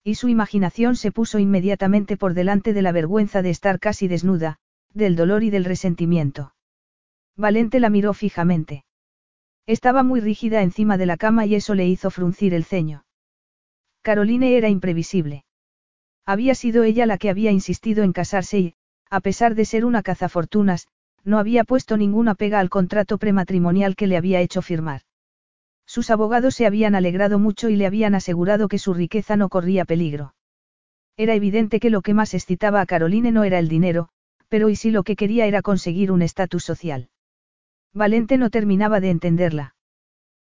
Y su imaginación se puso inmediatamente por delante de la vergüenza de estar casi desnuda, del dolor y del resentimiento. Valente la miró fijamente. Estaba muy rígida encima de la cama y eso le hizo fruncir el ceño. Caroline era imprevisible. Había sido ella la que había insistido en casarse y, a pesar de ser una cazafortunas, no había puesto ninguna pega al contrato prematrimonial que le había hecho firmar. Sus abogados se habían alegrado mucho y le habían asegurado que su riqueza no corría peligro. Era evidente que lo que más excitaba a Caroline no era el dinero, pero y si lo que quería era conseguir un estatus social. Valente no terminaba de entenderla.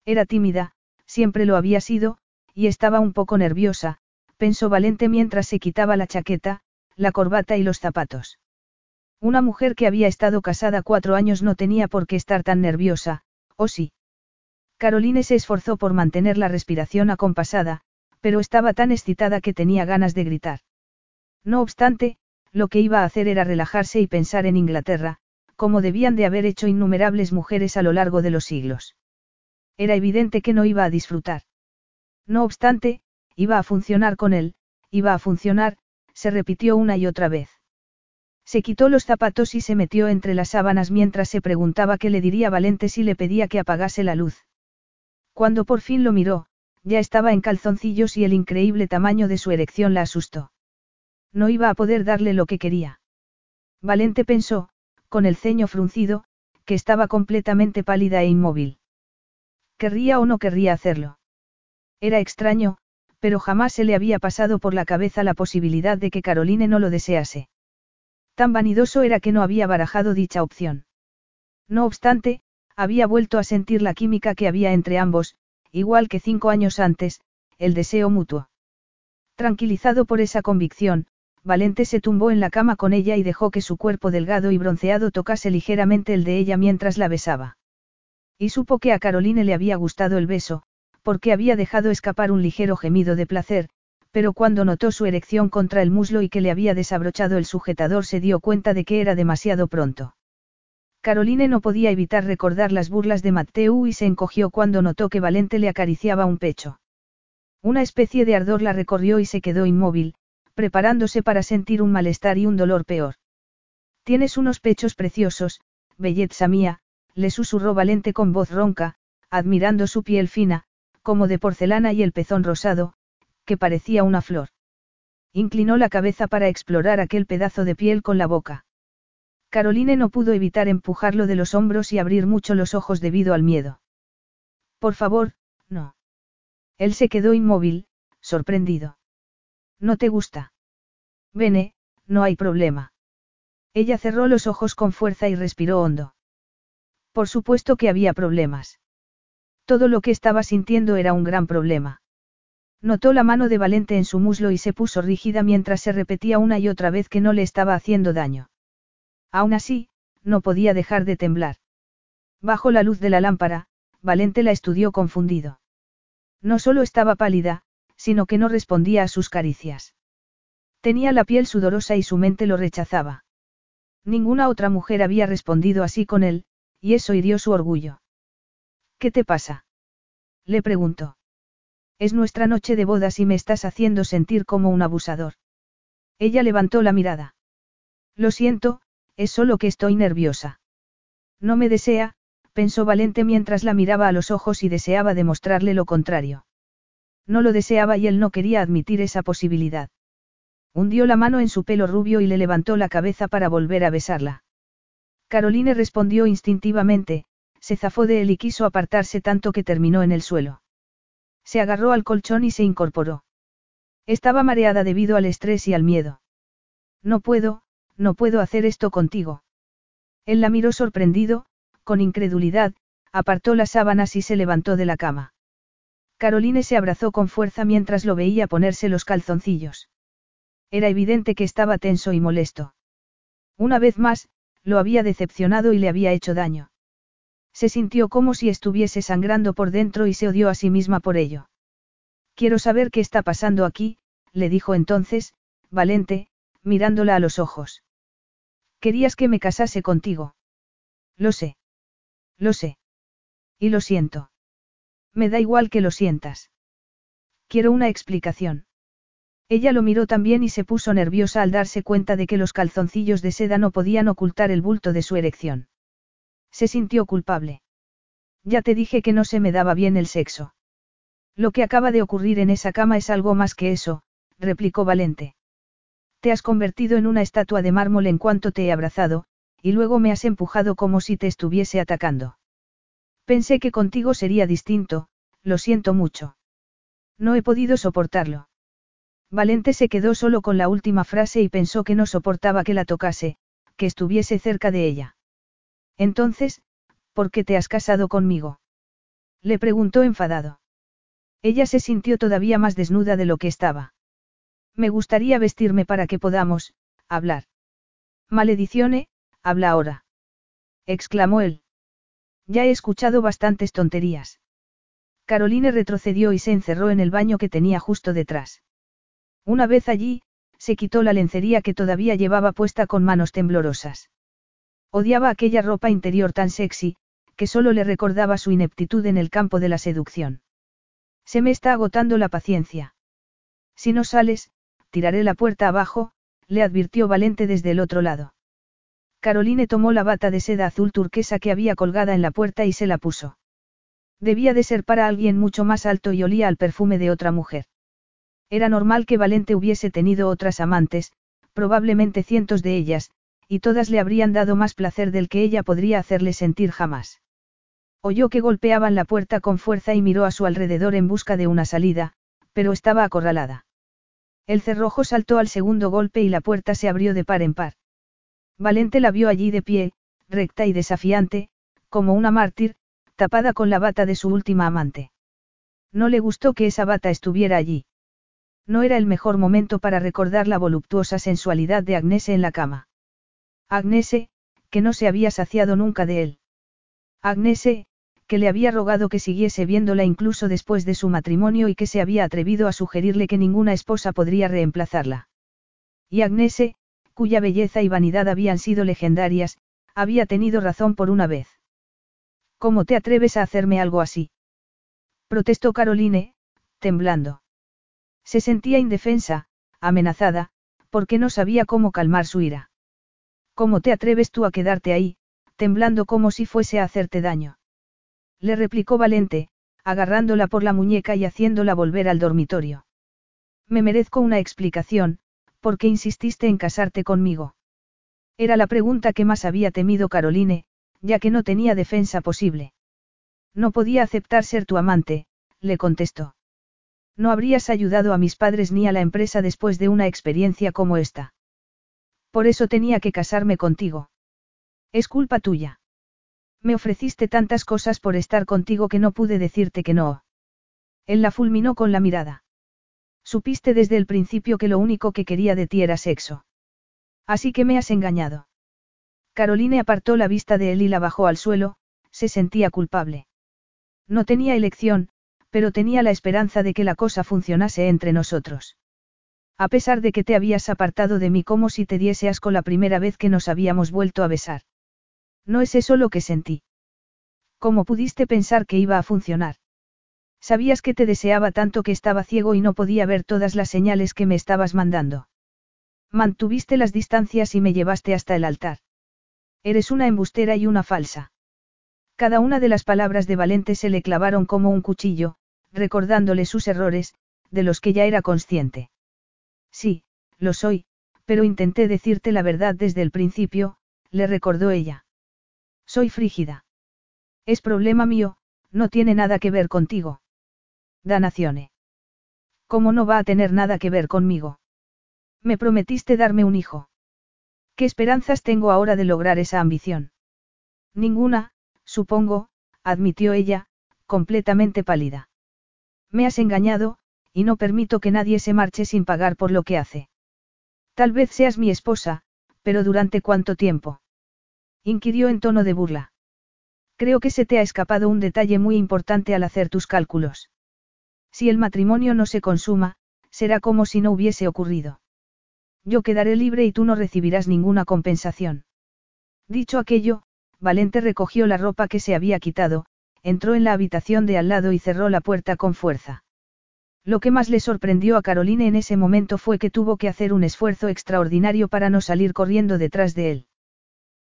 Era tímida, siempre lo había sido, y estaba un poco nerviosa, pensó Valente mientras se quitaba la chaqueta, la corbata y los zapatos. Una mujer que había estado casada cuatro años no tenía por qué estar tan nerviosa, ¿o sí? Caroline se esforzó por mantener la respiración acompasada, pero estaba tan excitada que tenía ganas de gritar. No obstante, lo que iba a hacer era relajarse y pensar en Inglaterra, como debían de haber hecho innumerables mujeres a lo largo de los siglos. Era evidente que no iba a disfrutar. No obstante, iba a funcionar con él, iba a funcionar, se repitió una y otra vez. Se quitó los zapatos y se metió entre las sábanas mientras se preguntaba qué le diría Valente si le pedía que apagase la luz. Cuando por fin lo miró, ya estaba en calzoncillos y el increíble tamaño de su erección la asustó. No iba a poder darle lo que quería. Valente pensó, con el ceño fruncido, que estaba completamente pálida e inmóvil. ¿Querría o no querría hacerlo? Era extraño, pero jamás se le había pasado por la cabeza la posibilidad de que Caroline no lo desease. Tan vanidoso era que no había barajado dicha opción. No obstante, había vuelto a sentir la química que había entre ambos, igual que cinco años antes, el deseo mutuo. Tranquilizado por esa convicción, Valente se tumbó en la cama con ella y dejó que su cuerpo delgado y bronceado tocase ligeramente el de ella mientras la besaba. Y supo que a Caroline le había gustado el beso, porque había dejado escapar un ligero gemido de placer, pero cuando notó su erección contra el muslo y que le había desabrochado el sujetador se dio cuenta de que era demasiado pronto. Caroline no podía evitar recordar las burlas de Matteu y se encogió cuando notó que Valente le acariciaba un pecho. Una especie de ardor la recorrió y se quedó inmóvil, preparándose para sentir un malestar y un dolor peor. Tienes unos pechos preciosos, belleza mía, le susurró Valente con voz ronca, admirando su piel fina, como de porcelana y el pezón rosado, que parecía una flor. Inclinó la cabeza para explorar aquel pedazo de piel con la boca. Caroline no pudo evitar empujarlo de los hombros y abrir mucho los ojos debido al miedo. Por favor, no. Él se quedó inmóvil, sorprendido. ¿No te gusta? Vene, no hay problema. Ella cerró los ojos con fuerza y respiró hondo. Por supuesto que había problemas. Todo lo que estaba sintiendo era un gran problema. Notó la mano de Valente en su muslo y se puso rígida mientras se repetía una y otra vez que no le estaba haciendo daño. Aún así, no podía dejar de temblar. Bajo la luz de la lámpara, Valente la estudió confundido. No solo estaba pálida, sino que no respondía a sus caricias. Tenía la piel sudorosa y su mente lo rechazaba. Ninguna otra mujer había respondido así con él, y eso hirió su orgullo. ¿Qué te pasa? Le preguntó. Es nuestra noche de bodas y me estás haciendo sentir como un abusador. Ella levantó la mirada. Lo siento, es solo que estoy nerviosa. No me desea, pensó Valente mientras la miraba a los ojos y deseaba demostrarle lo contrario. No lo deseaba y él no quería admitir esa posibilidad. Hundió la mano en su pelo rubio y le levantó la cabeza para volver a besarla. Caroline respondió instintivamente, se zafó de él y quiso apartarse tanto que terminó en el suelo. Se agarró al colchón y se incorporó. Estaba mareada debido al estrés y al miedo. No puedo, no puedo hacer esto contigo. Él la miró sorprendido, con incredulidad, apartó las sábanas y se levantó de la cama. Caroline se abrazó con fuerza mientras lo veía ponerse los calzoncillos. Era evidente que estaba tenso y molesto. Una vez más, lo había decepcionado y le había hecho daño. Se sintió como si estuviese sangrando por dentro y se odió a sí misma por ello. Quiero saber qué está pasando aquí, le dijo entonces, Valente, mirándola a los ojos. Querías que me casase contigo. Lo sé. Lo sé. Y lo siento. Me da igual que lo sientas. Quiero una explicación. Ella lo miró también y se puso nerviosa al darse cuenta de que los calzoncillos de seda no podían ocultar el bulto de su erección. Se sintió culpable. Ya te dije que no se me daba bien el sexo. Lo que acaba de ocurrir en esa cama es algo más que eso, replicó Valente. Te has convertido en una estatua de mármol en cuanto te he abrazado, y luego me has empujado como si te estuviese atacando. Pensé que contigo sería distinto, lo siento mucho. No he podido soportarlo. Valente se quedó solo con la última frase y pensó que no soportaba que la tocase, que estuviese cerca de ella. Entonces, ¿por qué te has casado conmigo? Le preguntó enfadado. Ella se sintió todavía más desnuda de lo que estaba. Me gustaría vestirme para que podamos, hablar. Maledicione, habla ahora. exclamó él. Ya he escuchado bastantes tonterías. Caroline retrocedió y se encerró en el baño que tenía justo detrás. Una vez allí, se quitó la lencería que todavía llevaba puesta con manos temblorosas. Odiaba aquella ropa interior tan sexy, que solo le recordaba su ineptitud en el campo de la seducción. Se me está agotando la paciencia. Si no sales, tiraré la puerta abajo, le advirtió Valente desde el otro lado. Caroline tomó la bata de seda azul turquesa que había colgada en la puerta y se la puso. Debía de ser para alguien mucho más alto y olía al perfume de otra mujer. Era normal que Valente hubiese tenido otras amantes, probablemente cientos de ellas, y todas le habrían dado más placer del que ella podría hacerle sentir jamás. Oyó que golpeaban la puerta con fuerza y miró a su alrededor en busca de una salida, pero estaba acorralada. El cerrojo saltó al segundo golpe y la puerta se abrió de par en par. Valente la vio allí de pie, recta y desafiante, como una mártir, tapada con la bata de su última amante. No le gustó que esa bata estuviera allí. No era el mejor momento para recordar la voluptuosa sensualidad de Agnese en la cama. Agnese, que no se había saciado nunca de él. Agnese, que le había rogado que siguiese viéndola incluso después de su matrimonio y que se había atrevido a sugerirle que ninguna esposa podría reemplazarla. Y Agnese, cuya belleza y vanidad habían sido legendarias, había tenido razón por una vez. ¿Cómo te atreves a hacerme algo así? protestó Caroline, temblando. Se sentía indefensa, amenazada, porque no sabía cómo calmar su ira. ¿Cómo te atreves tú a quedarte ahí, temblando como si fuese a hacerte daño? Le replicó Valente, agarrándola por la muñeca y haciéndola volver al dormitorio. Me merezco una explicación, ¿por qué insististe en casarte conmigo? Era la pregunta que más había temido Caroline, ya que no tenía defensa posible. No podía aceptar ser tu amante, le contestó. No habrías ayudado a mis padres ni a la empresa después de una experiencia como esta. Por eso tenía que casarme contigo. Es culpa tuya. Me ofreciste tantas cosas por estar contigo que no pude decirte que no. Él la fulminó con la mirada. Supiste desde el principio que lo único que quería de ti era sexo. Así que me has engañado. Caroline apartó la vista de él y la bajó al suelo, se sentía culpable. No tenía elección, pero tenía la esperanza de que la cosa funcionase entre nosotros. A pesar de que te habías apartado de mí como si te diese asco la primera vez que nos habíamos vuelto a besar. No es eso lo que sentí. ¿Cómo pudiste pensar que iba a funcionar? Sabías que te deseaba tanto que estaba ciego y no podía ver todas las señales que me estabas mandando. Mantuviste las distancias y me llevaste hasta el altar. Eres una embustera y una falsa. Cada una de las palabras de Valente se le clavaron como un cuchillo, recordándole sus errores, de los que ya era consciente. Sí, lo soy, pero intenté decirte la verdad desde el principio, le recordó ella. Soy frígida. Es problema mío, no tiene nada que ver contigo. Danacione. ¿Cómo no va a tener nada que ver conmigo? Me prometiste darme un hijo. ¿Qué esperanzas tengo ahora de lograr esa ambición? Ninguna, supongo, admitió ella, completamente pálida. Me has engañado, y no permito que nadie se marche sin pagar por lo que hace. Tal vez seas mi esposa, pero ¿durante cuánto tiempo? Inquirió en tono de burla. Creo que se te ha escapado un detalle muy importante al hacer tus cálculos. Si el matrimonio no se consuma, será como si no hubiese ocurrido. Yo quedaré libre y tú no recibirás ninguna compensación. Dicho aquello, Valente recogió la ropa que se había quitado, entró en la habitación de al lado y cerró la puerta con fuerza. Lo que más le sorprendió a Caroline en ese momento fue que tuvo que hacer un esfuerzo extraordinario para no salir corriendo detrás de él.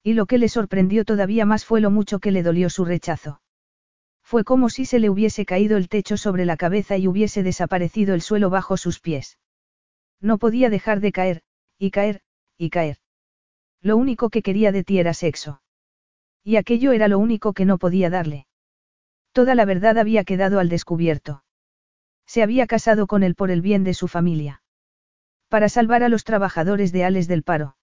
Y lo que le sorprendió todavía más fue lo mucho que le dolió su rechazo. Fue como si se le hubiese caído el techo sobre la cabeza y hubiese desaparecido el suelo bajo sus pies. No podía dejar de caer, y caer, y caer. Lo único que quería de ti era sexo. Y aquello era lo único que no podía darle. Toda la verdad había quedado al descubierto. Se había casado con él por el bien de su familia. Para salvar a los trabajadores de Ales del Paro.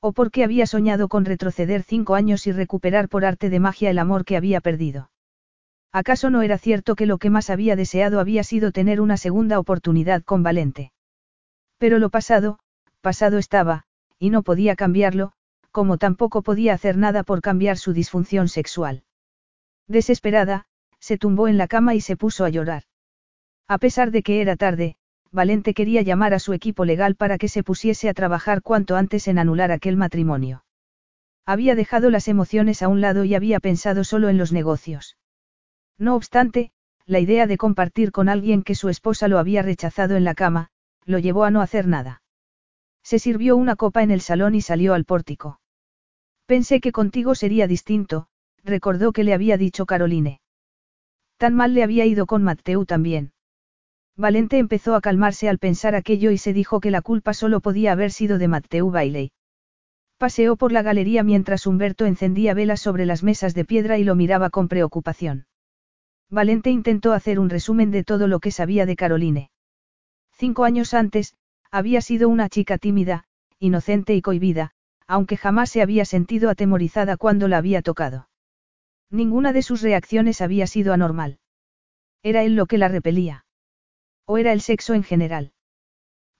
O porque había soñado con retroceder cinco años y recuperar por arte de magia el amor que había perdido. ¿Acaso no era cierto que lo que más había deseado había sido tener una segunda oportunidad con Valente? Pero lo pasado, pasado estaba, y no podía cambiarlo, como tampoco podía hacer nada por cambiar su disfunción sexual. Desesperada, se tumbó en la cama y se puso a llorar. A pesar de que era tarde, Valente quería llamar a su equipo legal para que se pusiese a trabajar cuanto antes en anular aquel matrimonio. Había dejado las emociones a un lado y había pensado solo en los negocios. No obstante, la idea de compartir con alguien que su esposa lo había rechazado en la cama, lo llevó a no hacer nada. Se sirvió una copa en el salón y salió al pórtico. Pensé que contigo sería distinto, recordó que le había dicho Caroline. Tan mal le había ido con Mateu también. Valente empezó a calmarse al pensar aquello y se dijo que la culpa solo podía haber sido de Matthew Bailey. Paseó por la galería mientras Humberto encendía velas sobre las mesas de piedra y lo miraba con preocupación. Valente intentó hacer un resumen de todo lo que sabía de Caroline. Cinco años antes, había sido una chica tímida, inocente y cohibida, aunque jamás se había sentido atemorizada cuando la había tocado. Ninguna de sus reacciones había sido anormal. Era él lo que la repelía. ¿O era el sexo en general?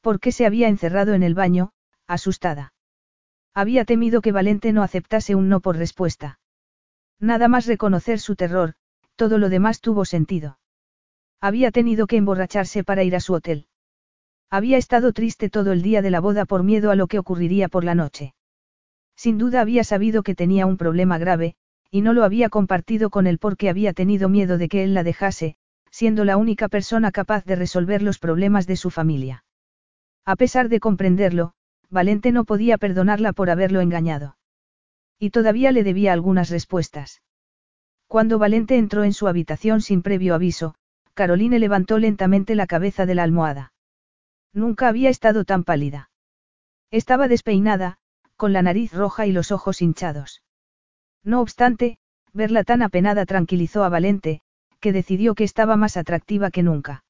¿Por qué se había encerrado en el baño, asustada? Había temido que Valente no aceptase un no por respuesta. Nada más reconocer su terror, todo lo demás tuvo sentido. Había tenido que emborracharse para ir a su hotel. Había estado triste todo el día de la boda por miedo a lo que ocurriría por la noche. Sin duda había sabido que tenía un problema grave, y no lo había compartido con él porque había tenido miedo de que él la dejase, siendo la única persona capaz de resolver los problemas de su familia. A pesar de comprenderlo, Valente no podía perdonarla por haberlo engañado. Y todavía le debía algunas respuestas. Cuando Valente entró en su habitación sin previo aviso, Caroline levantó lentamente la cabeza de la almohada. Nunca había estado tan pálida. Estaba despeinada, con la nariz roja y los ojos hinchados. No obstante, verla tan apenada tranquilizó a Valente, que decidió que estaba más atractiva que nunca.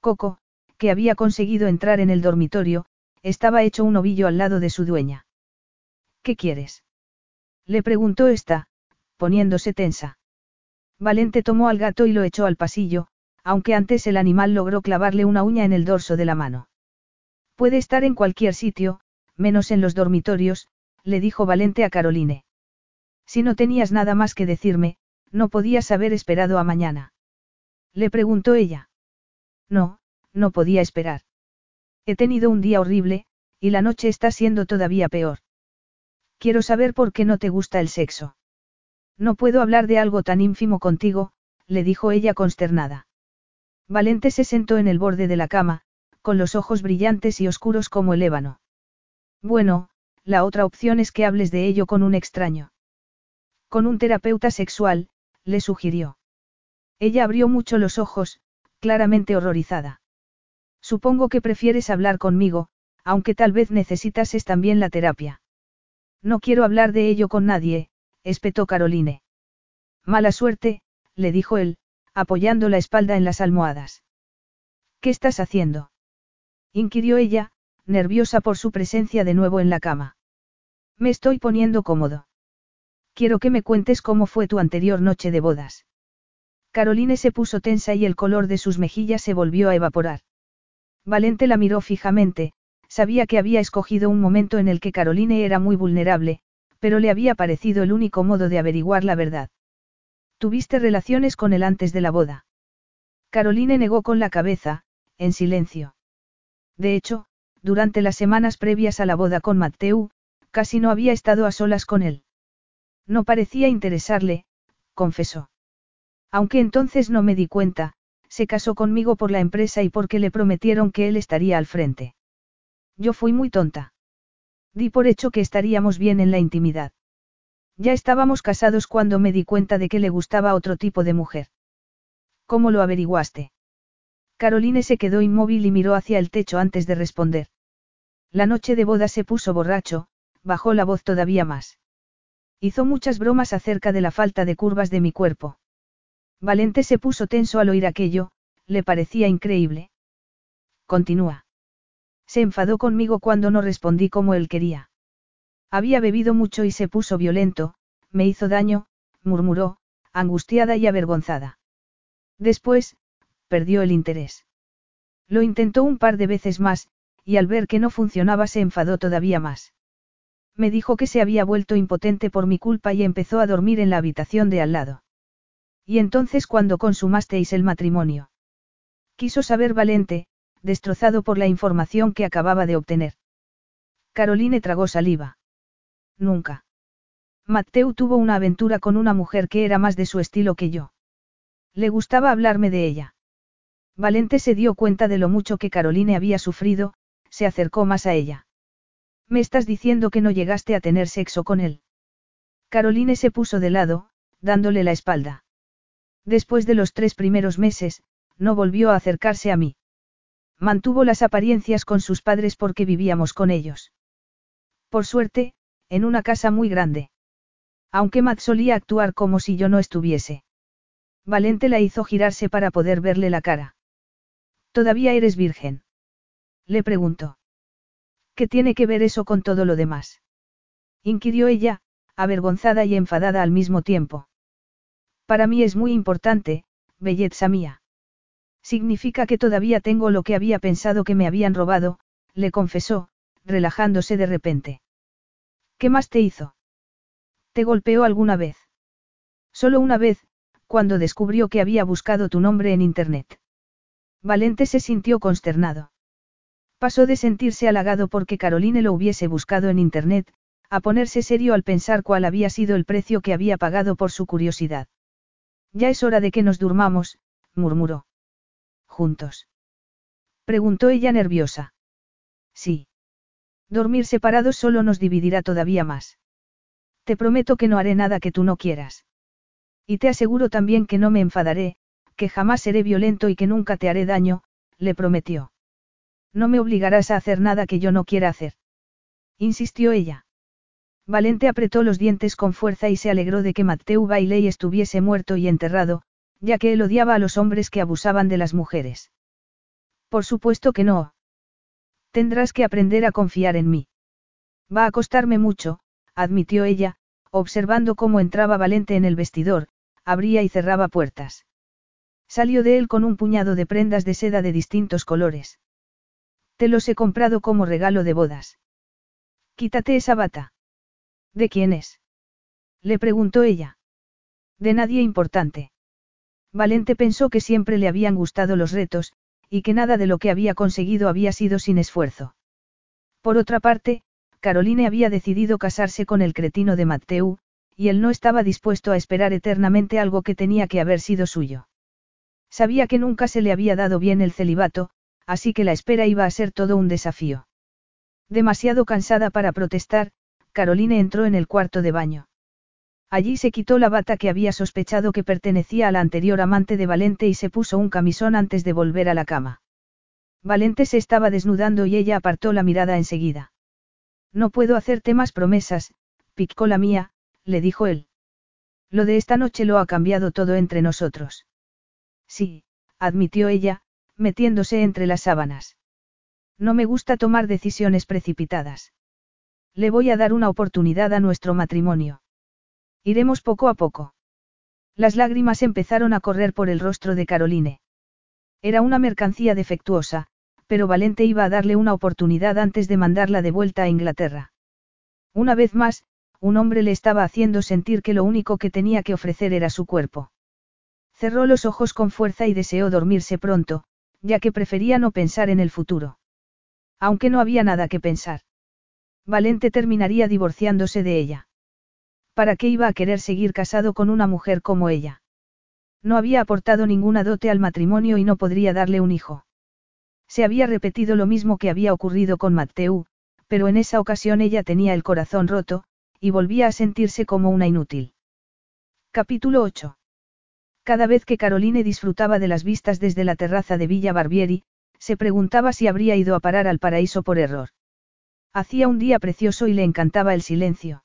Coco, que había conseguido entrar en el dormitorio, estaba hecho un ovillo al lado de su dueña. ¿Qué quieres? Le preguntó esta, poniéndose tensa. Valente tomó al gato y lo echó al pasillo, aunque antes el animal logró clavarle una uña en el dorso de la mano. Puede estar en cualquier sitio, menos en los dormitorios, le dijo Valente a Caroline. Si no tenías nada más que decirme, no podías haber esperado a mañana. Le preguntó ella. No, no podía esperar. He tenido un día horrible, y la noche está siendo todavía peor. Quiero saber por qué no te gusta el sexo. No puedo hablar de algo tan ínfimo contigo, le dijo ella consternada. Valente se sentó en el borde de la cama, con los ojos brillantes y oscuros como el ébano. Bueno, la otra opción es que hables de ello con un extraño. Con un terapeuta sexual, le sugirió. Ella abrió mucho los ojos, claramente horrorizada. Supongo que prefieres hablar conmigo, aunque tal vez necesitases también la terapia. No quiero hablar de ello con nadie, espetó Caroline. Mala suerte, le dijo él, apoyando la espalda en las almohadas. ¿Qué estás haciendo? inquirió ella, nerviosa por su presencia de nuevo en la cama. Me estoy poniendo cómodo. Quiero que me cuentes cómo fue tu anterior noche de bodas. Caroline se puso tensa y el color de sus mejillas se volvió a evaporar. Valente la miró fijamente, sabía que había escogido un momento en el que Caroline era muy vulnerable, pero le había parecido el único modo de averiguar la verdad. ¿Tuviste relaciones con él antes de la boda? Caroline negó con la cabeza, en silencio. De hecho, durante las semanas previas a la boda con Matteu, casi no había estado a solas con él. No parecía interesarle, confesó. Aunque entonces no me di cuenta, se casó conmigo por la empresa y porque le prometieron que él estaría al frente. Yo fui muy tonta. Di por hecho que estaríamos bien en la intimidad. Ya estábamos casados cuando me di cuenta de que le gustaba otro tipo de mujer. ¿Cómo lo averiguaste? Caroline se quedó inmóvil y miró hacia el techo antes de responder. La noche de boda se puso borracho, bajó la voz todavía más. Hizo muchas bromas acerca de la falta de curvas de mi cuerpo. Valente se puso tenso al oír aquello, le parecía increíble. Continúa. Se enfadó conmigo cuando no respondí como él quería. Había bebido mucho y se puso violento, me hizo daño, murmuró, angustiada y avergonzada. Después, perdió el interés. Lo intentó un par de veces más, y al ver que no funcionaba se enfadó todavía más. Me dijo que se había vuelto impotente por mi culpa y empezó a dormir en la habitación de al lado. Y entonces cuando consumasteis el matrimonio. Quiso saber Valente, destrozado por la información que acababa de obtener. Caroline tragó saliva. Nunca. Mateo tuvo una aventura con una mujer que era más de su estilo que yo. Le gustaba hablarme de ella. Valente se dio cuenta de lo mucho que Caroline había sufrido, se acercó más a ella. Me estás diciendo que no llegaste a tener sexo con él. Caroline se puso de lado, dándole la espalda. Después de los tres primeros meses, no volvió a acercarse a mí. Mantuvo las apariencias con sus padres porque vivíamos con ellos. Por suerte, en una casa muy grande. Aunque Matt solía actuar como si yo no estuviese. Valente la hizo girarse para poder verle la cara. ¿Todavía eres virgen? Le preguntó. ¿Qué tiene que ver eso con todo lo demás? inquirió ella, avergonzada y enfadada al mismo tiempo. Para mí es muy importante, belleza mía. Significa que todavía tengo lo que había pensado que me habían robado, le confesó, relajándose de repente. ¿Qué más te hizo? ¿Te golpeó alguna vez? Solo una vez, cuando descubrió que había buscado tu nombre en Internet. Valente se sintió consternado. Pasó de sentirse halagado porque Caroline lo hubiese buscado en Internet, a ponerse serio al pensar cuál había sido el precio que había pagado por su curiosidad. Ya es hora de que nos durmamos, murmuró. ¿Juntos? Preguntó ella nerviosa. Sí. Dormir separados solo nos dividirá todavía más. Te prometo que no haré nada que tú no quieras. Y te aseguro también que no me enfadaré, que jamás seré violento y que nunca te haré daño, le prometió. No me obligarás a hacer nada que yo no quiera hacer. Insistió ella. Valente apretó los dientes con fuerza y se alegró de que Mateu Bailey estuviese muerto y enterrado, ya que él odiaba a los hombres que abusaban de las mujeres. Por supuesto que no. Tendrás que aprender a confiar en mí. Va a costarme mucho, admitió ella, observando cómo entraba Valente en el vestidor, abría y cerraba puertas. Salió de él con un puñado de prendas de seda de distintos colores. Te los he comprado como regalo de bodas. Quítate esa bata. ¿De quién es? Le preguntó ella. De nadie importante. Valente pensó que siempre le habían gustado los retos, y que nada de lo que había conseguido había sido sin esfuerzo. Por otra parte, Caroline había decidido casarse con el cretino de Matteu, y él no estaba dispuesto a esperar eternamente algo que tenía que haber sido suyo. Sabía que nunca se le había dado bien el celibato, así que la espera iba a ser todo un desafío. Demasiado cansada para protestar, Caroline entró en el cuarto de baño. Allí se quitó la bata que había sospechado que pertenecía a la anterior amante de Valente y se puso un camisón antes de volver a la cama. Valente se estaba desnudando y ella apartó la mirada enseguida. No puedo hacerte más promesas, picó la mía, le dijo él. Lo de esta noche lo ha cambiado todo entre nosotros. Sí, admitió ella, metiéndose entre las sábanas. No me gusta tomar decisiones precipitadas. Le voy a dar una oportunidad a nuestro matrimonio. Iremos poco a poco. Las lágrimas empezaron a correr por el rostro de Caroline. Era una mercancía defectuosa, pero Valente iba a darle una oportunidad antes de mandarla de vuelta a Inglaterra. Una vez más, un hombre le estaba haciendo sentir que lo único que tenía que ofrecer era su cuerpo. Cerró los ojos con fuerza y deseó dormirse pronto, ya que prefería no pensar en el futuro. Aunque no había nada que pensar. Valente terminaría divorciándose de ella. ¿Para qué iba a querer seguir casado con una mujer como ella? No había aportado ninguna dote al matrimonio y no podría darle un hijo. Se había repetido lo mismo que había ocurrido con Matteu, pero en esa ocasión ella tenía el corazón roto, y volvía a sentirse como una inútil. Capítulo 8. Cada vez que Caroline disfrutaba de las vistas desde la terraza de Villa Barbieri, se preguntaba si habría ido a parar al paraíso por error. Hacía un día precioso y le encantaba el silencio.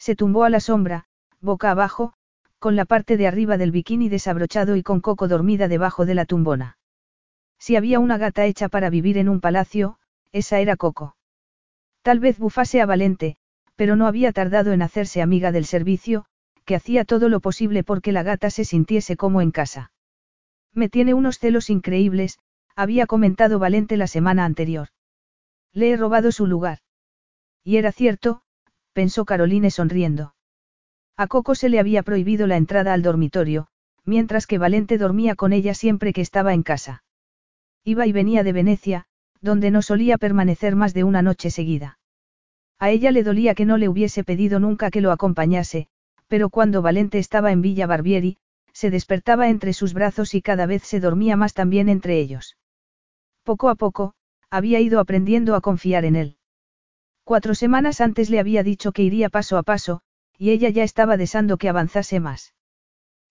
Se tumbó a la sombra, boca abajo, con la parte de arriba del bikini desabrochado y con Coco dormida debajo de la tumbona. Si había una gata hecha para vivir en un palacio, esa era Coco. Tal vez bufase a Valente, pero no había tardado en hacerse amiga del servicio, que hacía todo lo posible porque la gata se sintiese como en casa. Me tiene unos celos increíbles, había comentado Valente la semana anterior. Le he robado su lugar. Y era cierto, pensó Caroline sonriendo. A Coco se le había prohibido la entrada al dormitorio, mientras que Valente dormía con ella siempre que estaba en casa. Iba y venía de Venecia, donde no solía permanecer más de una noche seguida. A ella le dolía que no le hubiese pedido nunca que lo acompañase, pero cuando Valente estaba en Villa Barbieri, se despertaba entre sus brazos y cada vez se dormía más también entre ellos. Poco a poco, había ido aprendiendo a confiar en él. Cuatro semanas antes le había dicho que iría paso a paso, y ella ya estaba deseando que avanzase más.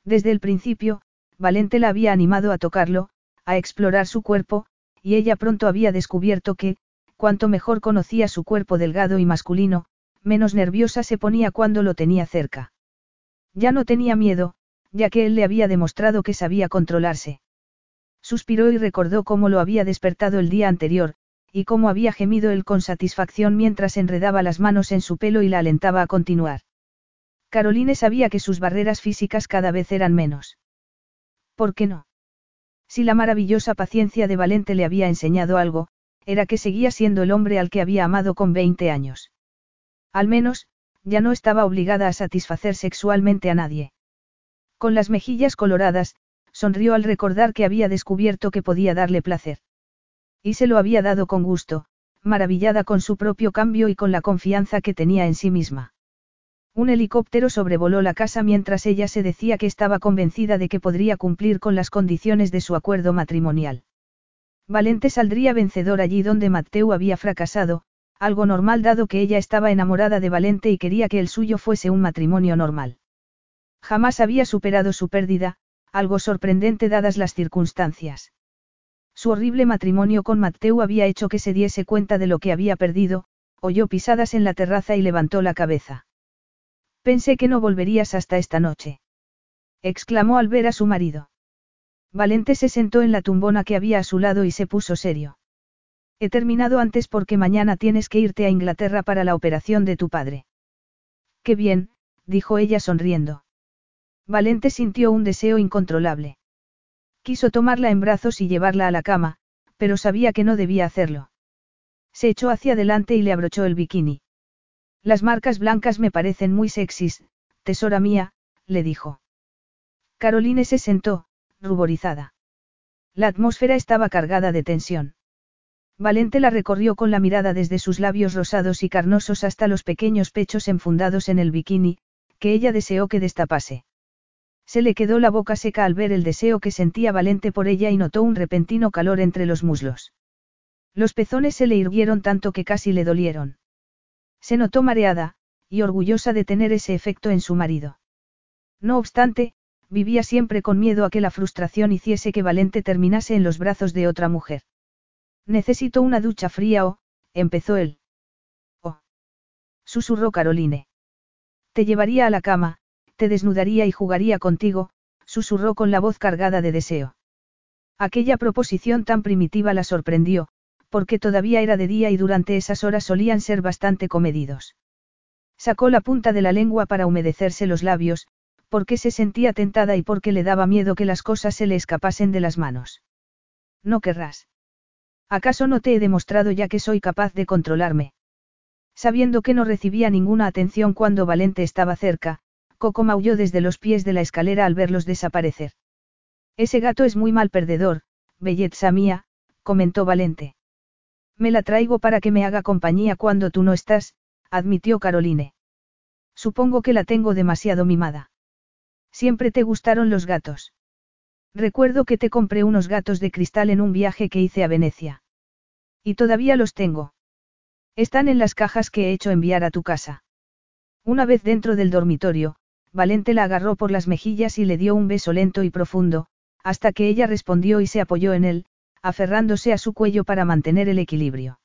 Desde el principio, Valente la había animado a tocarlo, a explorar su cuerpo, y ella pronto había descubierto que, cuanto mejor conocía su cuerpo delgado y masculino, menos nerviosa se ponía cuando lo tenía cerca. Ya no tenía miedo, ya que él le había demostrado que sabía controlarse. Suspiró y recordó cómo lo había despertado el día anterior, y cómo había gemido él con satisfacción mientras enredaba las manos en su pelo y la alentaba a continuar. Caroline sabía que sus barreras físicas cada vez eran menos. ¿Por qué no? Si la maravillosa paciencia de Valente le había enseñado algo, era que seguía siendo el hombre al que había amado con 20 años. Al menos, ya no estaba obligada a satisfacer sexualmente a nadie. Con las mejillas coloradas, sonrió al recordar que había descubierto que podía darle placer. Y se lo había dado con gusto, maravillada con su propio cambio y con la confianza que tenía en sí misma. Un helicóptero sobrevoló la casa mientras ella se decía que estaba convencida de que podría cumplir con las condiciones de su acuerdo matrimonial. Valente saldría vencedor allí donde Mateo había fracasado, algo normal dado que ella estaba enamorada de Valente y quería que el suyo fuese un matrimonio normal. Jamás había superado su pérdida, algo sorprendente dadas las circunstancias. Su horrible matrimonio con Mateo había hecho que se diese cuenta de lo que había perdido, oyó pisadas en la terraza y levantó la cabeza. Pensé que no volverías hasta esta noche. exclamó al ver a su marido. Valente se sentó en la tumbona que había a su lado y se puso serio. He terminado antes porque mañana tienes que irte a Inglaterra para la operación de tu padre. Qué bien, dijo ella sonriendo. Valente sintió un deseo incontrolable. Quiso tomarla en brazos y llevarla a la cama, pero sabía que no debía hacerlo. Se echó hacia adelante y le abrochó el bikini. Las marcas blancas me parecen muy sexys, tesora mía, le dijo. Caroline se sentó, ruborizada. La atmósfera estaba cargada de tensión. Valente la recorrió con la mirada desde sus labios rosados y carnosos hasta los pequeños pechos enfundados en el bikini, que ella deseó que destapase. Se le quedó la boca seca al ver el deseo que sentía Valente por ella y notó un repentino calor entre los muslos. Los pezones se le irguieron tanto que casi le dolieron. Se notó mareada, y orgullosa de tener ese efecto en su marido. No obstante, vivía siempre con miedo a que la frustración hiciese que Valente terminase en los brazos de otra mujer. Necesito una ducha fría o, empezó él. Oh. Susurró Caroline. Te llevaría a la cama, te desnudaría y jugaría contigo, susurró con la voz cargada de deseo. Aquella proposición tan primitiva la sorprendió, porque todavía era de día y durante esas horas solían ser bastante comedidos. Sacó la punta de la lengua para humedecerse los labios, porque se sentía tentada y porque le daba miedo que las cosas se le escapasen de las manos. No querrás. ¿Acaso no te he demostrado ya que soy capaz de controlarme? Sabiendo que no recibía ninguna atención cuando Valente estaba cerca, Coco maulló desde los pies de la escalera al verlos desaparecer. Ese gato es muy mal perdedor, belleza mía, comentó Valente. Me la traigo para que me haga compañía cuando tú no estás, admitió Caroline. Supongo que la tengo demasiado mimada. Siempre te gustaron los gatos. Recuerdo que te compré unos gatos de cristal en un viaje que hice a Venecia. Y todavía los tengo. Están en las cajas que he hecho enviar a tu casa. Una vez dentro del dormitorio, Valente la agarró por las mejillas y le dio un beso lento y profundo, hasta que ella respondió y se apoyó en él, aferrándose a su cuello para mantener el equilibrio.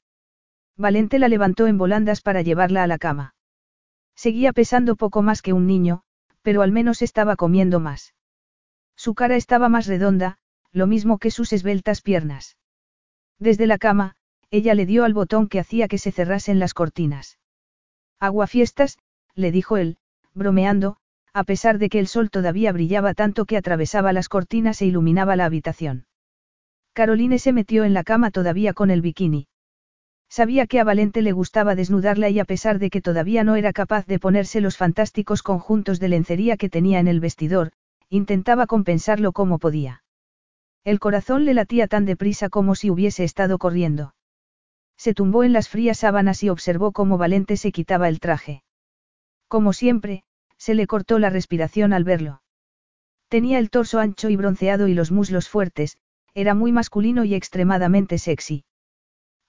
Valente la levantó en volandas para llevarla a la cama. Seguía pesando poco más que un niño, pero al menos estaba comiendo más. Su cara estaba más redonda, lo mismo que sus esbeltas piernas. Desde la cama, ella le dio al botón que hacía que se cerrasen las cortinas. Aguafiestas, le dijo él, bromeando, a pesar de que el sol todavía brillaba tanto que atravesaba las cortinas e iluminaba la habitación. Caroline se metió en la cama todavía con el bikini. Sabía que a Valente le gustaba desnudarla y a pesar de que todavía no era capaz de ponerse los fantásticos conjuntos de lencería que tenía en el vestidor, intentaba compensarlo como podía. El corazón le latía tan deprisa como si hubiese estado corriendo. Se tumbó en las frías sábanas y observó cómo Valente se quitaba el traje. Como siempre, se le cortó la respiración al verlo. Tenía el torso ancho y bronceado y los muslos fuertes, era muy masculino y extremadamente sexy.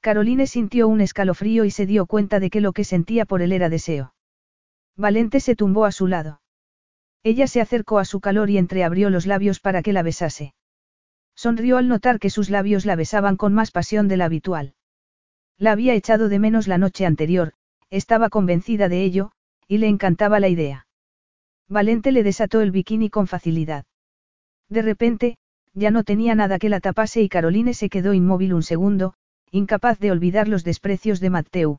Caroline sintió un escalofrío y se dio cuenta de que lo que sentía por él era deseo. Valente se tumbó a su lado. Ella se acercó a su calor y entreabrió los labios para que la besase. Sonrió al notar que sus labios la besaban con más pasión de la habitual. La había echado de menos la noche anterior, estaba convencida de ello, y le encantaba la idea. Valente le desató el bikini con facilidad. De repente, ya no tenía nada que la tapase y Caroline se quedó inmóvil un segundo, incapaz de olvidar los desprecios de Mateu.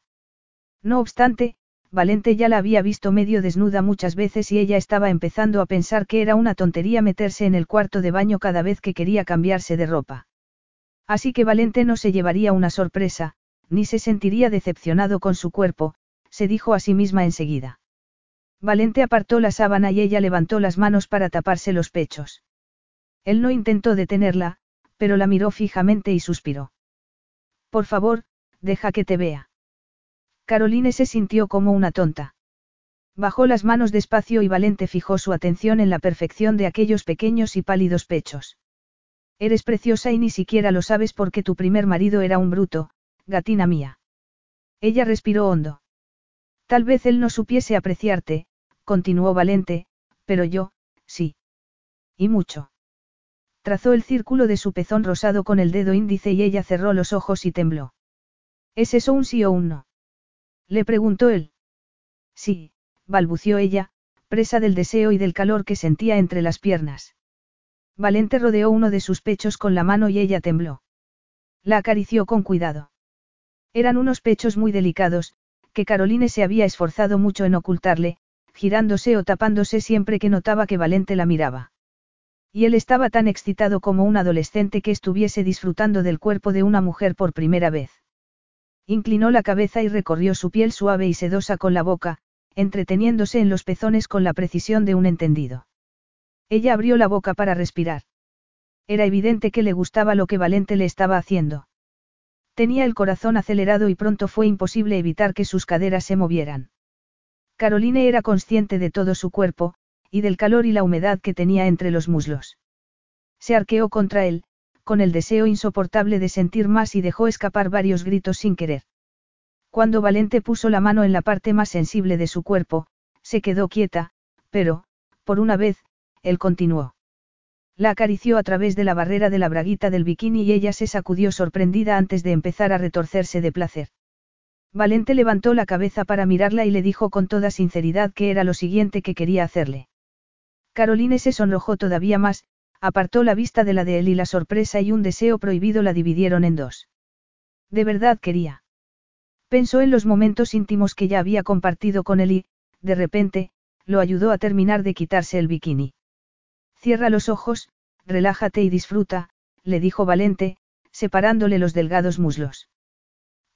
No obstante, Valente ya la había visto medio desnuda muchas veces y ella estaba empezando a pensar que era una tontería meterse en el cuarto de baño cada vez que quería cambiarse de ropa. Así que Valente no se llevaría una sorpresa, ni se sentiría decepcionado con su cuerpo, se dijo a sí misma enseguida. Valente apartó la sábana y ella levantó las manos para taparse los pechos. Él no intentó detenerla, pero la miró fijamente y suspiró. Por favor, deja que te vea. Caroline se sintió como una tonta. Bajó las manos despacio y Valente fijó su atención en la perfección de aquellos pequeños y pálidos pechos. Eres preciosa y ni siquiera lo sabes porque tu primer marido era un bruto, gatina mía. Ella respiró hondo. Tal vez él no supiese apreciarte, continuó Valente, pero yo, sí. Y mucho. Trazó el círculo de su pezón rosado con el dedo índice y ella cerró los ojos y tembló. ¿Es eso un sí o un no? Le preguntó él. Sí, balbució ella, presa del deseo y del calor que sentía entre las piernas. Valente rodeó uno de sus pechos con la mano y ella tembló. La acarició con cuidado. Eran unos pechos muy delicados, que Caroline se había esforzado mucho en ocultarle, girándose o tapándose siempre que notaba que Valente la miraba. Y él estaba tan excitado como un adolescente que estuviese disfrutando del cuerpo de una mujer por primera vez. Inclinó la cabeza y recorrió su piel suave y sedosa con la boca, entreteniéndose en los pezones con la precisión de un entendido. Ella abrió la boca para respirar. Era evidente que le gustaba lo que Valente le estaba haciendo. Tenía el corazón acelerado y pronto fue imposible evitar que sus caderas se movieran. Caroline era consciente de todo su cuerpo, y del calor y la humedad que tenía entre los muslos. Se arqueó contra él, con el deseo insoportable de sentir más y dejó escapar varios gritos sin querer. Cuando Valente puso la mano en la parte más sensible de su cuerpo, se quedó quieta, pero, por una vez, él continuó. La acarició a través de la barrera de la braguita del bikini y ella se sacudió sorprendida antes de empezar a retorcerse de placer. Valente levantó la cabeza para mirarla y le dijo con toda sinceridad que era lo siguiente que quería hacerle. Caroline se sonrojó todavía más, apartó la vista de la de él y la sorpresa y un deseo prohibido la dividieron en dos. De verdad quería. Pensó en los momentos íntimos que ya había compartido con él y, de repente, lo ayudó a terminar de quitarse el bikini. Cierra los ojos, relájate y disfruta, le dijo Valente, separándole los delgados muslos.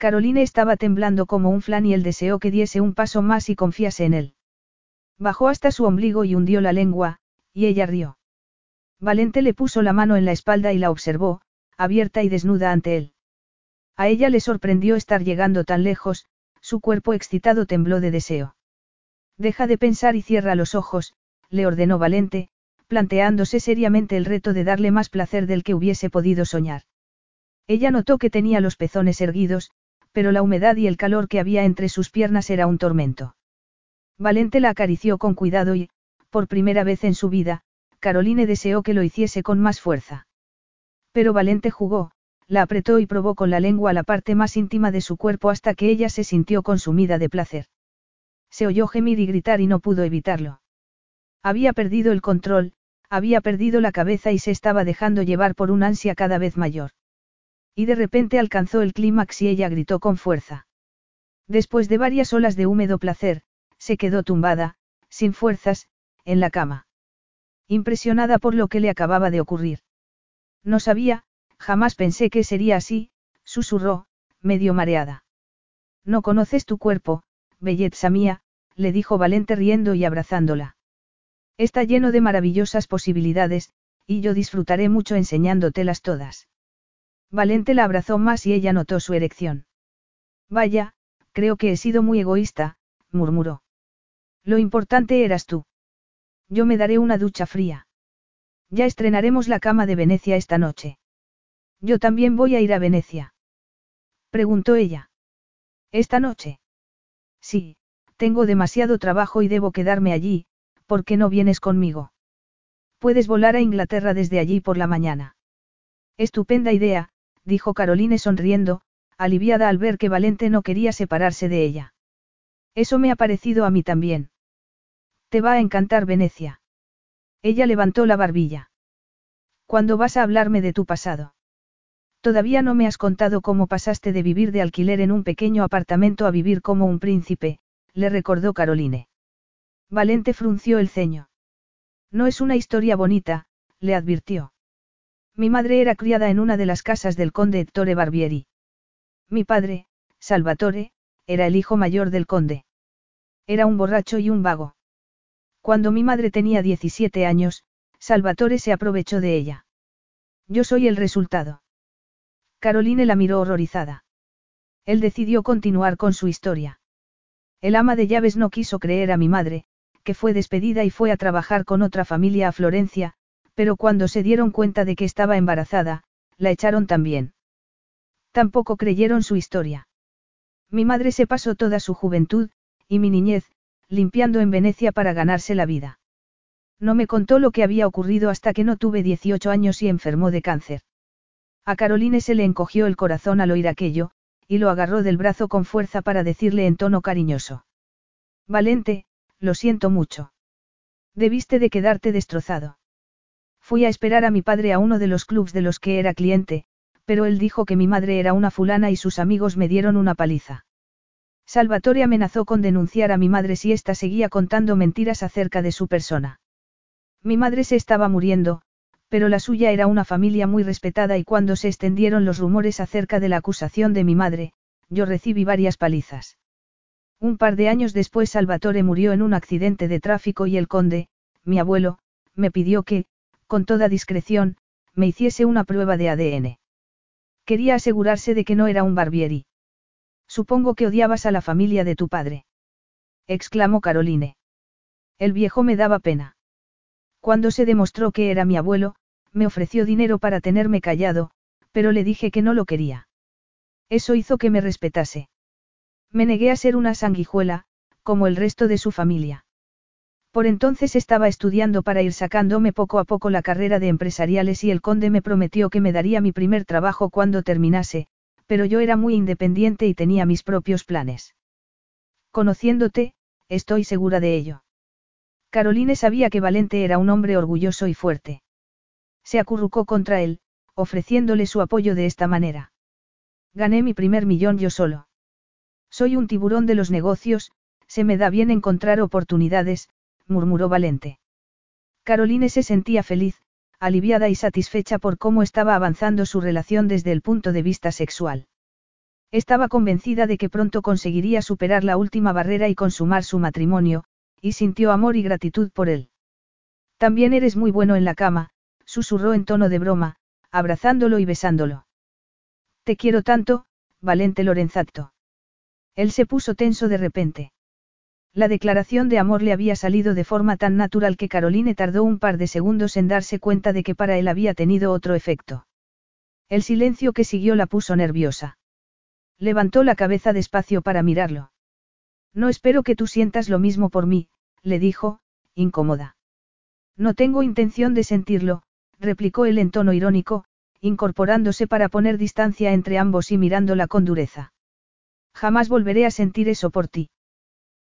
Caroline estaba temblando como un flan y él deseó que diese un paso más y confiase en él. Bajó hasta su ombligo y hundió la lengua, y ella rió. Valente le puso la mano en la espalda y la observó, abierta y desnuda ante él. A ella le sorprendió estar llegando tan lejos, su cuerpo excitado tembló de deseo. Deja de pensar y cierra los ojos, le ordenó Valente, planteándose seriamente el reto de darle más placer del que hubiese podido soñar. Ella notó que tenía los pezones erguidos, pero la humedad y el calor que había entre sus piernas era un tormento. Valente la acarició con cuidado y, por primera vez en su vida, Caroline deseó que lo hiciese con más fuerza. Pero Valente jugó, la apretó y probó con la lengua la parte más íntima de su cuerpo hasta que ella se sintió consumida de placer. Se oyó gemir y gritar y no pudo evitarlo. Había perdido el control, había perdido la cabeza y se estaba dejando llevar por un ansia cada vez mayor. Y de repente alcanzó el clímax y ella gritó con fuerza. Después de varias olas de húmedo placer, se quedó tumbada, sin fuerzas, en la cama. Impresionada por lo que le acababa de ocurrir. No sabía, Jamás pensé que sería así, susurró, medio mareada. No conoces tu cuerpo, belleza mía, le dijo Valente riendo y abrazándola. Está lleno de maravillosas posibilidades, y yo disfrutaré mucho enseñándotelas todas. Valente la abrazó más y ella notó su erección. Vaya, creo que he sido muy egoísta, murmuró. Lo importante eras tú. Yo me daré una ducha fría. Ya estrenaremos la cama de Venecia esta noche. Yo también voy a ir a Venecia. Preguntó ella. ¿Esta noche? Sí, tengo demasiado trabajo y debo quedarme allí, ¿por qué no vienes conmigo? Puedes volar a Inglaterra desde allí por la mañana. Estupenda idea, dijo Caroline sonriendo, aliviada al ver que Valente no quería separarse de ella. Eso me ha parecido a mí también. Te va a encantar Venecia. Ella levantó la barbilla. ¿Cuándo vas a hablarme de tu pasado? Todavía no me has contado cómo pasaste de vivir de alquiler en un pequeño apartamento a vivir como un príncipe, le recordó Caroline. Valente frunció el ceño. No es una historia bonita, le advirtió. Mi madre era criada en una de las casas del conde Ettore Barbieri. Mi padre, Salvatore, era el hijo mayor del conde. Era un borracho y un vago. Cuando mi madre tenía 17 años, Salvatore se aprovechó de ella. Yo soy el resultado. Caroline la miró horrorizada. Él decidió continuar con su historia. El ama de llaves no quiso creer a mi madre, que fue despedida y fue a trabajar con otra familia a Florencia, pero cuando se dieron cuenta de que estaba embarazada, la echaron también. Tampoco creyeron su historia. Mi madre se pasó toda su juventud, y mi niñez, limpiando en Venecia para ganarse la vida. No me contó lo que había ocurrido hasta que no tuve 18 años y enfermó de cáncer. A Caroline se le encogió el corazón al oír aquello, y lo agarró del brazo con fuerza para decirle en tono cariñoso. Valente, lo siento mucho. Debiste de quedarte destrozado. Fui a esperar a mi padre a uno de los clubs de los que era cliente, pero él dijo que mi madre era una fulana y sus amigos me dieron una paliza. Salvatore amenazó con denunciar a mi madre si ésta seguía contando mentiras acerca de su persona. Mi madre se estaba muriendo, pero la suya era una familia muy respetada y cuando se extendieron los rumores acerca de la acusación de mi madre, yo recibí varias palizas. Un par de años después Salvatore murió en un accidente de tráfico y el conde, mi abuelo, me pidió que, con toda discreción, me hiciese una prueba de ADN. Quería asegurarse de que no era un Barbieri. Supongo que odiabas a la familia de tu padre. exclamó Caroline. El viejo me daba pena. Cuando se demostró que era mi abuelo, me ofreció dinero para tenerme callado, pero le dije que no lo quería. Eso hizo que me respetase. Me negué a ser una sanguijuela, como el resto de su familia. Por entonces estaba estudiando para ir sacándome poco a poco la carrera de empresariales y el conde me prometió que me daría mi primer trabajo cuando terminase, pero yo era muy independiente y tenía mis propios planes. Conociéndote, estoy segura de ello. Caroline sabía que Valente era un hombre orgulloso y fuerte. Se acurrucó contra él, ofreciéndole su apoyo de esta manera. Gané mi primer millón yo solo. Soy un tiburón de los negocios, se me da bien encontrar oportunidades, murmuró Valente. Caroline se sentía feliz, aliviada y satisfecha por cómo estaba avanzando su relación desde el punto de vista sexual. Estaba convencida de que pronto conseguiría superar la última barrera y consumar su matrimonio, y sintió amor y gratitud por él. También eres muy bueno en la cama, susurró en tono de broma, abrazándolo y besándolo. Te quiero tanto, Valente Lorenzato. Él se puso tenso de repente. La declaración de amor le había salido de forma tan natural que Caroline tardó un par de segundos en darse cuenta de que para él había tenido otro efecto. El silencio que siguió la puso nerviosa. Levantó la cabeza despacio para mirarlo. No espero que tú sientas lo mismo por mí, le dijo, incómoda. No tengo intención de sentirlo, replicó él en tono irónico, incorporándose para poner distancia entre ambos y mirándola con dureza. Jamás volveré a sentir eso por ti.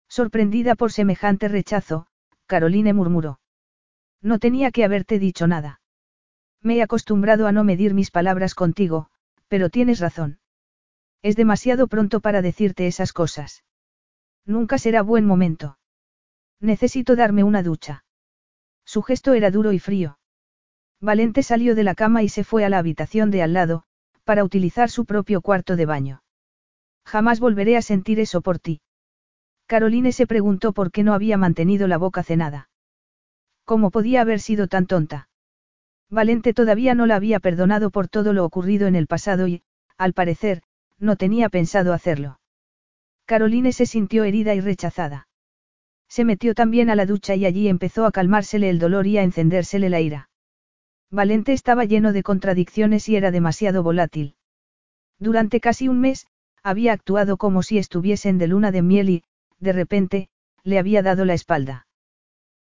Sorprendida por semejante rechazo, Caroline murmuró. No tenía que haberte dicho nada. Me he acostumbrado a no medir mis palabras contigo, pero tienes razón. Es demasiado pronto para decirte esas cosas. Nunca será buen momento. Necesito darme una ducha. Su gesto era duro y frío. Valente salió de la cama y se fue a la habitación de al lado, para utilizar su propio cuarto de baño. Jamás volveré a sentir eso por ti. Caroline se preguntó por qué no había mantenido la boca cenada. ¿Cómo podía haber sido tan tonta? Valente todavía no la había perdonado por todo lo ocurrido en el pasado y, al parecer, no tenía pensado hacerlo. Caroline se sintió herida y rechazada. Se metió también a la ducha y allí empezó a calmársele el dolor y a encendérsele la ira. Valente estaba lleno de contradicciones y era demasiado volátil. Durante casi un mes, había actuado como si estuviesen de luna de miel y, de repente, le había dado la espalda.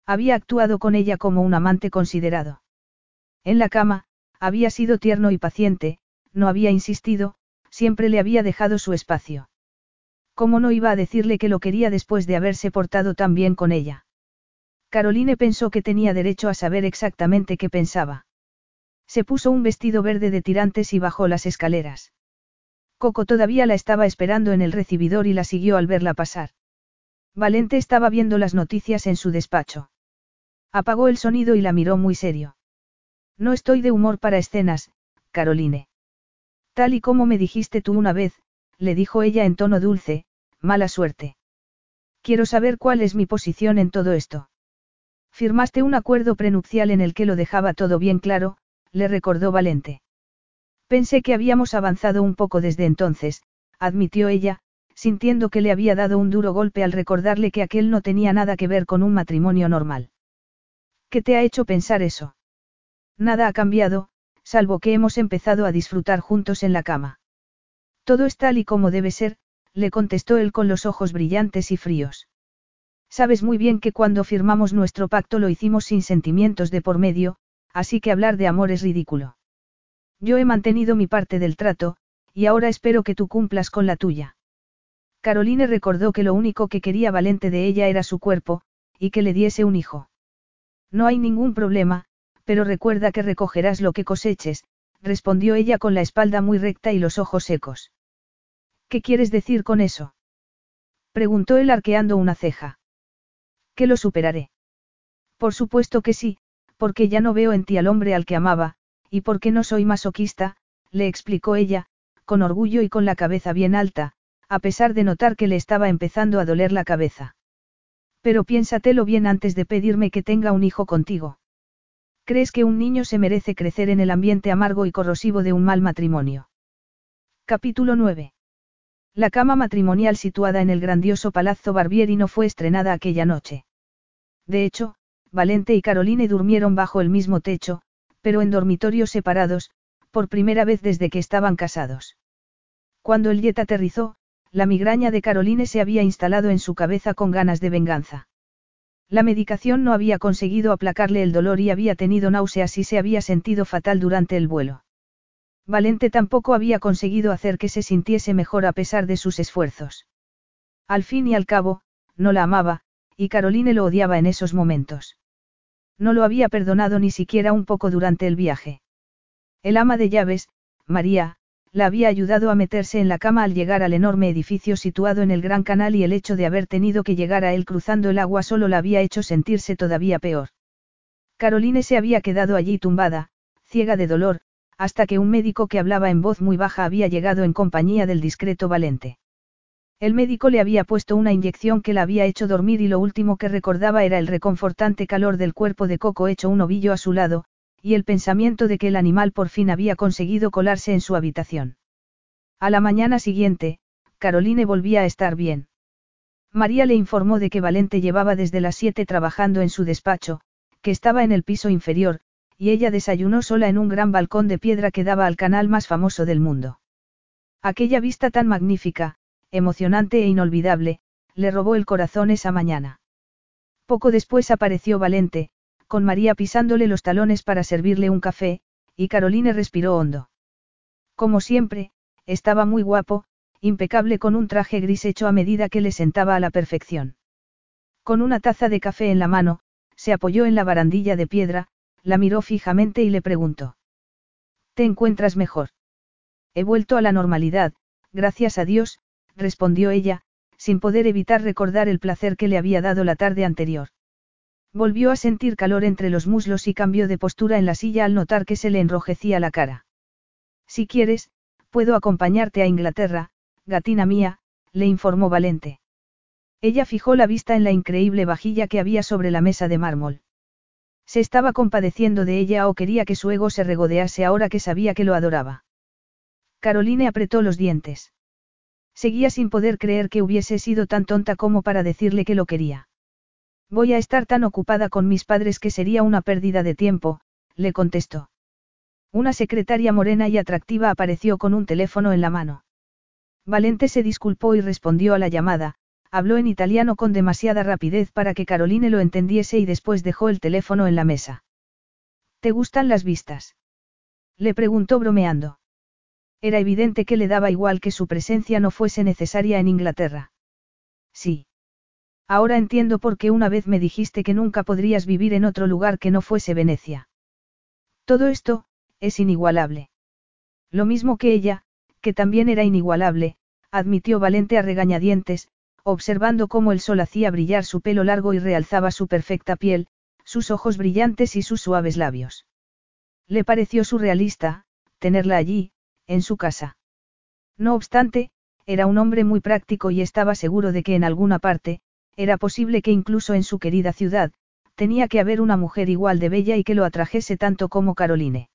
Había actuado con ella como un amante considerado. En la cama, había sido tierno y paciente, no había insistido, siempre le había dejado su espacio. ¿Cómo no iba a decirle que lo quería después de haberse portado tan bien con ella? Caroline pensó que tenía derecho a saber exactamente qué pensaba. Se puso un vestido verde de tirantes y bajó las escaleras. Coco todavía la estaba esperando en el recibidor y la siguió al verla pasar. Valente estaba viendo las noticias en su despacho. Apagó el sonido y la miró muy serio. No estoy de humor para escenas, Caroline. Tal y como me dijiste tú una vez, le dijo ella en tono dulce, mala suerte. Quiero saber cuál es mi posición en todo esto. Firmaste un acuerdo prenupcial en el que lo dejaba todo bien claro, le recordó Valente. Pensé que habíamos avanzado un poco desde entonces, admitió ella, sintiendo que le había dado un duro golpe al recordarle que aquel no tenía nada que ver con un matrimonio normal. ¿Qué te ha hecho pensar eso? Nada ha cambiado, salvo que hemos empezado a disfrutar juntos en la cama. Todo es tal y como debe ser, le contestó él con los ojos brillantes y fríos. Sabes muy bien que cuando firmamos nuestro pacto lo hicimos sin sentimientos de por medio, así que hablar de amor es ridículo. Yo he mantenido mi parte del trato, y ahora espero que tú cumplas con la tuya. Caroline recordó que lo único que quería Valente de ella era su cuerpo, y que le diese un hijo. No hay ningún problema, pero recuerda que recogerás lo que coseches, respondió ella con la espalda muy recta y los ojos secos. ¿Qué quieres decir con eso? preguntó él arqueando una ceja. Que lo superaré. Por supuesto que sí, porque ya no veo en ti al hombre al que amaba, y porque no soy masoquista, le explicó ella, con orgullo y con la cabeza bien alta, a pesar de notar que le estaba empezando a doler la cabeza. Pero piénsatelo bien antes de pedirme que tenga un hijo contigo. ¿Crees que un niño se merece crecer en el ambiente amargo y corrosivo de un mal matrimonio? Capítulo 9. La cama matrimonial situada en el grandioso Palazzo Barbieri no fue estrenada aquella noche. De hecho, Valente y Caroline durmieron bajo el mismo techo, pero en dormitorios separados, por primera vez desde que estaban casados. Cuando el jet aterrizó, la migraña de Caroline se había instalado en su cabeza con ganas de venganza. La medicación no había conseguido aplacarle el dolor y había tenido náuseas y se había sentido fatal durante el vuelo. Valente tampoco había conseguido hacer que se sintiese mejor a pesar de sus esfuerzos. Al fin y al cabo, no la amaba, y Caroline lo odiaba en esos momentos. No lo había perdonado ni siquiera un poco durante el viaje. El ama de llaves, María, la había ayudado a meterse en la cama al llegar al enorme edificio situado en el Gran Canal y el hecho de haber tenido que llegar a él cruzando el agua solo la había hecho sentirse todavía peor. Caroline se había quedado allí tumbada, ciega de dolor, hasta que un médico que hablaba en voz muy baja había llegado en compañía del discreto Valente. El médico le había puesto una inyección que la había hecho dormir y lo último que recordaba era el reconfortante calor del cuerpo de Coco hecho un ovillo a su lado, y el pensamiento de que el animal por fin había conseguido colarse en su habitación. A la mañana siguiente, Caroline volvía a estar bien. María le informó de que Valente llevaba desde las siete trabajando en su despacho, que estaba en el piso inferior, y ella desayunó sola en un gran balcón de piedra que daba al canal más famoso del mundo. Aquella vista tan magnífica, emocionante e inolvidable, le robó el corazón esa mañana. Poco después apareció Valente, con María pisándole los talones para servirle un café, y Caroline respiró hondo. Como siempre, estaba muy guapo, impecable con un traje gris hecho a medida que le sentaba a la perfección. Con una taza de café en la mano, se apoyó en la barandilla de piedra, la miró fijamente y le preguntó. ¿Te encuentras mejor? He vuelto a la normalidad, gracias a Dios, respondió ella, sin poder evitar recordar el placer que le había dado la tarde anterior. Volvió a sentir calor entre los muslos y cambió de postura en la silla al notar que se le enrojecía la cara. Si quieres, puedo acompañarte a Inglaterra, gatina mía, le informó Valente. Ella fijó la vista en la increíble vajilla que había sobre la mesa de mármol. Se estaba compadeciendo de ella o quería que su ego se regodease ahora que sabía que lo adoraba. Caroline apretó los dientes. Seguía sin poder creer que hubiese sido tan tonta como para decirle que lo quería. Voy a estar tan ocupada con mis padres que sería una pérdida de tiempo, le contestó. Una secretaria morena y atractiva apareció con un teléfono en la mano. Valente se disculpó y respondió a la llamada, Habló en italiano con demasiada rapidez para que Caroline lo entendiese y después dejó el teléfono en la mesa. ¿Te gustan las vistas? Le preguntó bromeando. Era evidente que le daba igual que su presencia no fuese necesaria en Inglaterra. Sí. Ahora entiendo por qué una vez me dijiste que nunca podrías vivir en otro lugar que no fuese Venecia. Todo esto, es inigualable. Lo mismo que ella, que también era inigualable, admitió Valente a regañadientes, observando cómo el sol hacía brillar su pelo largo y realzaba su perfecta piel, sus ojos brillantes y sus suaves labios. Le pareció surrealista, tenerla allí, en su casa. No obstante, era un hombre muy práctico y estaba seguro de que en alguna parte, era posible que incluso en su querida ciudad, tenía que haber una mujer igual de bella y que lo atrajese tanto como Caroline.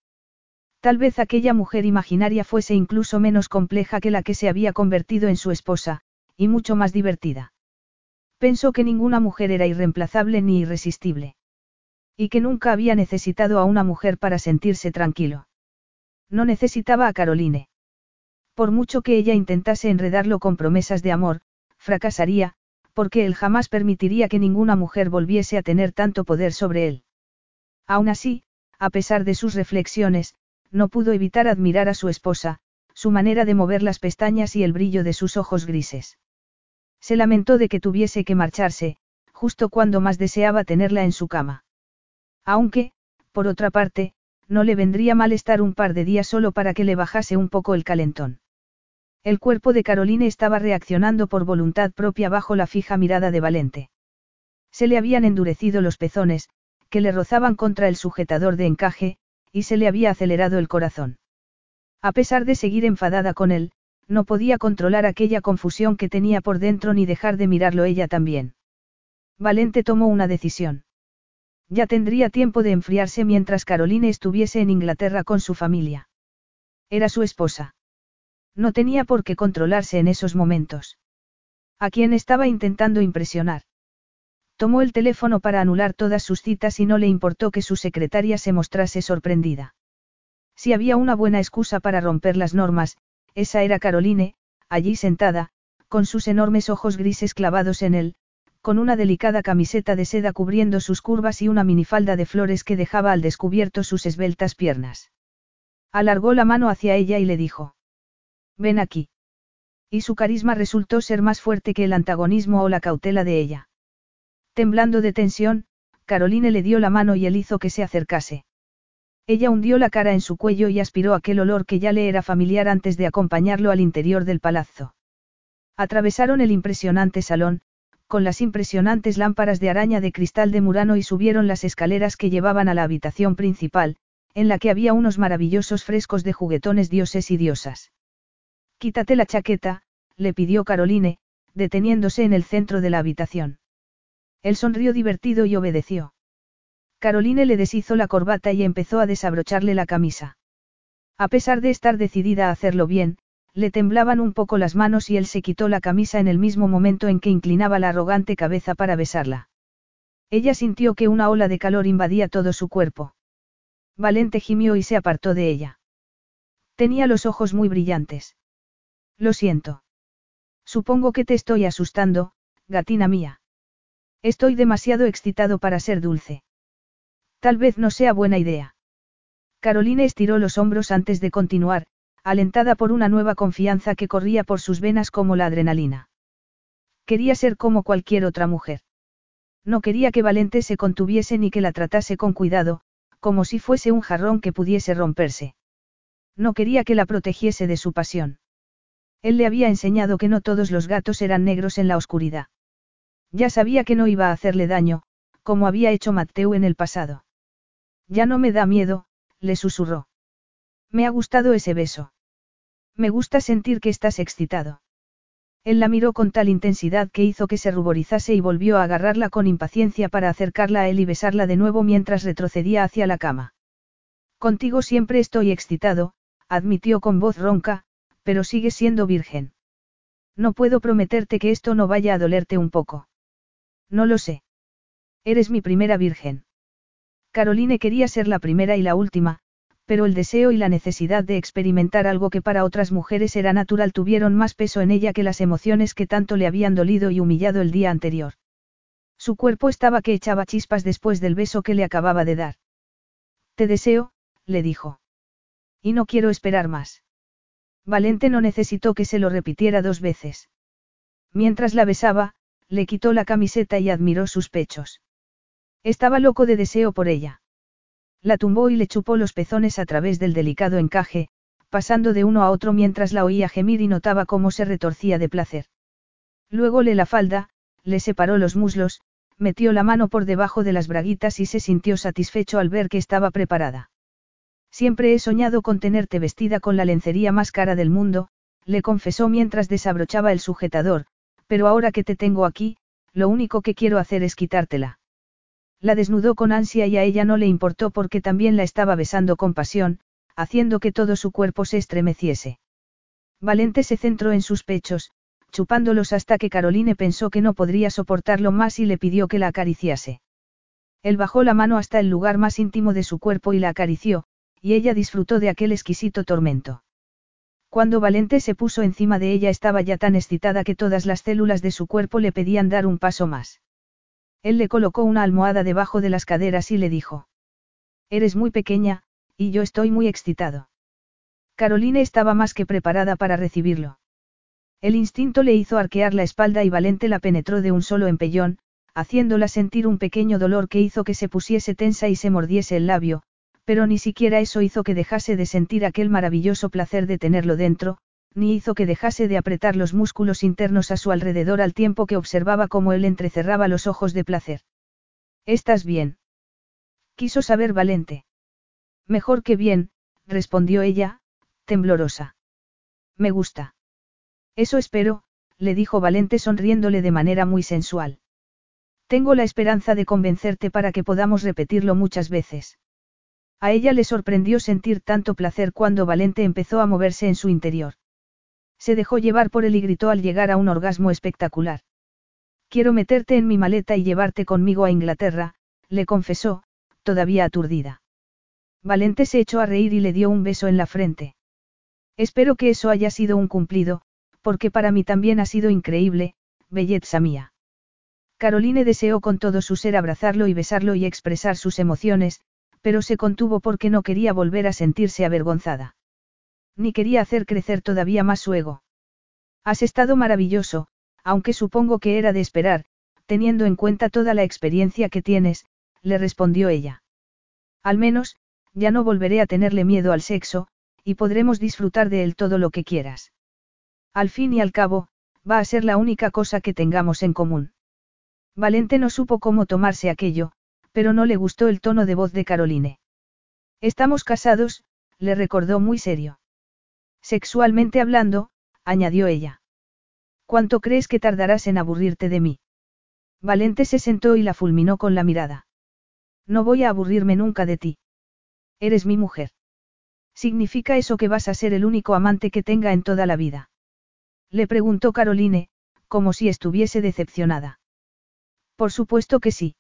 Tal vez aquella mujer imaginaria fuese incluso menos compleja que la que se había convertido en su esposa, y mucho más divertida. Pensó que ninguna mujer era irreemplazable ni irresistible. Y que nunca había necesitado a una mujer para sentirse tranquilo. No necesitaba a Caroline. Por mucho que ella intentase enredarlo con promesas de amor, fracasaría, porque él jamás permitiría que ninguna mujer volviese a tener tanto poder sobre él. Aún así, a pesar de sus reflexiones, no pudo evitar admirar a su esposa, su manera de mover las pestañas y el brillo de sus ojos grises. Se lamentó de que tuviese que marcharse, justo cuando más deseaba tenerla en su cama. Aunque, por otra parte, no le vendría mal estar un par de días solo para que le bajase un poco el calentón. El cuerpo de Caroline estaba reaccionando por voluntad propia bajo la fija mirada de Valente. Se le habían endurecido los pezones, que le rozaban contra el sujetador de encaje, y se le había acelerado el corazón. A pesar de seguir enfadada con él, no podía controlar aquella confusión que tenía por dentro ni dejar de mirarlo ella también. Valente tomó una decisión. Ya tendría tiempo de enfriarse mientras Caroline estuviese en Inglaterra con su familia. Era su esposa. No tenía por qué controlarse en esos momentos. ¿A quién estaba intentando impresionar? Tomó el teléfono para anular todas sus citas y no le importó que su secretaria se mostrase sorprendida. Si había una buena excusa para romper las normas, esa era Caroline, allí sentada, con sus enormes ojos grises clavados en él, con una delicada camiseta de seda cubriendo sus curvas y una minifalda de flores que dejaba al descubierto sus esbeltas piernas. Alargó la mano hacia ella y le dijo. Ven aquí. Y su carisma resultó ser más fuerte que el antagonismo o la cautela de ella. Temblando de tensión, Caroline le dio la mano y él hizo que se acercase. Ella hundió la cara en su cuello y aspiró aquel olor que ya le era familiar antes de acompañarlo al interior del palazzo. Atravesaron el impresionante salón, con las impresionantes lámparas de araña de cristal de Murano y subieron las escaleras que llevaban a la habitación principal, en la que había unos maravillosos frescos de juguetones dioses y diosas. Quítate la chaqueta, le pidió Caroline, deteniéndose en el centro de la habitación. Él sonrió divertido y obedeció. Caroline le deshizo la corbata y empezó a desabrocharle la camisa. A pesar de estar decidida a hacerlo bien, le temblaban un poco las manos y él se quitó la camisa en el mismo momento en que inclinaba la arrogante cabeza para besarla. Ella sintió que una ola de calor invadía todo su cuerpo. Valente gimió y se apartó de ella. Tenía los ojos muy brillantes. Lo siento. Supongo que te estoy asustando, gatina mía. Estoy demasiado excitado para ser dulce. Tal vez no sea buena idea. Caroline estiró los hombros antes de continuar, alentada por una nueva confianza que corría por sus venas como la adrenalina. Quería ser como cualquier otra mujer. No quería que Valente se contuviese ni que la tratase con cuidado, como si fuese un jarrón que pudiese romperse. No quería que la protegiese de su pasión. Él le había enseñado que no todos los gatos eran negros en la oscuridad. Ya sabía que no iba a hacerle daño, como había hecho Mateo en el pasado. Ya no me da miedo, le susurró. Me ha gustado ese beso. Me gusta sentir que estás excitado. Él la miró con tal intensidad que hizo que se ruborizase y volvió a agarrarla con impaciencia para acercarla a él y besarla de nuevo mientras retrocedía hacia la cama. Contigo siempre estoy excitado, admitió con voz ronca, pero sigues siendo virgen. No puedo prometerte que esto no vaya a dolerte un poco. No lo sé. Eres mi primera virgen. Caroline quería ser la primera y la última, pero el deseo y la necesidad de experimentar algo que para otras mujeres era natural tuvieron más peso en ella que las emociones que tanto le habían dolido y humillado el día anterior. Su cuerpo estaba que echaba chispas después del beso que le acababa de dar. Te deseo, le dijo. Y no quiero esperar más. Valente no necesitó que se lo repitiera dos veces. Mientras la besaba, le quitó la camiseta y admiró sus pechos. Estaba loco de deseo por ella. La tumbó y le chupó los pezones a través del delicado encaje, pasando de uno a otro mientras la oía gemir y notaba cómo se retorcía de placer. Luego le la falda, le separó los muslos, metió la mano por debajo de las braguitas y se sintió satisfecho al ver que estaba preparada. Siempre he soñado con tenerte vestida con la lencería más cara del mundo, le confesó mientras desabrochaba el sujetador, pero ahora que te tengo aquí, lo único que quiero hacer es quitártela. La desnudó con ansia y a ella no le importó porque también la estaba besando con pasión, haciendo que todo su cuerpo se estremeciese. Valente se centró en sus pechos, chupándolos hasta que Caroline pensó que no podría soportarlo más y le pidió que la acariciase. Él bajó la mano hasta el lugar más íntimo de su cuerpo y la acarició, y ella disfrutó de aquel exquisito tormento. Cuando Valente se puso encima de ella estaba ya tan excitada que todas las células de su cuerpo le pedían dar un paso más. Él le colocó una almohada debajo de las caderas y le dijo. Eres muy pequeña, y yo estoy muy excitado. Caroline estaba más que preparada para recibirlo. El instinto le hizo arquear la espalda y Valente la penetró de un solo empellón, haciéndola sentir un pequeño dolor que hizo que se pusiese tensa y se mordiese el labio, pero ni siquiera eso hizo que dejase de sentir aquel maravilloso placer de tenerlo dentro, ni hizo que dejase de apretar los músculos internos a su alrededor al tiempo que observaba cómo él entrecerraba los ojos de placer. ¿Estás bien? Quiso saber Valente. Mejor que bien, respondió ella, temblorosa. Me gusta. Eso espero, le dijo Valente sonriéndole de manera muy sensual. Tengo la esperanza de convencerte para que podamos repetirlo muchas veces. A ella le sorprendió sentir tanto placer cuando Valente empezó a moverse en su interior. Se dejó llevar por él y gritó al llegar a un orgasmo espectacular. Quiero meterte en mi maleta y llevarte conmigo a Inglaterra, le confesó, todavía aturdida. Valente se echó a reír y le dio un beso en la frente. Espero que eso haya sido un cumplido, porque para mí también ha sido increíble, belleza mía. Caroline deseó con todo su ser abrazarlo y besarlo y expresar sus emociones, pero se contuvo porque no quería volver a sentirse avergonzada. Ni quería hacer crecer todavía más su ego. Has estado maravilloso, aunque supongo que era de esperar, teniendo en cuenta toda la experiencia que tienes, le respondió ella. Al menos, ya no volveré a tenerle miedo al sexo, y podremos disfrutar de él todo lo que quieras. Al fin y al cabo, va a ser la única cosa que tengamos en común. Valente no supo cómo tomarse aquello, pero no le gustó el tono de voz de Caroline. Estamos casados, le recordó muy serio. Sexualmente hablando, añadió ella. ¿Cuánto crees que tardarás en aburrirte de mí? Valente se sentó y la fulminó con la mirada. No voy a aburrirme nunca de ti. Eres mi mujer. ¿Significa eso que vas a ser el único amante que tenga en toda la vida? Le preguntó Caroline, como si estuviese decepcionada. Por supuesto que sí.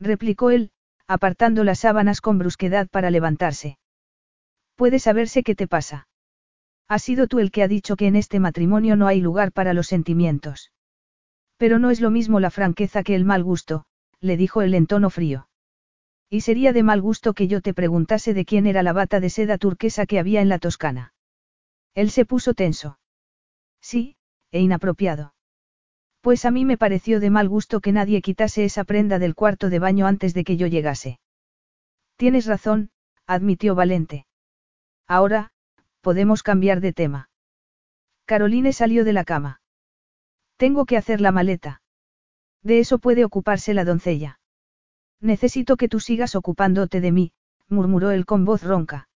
Replicó él, apartando las sábanas con brusquedad para levantarse. Puede saberse qué te pasa. Has sido tú el que ha dicho que en este matrimonio no hay lugar para los sentimientos. Pero no es lo mismo la franqueza que el mal gusto, le dijo él en tono frío. Y sería de mal gusto que yo te preguntase de quién era la bata de seda turquesa que había en la Toscana. Él se puso tenso. Sí, e inapropiado. Pues a mí me pareció de mal gusto que nadie quitase esa prenda del cuarto de baño antes de que yo llegase. Tienes razón, admitió Valente. Ahora, podemos cambiar de tema. Caroline salió de la cama. Tengo que hacer la maleta. De eso puede ocuparse la doncella. Necesito que tú sigas ocupándote de mí, murmuró él con voz ronca.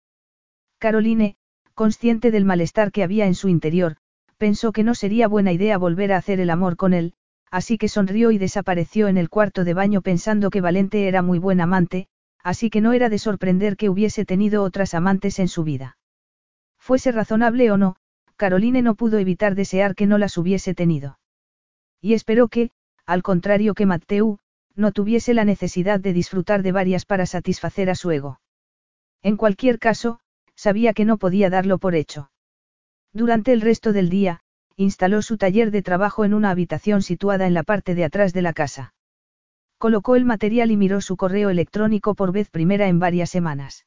Caroline, consciente del malestar que había en su interior, pensó que no sería buena idea volver a hacer el amor con él, así que sonrió y desapareció en el cuarto de baño pensando que Valente era muy buen amante, así que no era de sorprender que hubiese tenido otras amantes en su vida. Fuese razonable o no, Caroline no pudo evitar desear que no las hubiese tenido. Y esperó que, al contrario que Matteu, no tuviese la necesidad de disfrutar de varias para satisfacer a su ego. En cualquier caso, sabía que no podía darlo por hecho. Durante el resto del día, instaló su taller de trabajo en una habitación situada en la parte de atrás de la casa. Colocó el material y miró su correo electrónico por vez primera en varias semanas.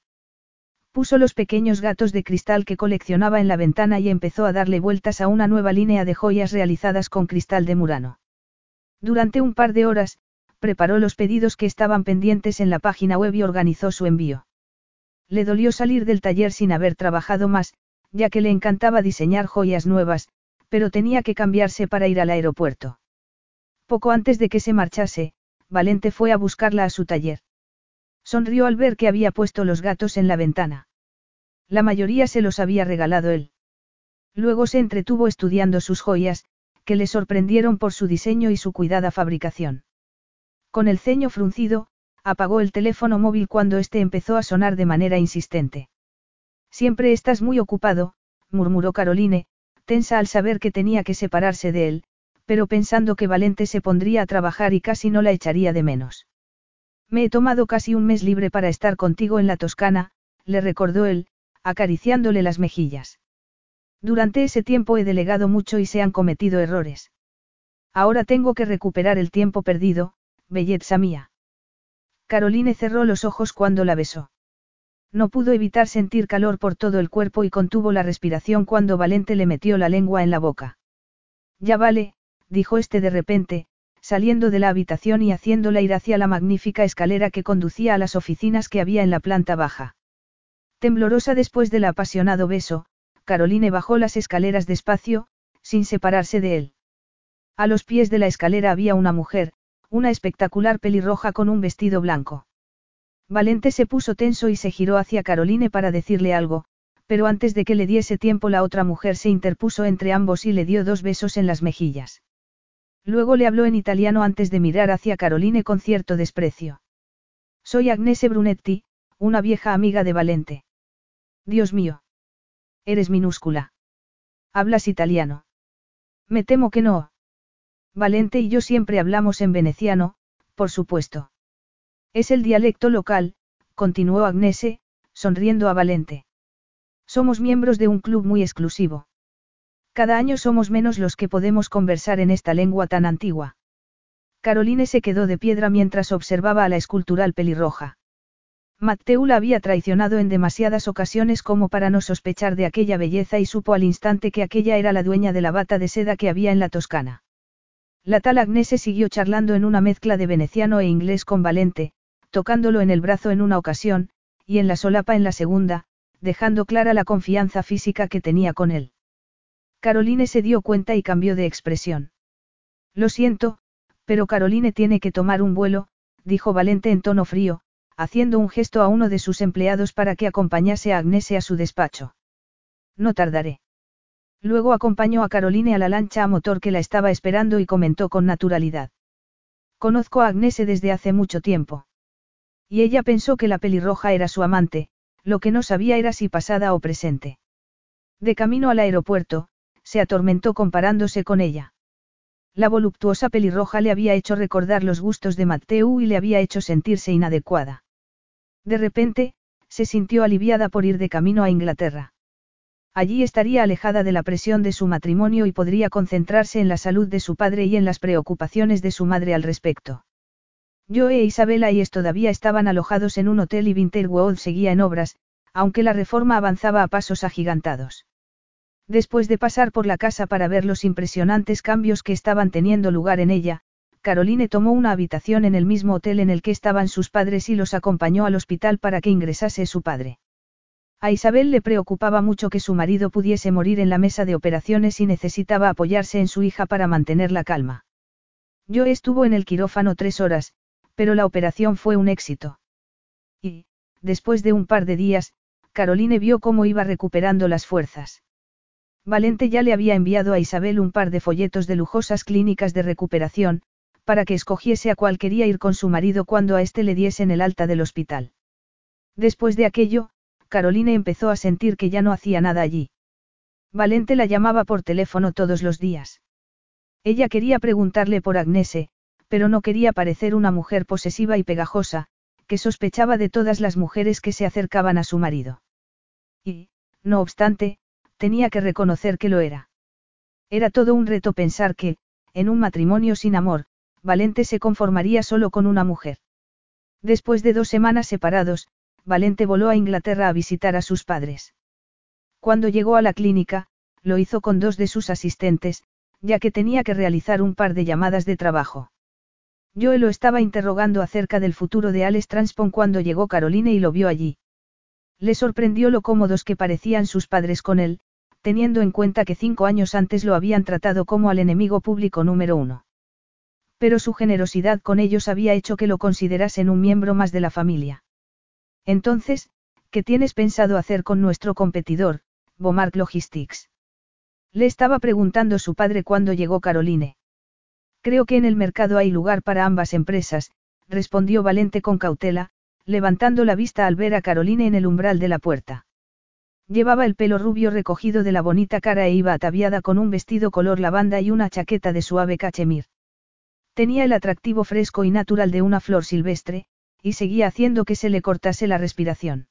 Puso los pequeños gatos de cristal que coleccionaba en la ventana y empezó a darle vueltas a una nueva línea de joyas realizadas con cristal de Murano. Durante un par de horas, preparó los pedidos que estaban pendientes en la página web y organizó su envío. Le dolió salir del taller sin haber trabajado más, ya que le encantaba diseñar joyas nuevas, pero tenía que cambiarse para ir al aeropuerto. Poco antes de que se marchase, Valente fue a buscarla a su taller. Sonrió al ver que había puesto los gatos en la ventana. La mayoría se los había regalado él. Luego se entretuvo estudiando sus joyas, que le sorprendieron por su diseño y su cuidada fabricación. Con el ceño fruncido, apagó el teléfono móvil cuando éste empezó a sonar de manera insistente. Siempre estás muy ocupado, murmuró Caroline, tensa al saber que tenía que separarse de él, pero pensando que Valente se pondría a trabajar y casi no la echaría de menos. Me he tomado casi un mes libre para estar contigo en la Toscana, le recordó él, acariciándole las mejillas. Durante ese tiempo he delegado mucho y se han cometido errores. Ahora tengo que recuperar el tiempo perdido, belleza mía. Caroline cerró los ojos cuando la besó. No pudo evitar sentir calor por todo el cuerpo y contuvo la respiración cuando Valente le metió la lengua en la boca. Ya vale, dijo este de repente, saliendo de la habitación y haciéndola ir hacia la magnífica escalera que conducía a las oficinas que había en la planta baja. Temblorosa después del apasionado beso, Caroline bajó las escaleras despacio, sin separarse de él. A los pies de la escalera había una mujer, una espectacular pelirroja con un vestido blanco. Valente se puso tenso y se giró hacia Caroline para decirle algo, pero antes de que le diese tiempo la otra mujer se interpuso entre ambos y le dio dos besos en las mejillas. Luego le habló en italiano antes de mirar hacia Caroline con cierto desprecio. Soy Agnese Brunetti, una vieja amiga de Valente. Dios mío. Eres minúscula. ¿Hablas italiano? Me temo que no. Valente y yo siempre hablamos en veneciano, por supuesto. Es el dialecto local, continuó Agnese, sonriendo a Valente. Somos miembros de un club muy exclusivo. Cada año somos menos los que podemos conversar en esta lengua tan antigua. Caroline se quedó de piedra mientras observaba a la escultural pelirroja. Matteo la había traicionado en demasiadas ocasiones como para no sospechar de aquella belleza y supo al instante que aquella era la dueña de la bata de seda que había en la Toscana. La tal Agnese siguió charlando en una mezcla de veneciano e inglés con Valente, tocándolo en el brazo en una ocasión, y en la solapa en la segunda, dejando clara la confianza física que tenía con él. Caroline se dio cuenta y cambió de expresión. Lo siento, pero Caroline tiene que tomar un vuelo, dijo Valente en tono frío, haciendo un gesto a uno de sus empleados para que acompañase a Agnese a su despacho. No tardaré. Luego acompañó a Caroline a la lancha a motor que la estaba esperando y comentó con naturalidad. Conozco a Agnese desde hace mucho tiempo. Y ella pensó que la pelirroja era su amante, lo que no sabía era si pasada o presente. De camino al aeropuerto, se atormentó comparándose con ella. La voluptuosa pelirroja le había hecho recordar los gustos de Mateu y le había hecho sentirse inadecuada. De repente, se sintió aliviada por ir de camino a Inglaterra. Allí estaría alejada de la presión de su matrimonio y podría concentrarse en la salud de su padre y en las preocupaciones de su madre al respecto. Joe e Isabela y es todavía estaban alojados en un hotel y Winterwood seguía en obras, aunque la reforma avanzaba a pasos agigantados. Después de pasar por la casa para ver los impresionantes cambios que estaban teniendo lugar en ella, Caroline tomó una habitación en el mismo hotel en el que estaban sus padres y los acompañó al hospital para que ingresase su padre. A Isabel le preocupaba mucho que su marido pudiese morir en la mesa de operaciones y necesitaba apoyarse en su hija para mantener la calma. Yo estuvo en el quirófano tres horas, pero la operación fue un éxito. Y, después de un par de días, Caroline vio cómo iba recuperando las fuerzas. Valente ya le había enviado a Isabel un par de folletos de lujosas clínicas de recuperación, para que escogiese a cual quería ir con su marido cuando a éste le diesen el alta del hospital. Después de aquello, Caroline empezó a sentir que ya no hacía nada allí. Valente la llamaba por teléfono todos los días. Ella quería preguntarle por Agnese, pero no quería parecer una mujer posesiva y pegajosa, que sospechaba de todas las mujeres que se acercaban a su marido. Y, no obstante, tenía que reconocer que lo era. Era todo un reto pensar que, en un matrimonio sin amor, Valente se conformaría solo con una mujer. Después de dos semanas separados, Valente voló a Inglaterra a visitar a sus padres. Cuando llegó a la clínica, lo hizo con dos de sus asistentes, ya que tenía que realizar un par de llamadas de trabajo. Joe lo estaba interrogando acerca del futuro de Alex Transpon cuando llegó Caroline y lo vio allí. Le sorprendió lo cómodos que parecían sus padres con él, teniendo en cuenta que cinco años antes lo habían tratado como al enemigo público número uno pero su generosidad con ellos había hecho que lo considerasen un miembro más de la familia. Entonces, ¿qué tienes pensado hacer con nuestro competidor, Bomark Logistics? Le estaba preguntando su padre cuando llegó Caroline. Creo que en el mercado hay lugar para ambas empresas, respondió Valente con cautela, levantando la vista al ver a Caroline en el umbral de la puerta. Llevaba el pelo rubio recogido de la bonita cara e iba ataviada con un vestido color lavanda y una chaqueta de suave cachemir. Tenía el atractivo fresco y natural de una flor silvestre, y seguía haciendo que se le cortase la respiración.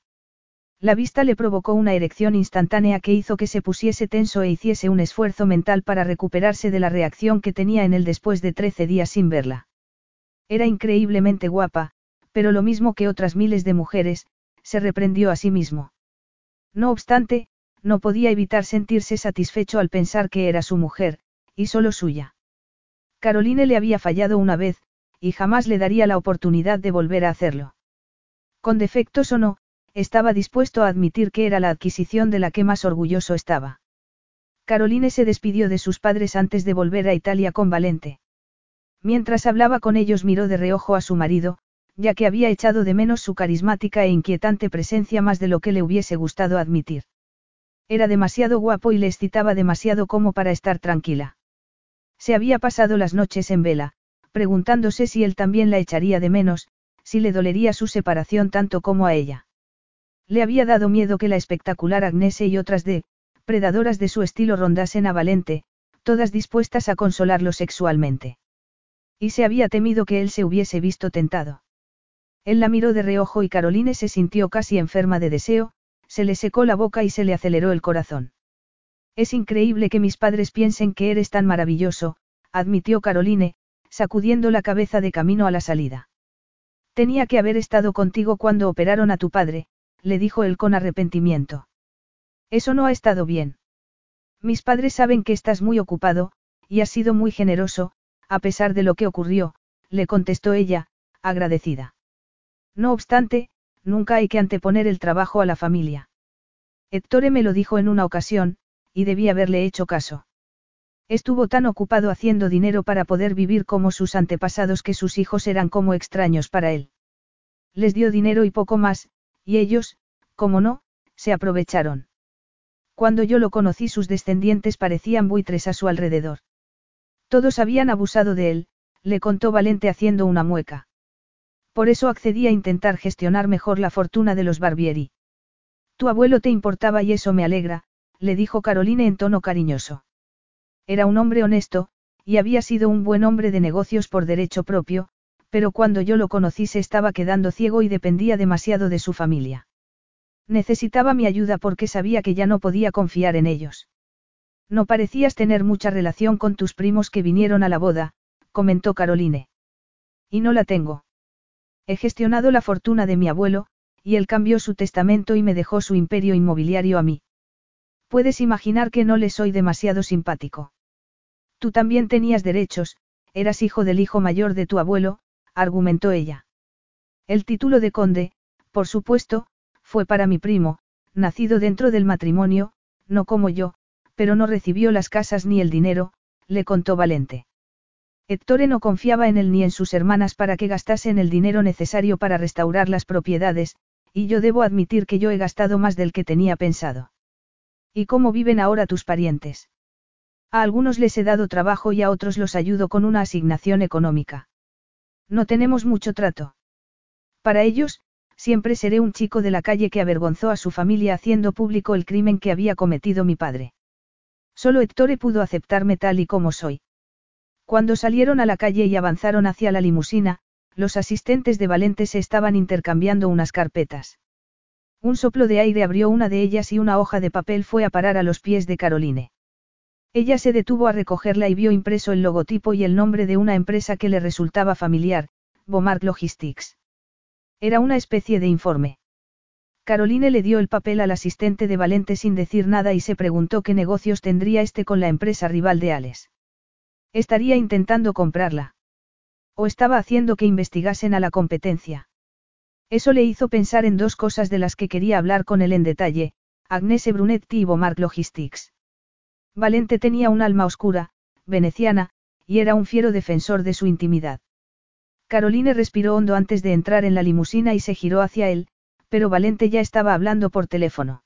La vista le provocó una erección instantánea que hizo que se pusiese tenso e hiciese un esfuerzo mental para recuperarse de la reacción que tenía en él después de trece días sin verla. Era increíblemente guapa, pero lo mismo que otras miles de mujeres, se reprendió a sí mismo. No obstante, no podía evitar sentirse satisfecho al pensar que era su mujer, y solo suya. Caroline le había fallado una vez, y jamás le daría la oportunidad de volver a hacerlo. Con defectos o no, estaba dispuesto a admitir que era la adquisición de la que más orgulloso estaba. Caroline se despidió de sus padres antes de volver a Italia con Valente. Mientras hablaba con ellos miró de reojo a su marido, ya que había echado de menos su carismática e inquietante presencia más de lo que le hubiese gustado admitir. Era demasiado guapo y le excitaba demasiado como para estar tranquila. Se había pasado las noches en vela, preguntándose si él también la echaría de menos, si le dolería su separación tanto como a ella. Le había dado miedo que la espectacular Agnese y otras de, predadoras de su estilo rondasen a Valente, todas dispuestas a consolarlo sexualmente. Y se había temido que él se hubiese visto tentado. Él la miró de reojo y Caroline se sintió casi enferma de deseo, se le secó la boca y se le aceleró el corazón. Es increíble que mis padres piensen que eres tan maravilloso, admitió Caroline, sacudiendo la cabeza de camino a la salida. Tenía que haber estado contigo cuando operaron a tu padre, le dijo él con arrepentimiento. Eso no ha estado bien. Mis padres saben que estás muy ocupado, y has sido muy generoso, a pesar de lo que ocurrió, le contestó ella, agradecida. No obstante, nunca hay que anteponer el trabajo a la familia. Héctor me lo dijo en una ocasión, y debí haberle hecho caso. Estuvo tan ocupado haciendo dinero para poder vivir como sus antepasados que sus hijos eran como extraños para él. Les dio dinero y poco más, y ellos, como no, se aprovecharon. Cuando yo lo conocí sus descendientes parecían buitres a su alrededor. Todos habían abusado de él, le contó Valente haciendo una mueca. Por eso accedí a intentar gestionar mejor la fortuna de los Barbieri. Tu abuelo te importaba y eso me alegra, le dijo Caroline en tono cariñoso. Era un hombre honesto, y había sido un buen hombre de negocios por derecho propio, pero cuando yo lo conocí se estaba quedando ciego y dependía demasiado de su familia. Necesitaba mi ayuda porque sabía que ya no podía confiar en ellos. No parecías tener mucha relación con tus primos que vinieron a la boda, comentó Caroline. Y no la tengo. He gestionado la fortuna de mi abuelo, y él cambió su testamento y me dejó su imperio inmobiliario a mí. Puedes imaginar que no le soy demasiado simpático. Tú también tenías derechos, eras hijo del hijo mayor de tu abuelo, argumentó ella. El título de conde, por supuesto, fue para mi primo, nacido dentro del matrimonio, no como yo, pero no recibió las casas ni el dinero, le contó Valente. Héctor no confiaba en él ni en sus hermanas para que gastasen el dinero necesario para restaurar las propiedades, y yo debo admitir que yo he gastado más del que tenía pensado. ¿Y cómo viven ahora tus parientes? A algunos les he dado trabajo y a otros los ayudo con una asignación económica. No tenemos mucho trato. Para ellos, siempre seré un chico de la calle que avergonzó a su familia haciendo público el crimen que había cometido mi padre. Solo Héctor pudo aceptarme tal y como soy. Cuando salieron a la calle y avanzaron hacia la limusina, los asistentes de Valente se estaban intercambiando unas carpetas. Un soplo de aire abrió una de ellas y una hoja de papel fue a parar a los pies de Caroline. Ella se detuvo a recogerla y vio impreso el logotipo y el nombre de una empresa que le resultaba familiar, Bomart Logistics. Era una especie de informe. Caroline le dio el papel al asistente de Valente sin decir nada y se preguntó qué negocios tendría este con la empresa rival de Ales. Estaría intentando comprarla. O estaba haciendo que investigasen a la competencia. Eso le hizo pensar en dos cosas de las que quería hablar con él en detalle, Agnese Brunetti y Bomark Logistics. Valente tenía un alma oscura, veneciana, y era un fiero defensor de su intimidad. Caroline respiró hondo antes de entrar en la limusina y se giró hacia él, pero Valente ya estaba hablando por teléfono.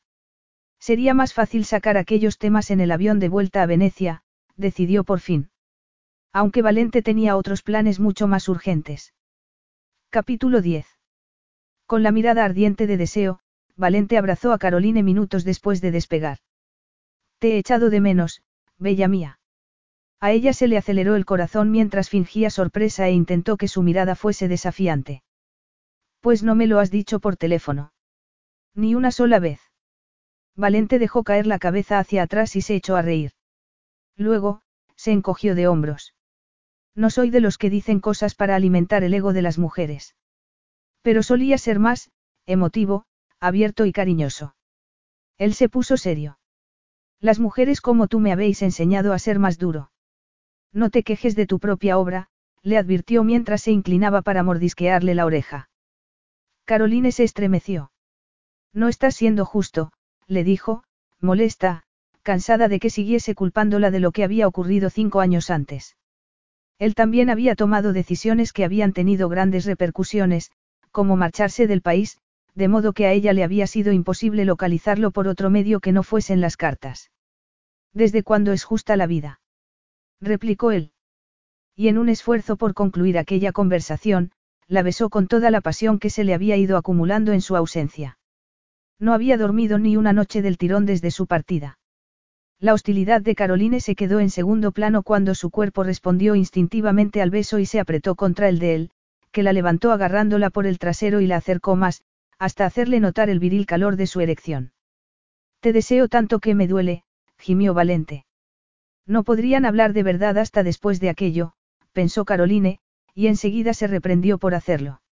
Sería más fácil sacar aquellos temas en el avión de vuelta a Venecia, decidió por fin. Aunque Valente tenía otros planes mucho más urgentes. Capítulo 10. Con la mirada ardiente de deseo, Valente abrazó a Caroline minutos después de despegar. Te he echado de menos, bella mía. A ella se le aceleró el corazón mientras fingía sorpresa e intentó que su mirada fuese desafiante. Pues no me lo has dicho por teléfono. Ni una sola vez. Valente dejó caer la cabeza hacia atrás y se echó a reír. Luego, se encogió de hombros. No soy de los que dicen cosas para alimentar el ego de las mujeres. Pero solía ser más, emotivo, abierto y cariñoso. Él se puso serio. Las mujeres como tú me habéis enseñado a ser más duro. No te quejes de tu propia obra, le advirtió mientras se inclinaba para mordisquearle la oreja. Caroline se estremeció. No estás siendo justo, le dijo, molesta, cansada de que siguiese culpándola de lo que había ocurrido cinco años antes. Él también había tomado decisiones que habían tenido grandes repercusiones, como marcharse del país, de modo que a ella le había sido imposible localizarlo por otro medio que no fuesen las cartas. ¿Desde cuándo es justa la vida? replicó él. Y en un esfuerzo por concluir aquella conversación, la besó con toda la pasión que se le había ido acumulando en su ausencia. No había dormido ni una noche del tirón desde su partida. La hostilidad de Caroline se quedó en segundo plano cuando su cuerpo respondió instintivamente al beso y se apretó contra el de él, que la levantó agarrándola por el trasero y la acercó más, hasta hacerle notar el viril calor de su erección. Te deseo tanto que me duele, gimió Valente. No podrían hablar de verdad hasta después de aquello, pensó Caroline, y enseguida se reprendió por hacerlo.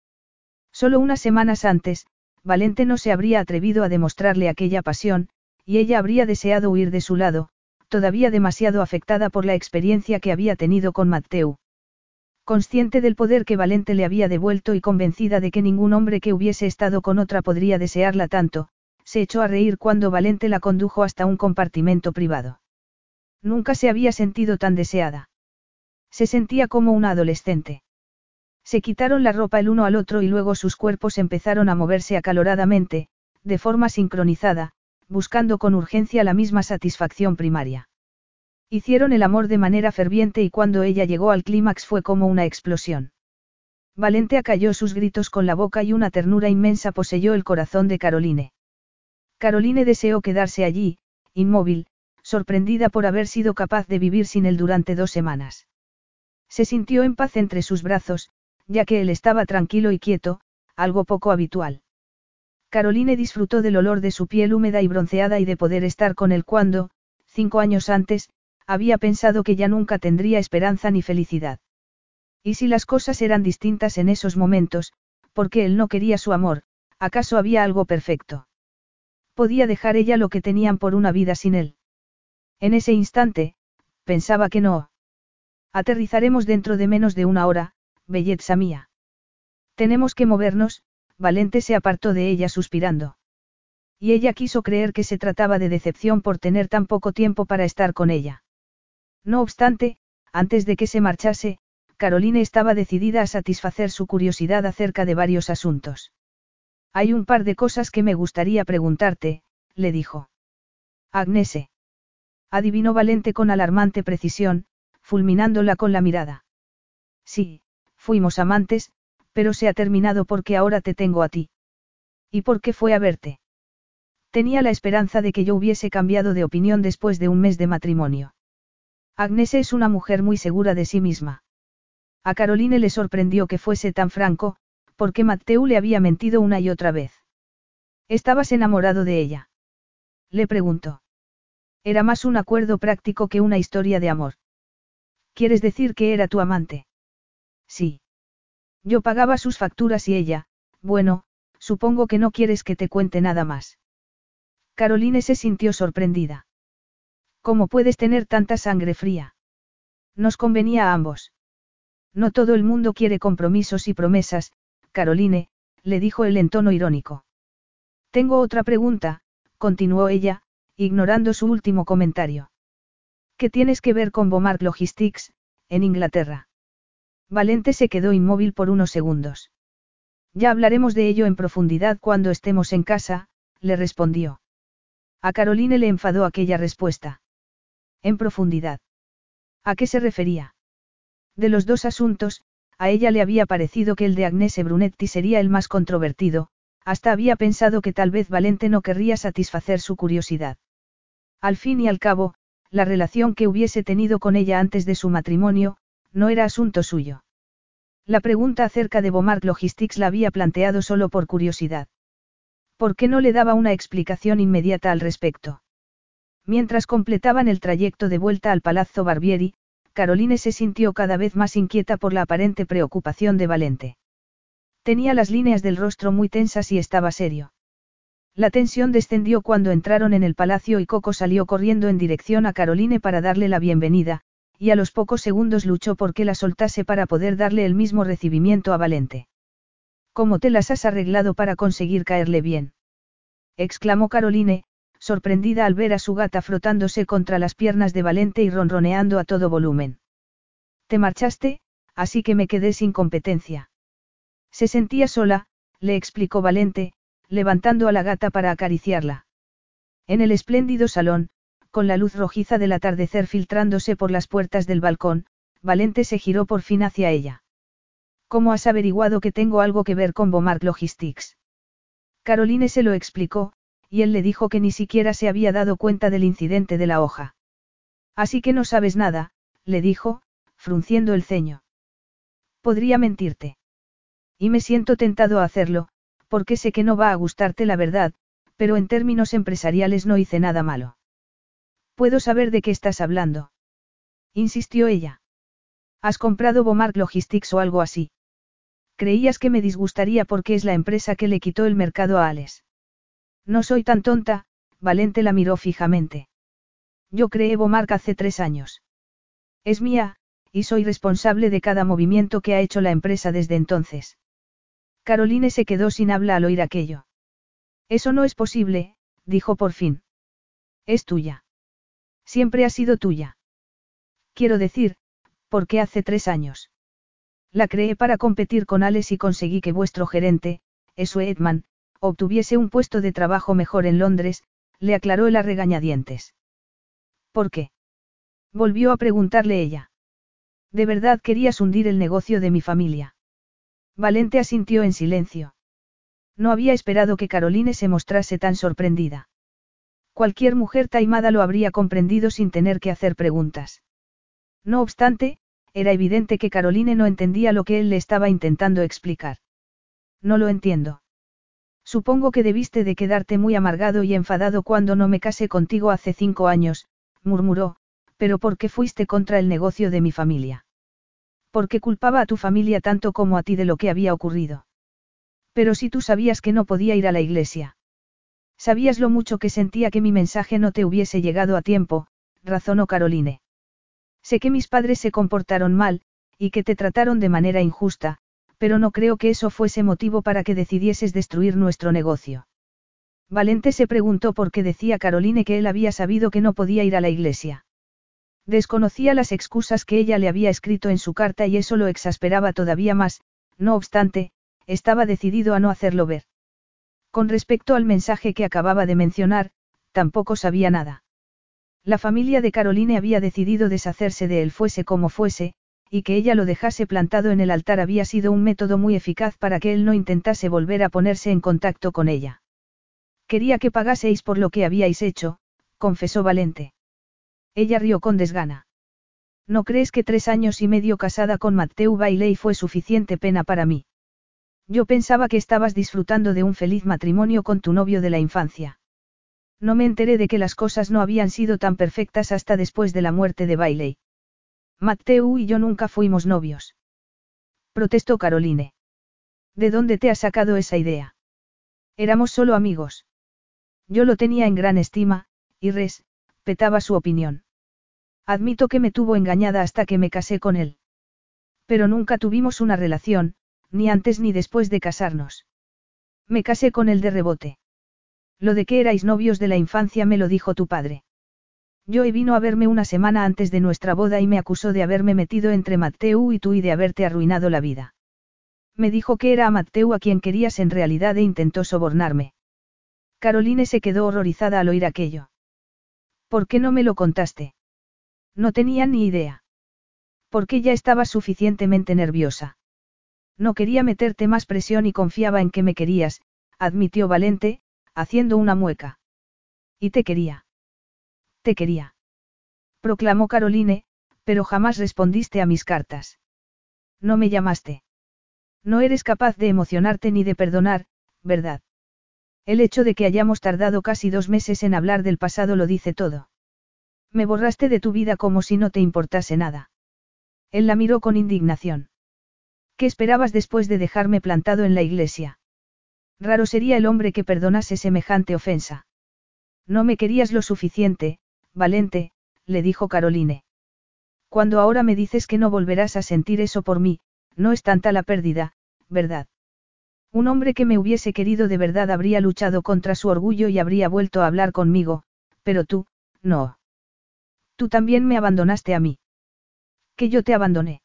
Solo unas semanas antes, Valente no se habría atrevido a demostrarle aquella pasión, y ella habría deseado huir de su lado, todavía demasiado afectada por la experiencia que había tenido con Matteo. Consciente del poder que Valente le había devuelto y convencida de que ningún hombre que hubiese estado con otra podría desearla tanto, se echó a reír cuando Valente la condujo hasta un compartimento privado. Nunca se había sentido tan deseada. Se sentía como una adolescente. Se quitaron la ropa el uno al otro y luego sus cuerpos empezaron a moverse acaloradamente, de forma sincronizada, buscando con urgencia la misma satisfacción primaria. Hicieron el amor de manera ferviente y cuando ella llegó al clímax fue como una explosión. Valente acalló sus gritos con la boca y una ternura inmensa poseyó el corazón de Caroline. Caroline deseó quedarse allí, inmóvil, sorprendida por haber sido capaz de vivir sin él durante dos semanas. Se sintió en paz entre sus brazos, ya que él estaba tranquilo y quieto, algo poco habitual. Caroline disfrutó del olor de su piel húmeda y bronceada y de poder estar con él cuando, cinco años antes, había pensado que ya nunca tendría esperanza ni felicidad. Y si las cosas eran distintas en esos momentos, porque él no quería su amor, ¿acaso había algo perfecto? ¿Podía dejar ella lo que tenían por una vida sin él? En ese instante, pensaba que no. Aterrizaremos dentro de menos de una hora, belleza mía. Tenemos que movernos, Valente se apartó de ella suspirando. Y ella quiso creer que se trataba de decepción por tener tan poco tiempo para estar con ella. No obstante, antes de que se marchase, Caroline estaba decidida a satisfacer su curiosidad acerca de varios asuntos. Hay un par de cosas que me gustaría preguntarte, le dijo. Agnese. Adivinó Valente con alarmante precisión, fulminándola con la mirada. Sí, fuimos amantes, pero se ha terminado porque ahora te tengo a ti. ¿Y por qué fue a verte? Tenía la esperanza de que yo hubiese cambiado de opinión después de un mes de matrimonio. Agnes es una mujer muy segura de sí misma. A Caroline le sorprendió que fuese tan franco, porque Mateo le había mentido una y otra vez. ¿Estabas enamorado de ella? Le preguntó. Era más un acuerdo práctico que una historia de amor. ¿Quieres decir que era tu amante? Sí. Yo pagaba sus facturas y ella, bueno, supongo que no quieres que te cuente nada más. Caroline se sintió sorprendida. ¿Cómo puedes tener tanta sangre fría? Nos convenía a ambos. No todo el mundo quiere compromisos y promesas, Caroline, le dijo él en tono irónico. Tengo otra pregunta, continuó ella, ignorando su último comentario. ¿Qué tienes que ver con Bomark Logistics, en Inglaterra? Valente se quedó inmóvil por unos segundos. Ya hablaremos de ello en profundidad cuando estemos en casa, le respondió. A Caroline le enfadó aquella respuesta. En profundidad. ¿A qué se refería? De los dos asuntos, a ella le había parecido que el de Agnese Brunetti sería el más controvertido, hasta había pensado que tal vez Valente no querría satisfacer su curiosidad. Al fin y al cabo, la relación que hubiese tenido con ella antes de su matrimonio, no era asunto suyo. La pregunta acerca de Bomart Logistics la había planteado solo por curiosidad. ¿Por qué no le daba una explicación inmediata al respecto? Mientras completaban el trayecto de vuelta al Palazzo Barbieri, Caroline se sintió cada vez más inquieta por la aparente preocupación de Valente. Tenía las líneas del rostro muy tensas y estaba serio. La tensión descendió cuando entraron en el palacio y Coco salió corriendo en dirección a Caroline para darle la bienvenida, y a los pocos segundos luchó por que la soltase para poder darle el mismo recibimiento a Valente. ¿Cómo te las has arreglado para conseguir caerle bien? exclamó Caroline, sorprendida al ver a su gata frotándose contra las piernas de Valente y ronroneando a todo volumen. Te marchaste, así que me quedé sin competencia. Se sentía sola, le explicó Valente, levantando a la gata para acariciarla. En el espléndido salón, con la luz rojiza del atardecer filtrándose por las puertas del balcón, Valente se giró por fin hacia ella. ¿Cómo has averiguado que tengo algo que ver con Bomart Logistics? Caroline se lo explicó, y él le dijo que ni siquiera se había dado cuenta del incidente de la hoja. Así que no sabes nada, le dijo, frunciendo el ceño. Podría mentirte. Y me siento tentado a hacerlo, porque sé que no va a gustarte la verdad, pero en términos empresariales no hice nada malo. ¿Puedo saber de qué estás hablando? insistió ella. ¿Has comprado Bomark Logistics o algo así? Creías que me disgustaría porque es la empresa que le quitó el mercado a Alex. No soy tan tonta, Valente la miró fijamente. Yo creé Bomark hace tres años. Es mía, y soy responsable de cada movimiento que ha hecho la empresa desde entonces. Caroline se quedó sin habla al oír aquello. Eso no es posible, dijo por fin. Es tuya. Siempre ha sido tuya. Quiero decir, porque hace tres años. La creé para competir con Alex y conseguí que vuestro gerente, Esu Edman, obtuviese un puesto de trabajo mejor en Londres, le aclaró el regañadientes. ¿Por qué? Volvió a preguntarle ella. ¿De verdad querías hundir el negocio de mi familia? Valente asintió en silencio. No había esperado que Caroline se mostrase tan sorprendida. Cualquier mujer taimada lo habría comprendido sin tener que hacer preguntas. No obstante, era evidente que Caroline no entendía lo que él le estaba intentando explicar. No lo entiendo. Supongo que debiste de quedarte muy amargado y enfadado cuando no me casé contigo hace cinco años, murmuró, pero ¿por qué fuiste contra el negocio de mi familia? ¿Por qué culpaba a tu familia tanto como a ti de lo que había ocurrido? Pero si tú sabías que no podía ir a la iglesia. Sabías lo mucho que sentía que mi mensaje no te hubiese llegado a tiempo, razonó Caroline. Sé que mis padres se comportaron mal, y que te trataron de manera injusta, pero no creo que eso fuese motivo para que decidieses destruir nuestro negocio. Valente se preguntó por qué decía Caroline que él había sabido que no podía ir a la iglesia. Desconocía las excusas que ella le había escrito en su carta y eso lo exasperaba todavía más, no obstante, estaba decidido a no hacerlo ver. Con respecto al mensaje que acababa de mencionar, tampoco sabía nada. La familia de Caroline había decidido deshacerse de él fuese como fuese, y que ella lo dejase plantado en el altar había sido un método muy eficaz para que él no intentase volver a ponerse en contacto con ella. Quería que pagaseis por lo que habíais hecho, confesó Valente. Ella rió con desgana. ¿No crees que tres años y medio casada con Matteo Bailey fue suficiente pena para mí? Yo pensaba que estabas disfrutando de un feliz matrimonio con tu novio de la infancia. No me enteré de que las cosas no habían sido tan perfectas hasta después de la muerte de Bailey. Mateo y yo nunca fuimos novios. Protestó Caroline. ¿De dónde te has sacado esa idea? Éramos solo amigos. Yo lo tenía en gran estima, y respetaba su opinión. Admito que me tuvo engañada hasta que me casé con él. Pero nunca tuvimos una relación, ni antes ni después de casarnos. Me casé con él de rebote. Lo de que erais novios de la infancia me lo dijo tu padre. Yo vino a verme una semana antes de nuestra boda y me acusó de haberme metido entre Mateu y tú y de haberte arruinado la vida. Me dijo que era a Mateu a quien querías en realidad e intentó sobornarme. Caroline se quedó horrorizada al oír aquello. ¿Por qué no me lo contaste? No tenía ni idea. Porque ya estaba suficientemente nerviosa. No quería meterte más presión y confiaba en que me querías, admitió Valente, haciendo una mueca. Y te quería. Te quería. Proclamó Caroline, pero jamás respondiste a mis cartas. No me llamaste. No eres capaz de emocionarte ni de perdonar, ¿verdad? El hecho de que hayamos tardado casi dos meses en hablar del pasado lo dice todo. Me borraste de tu vida como si no te importase nada. Él la miró con indignación. ¿Qué esperabas después de dejarme plantado en la iglesia? Raro sería el hombre que perdonase semejante ofensa. No me querías lo suficiente, Valente, le dijo Caroline. Cuando ahora me dices que no volverás a sentir eso por mí, no es tanta la pérdida, ¿verdad? Un hombre que me hubiese querido de verdad habría luchado contra su orgullo y habría vuelto a hablar conmigo, pero tú, no. Tú también me abandonaste a mí. Que yo te abandoné.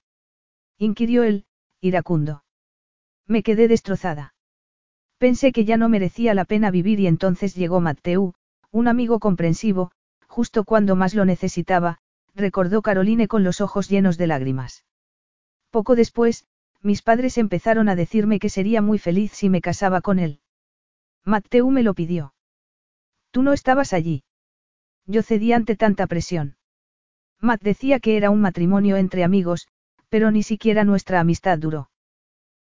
Inquirió él, iracundo. Me quedé destrozada. Pensé que ya no merecía la pena vivir y entonces llegó Mateu, un amigo comprensivo, justo cuando más lo necesitaba, recordó Caroline con los ojos llenos de lágrimas. Poco después, mis padres empezaron a decirme que sería muy feliz si me casaba con él. Mateu me lo pidió. Tú no estabas allí. Yo cedí ante tanta presión. Matt decía que era un matrimonio entre amigos, pero ni siquiera nuestra amistad duró.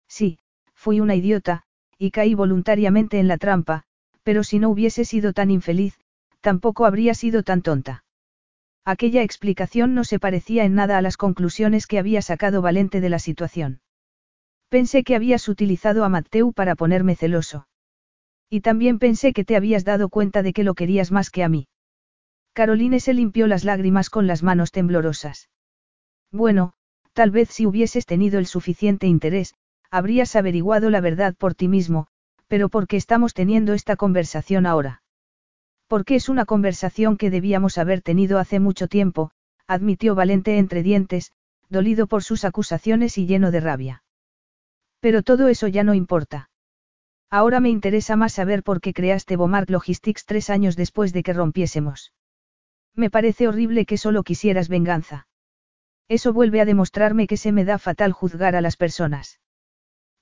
Sí, fui una idiota, y caí voluntariamente en la trampa, pero si no hubiese sido tan infeliz, tampoco habría sido tan tonta. Aquella explicación no se parecía en nada a las conclusiones que había sacado Valente de la situación. Pensé que habías utilizado a Mateu para ponerme celoso. Y también pensé que te habías dado cuenta de que lo querías más que a mí. Caroline se limpió las lágrimas con las manos temblorosas. Bueno, tal vez si hubieses tenido el suficiente interés, habrías averiguado la verdad por ti mismo, pero ¿por qué estamos teniendo esta conversación ahora? Porque es una conversación que debíamos haber tenido hace mucho tiempo, admitió Valente entre dientes, dolido por sus acusaciones y lleno de rabia. Pero todo eso ya no importa. Ahora me interesa más saber por qué creaste Bomart Logistics tres años después de que rompiésemos. Me parece horrible que solo quisieras venganza. Eso vuelve a demostrarme que se me da fatal juzgar a las personas.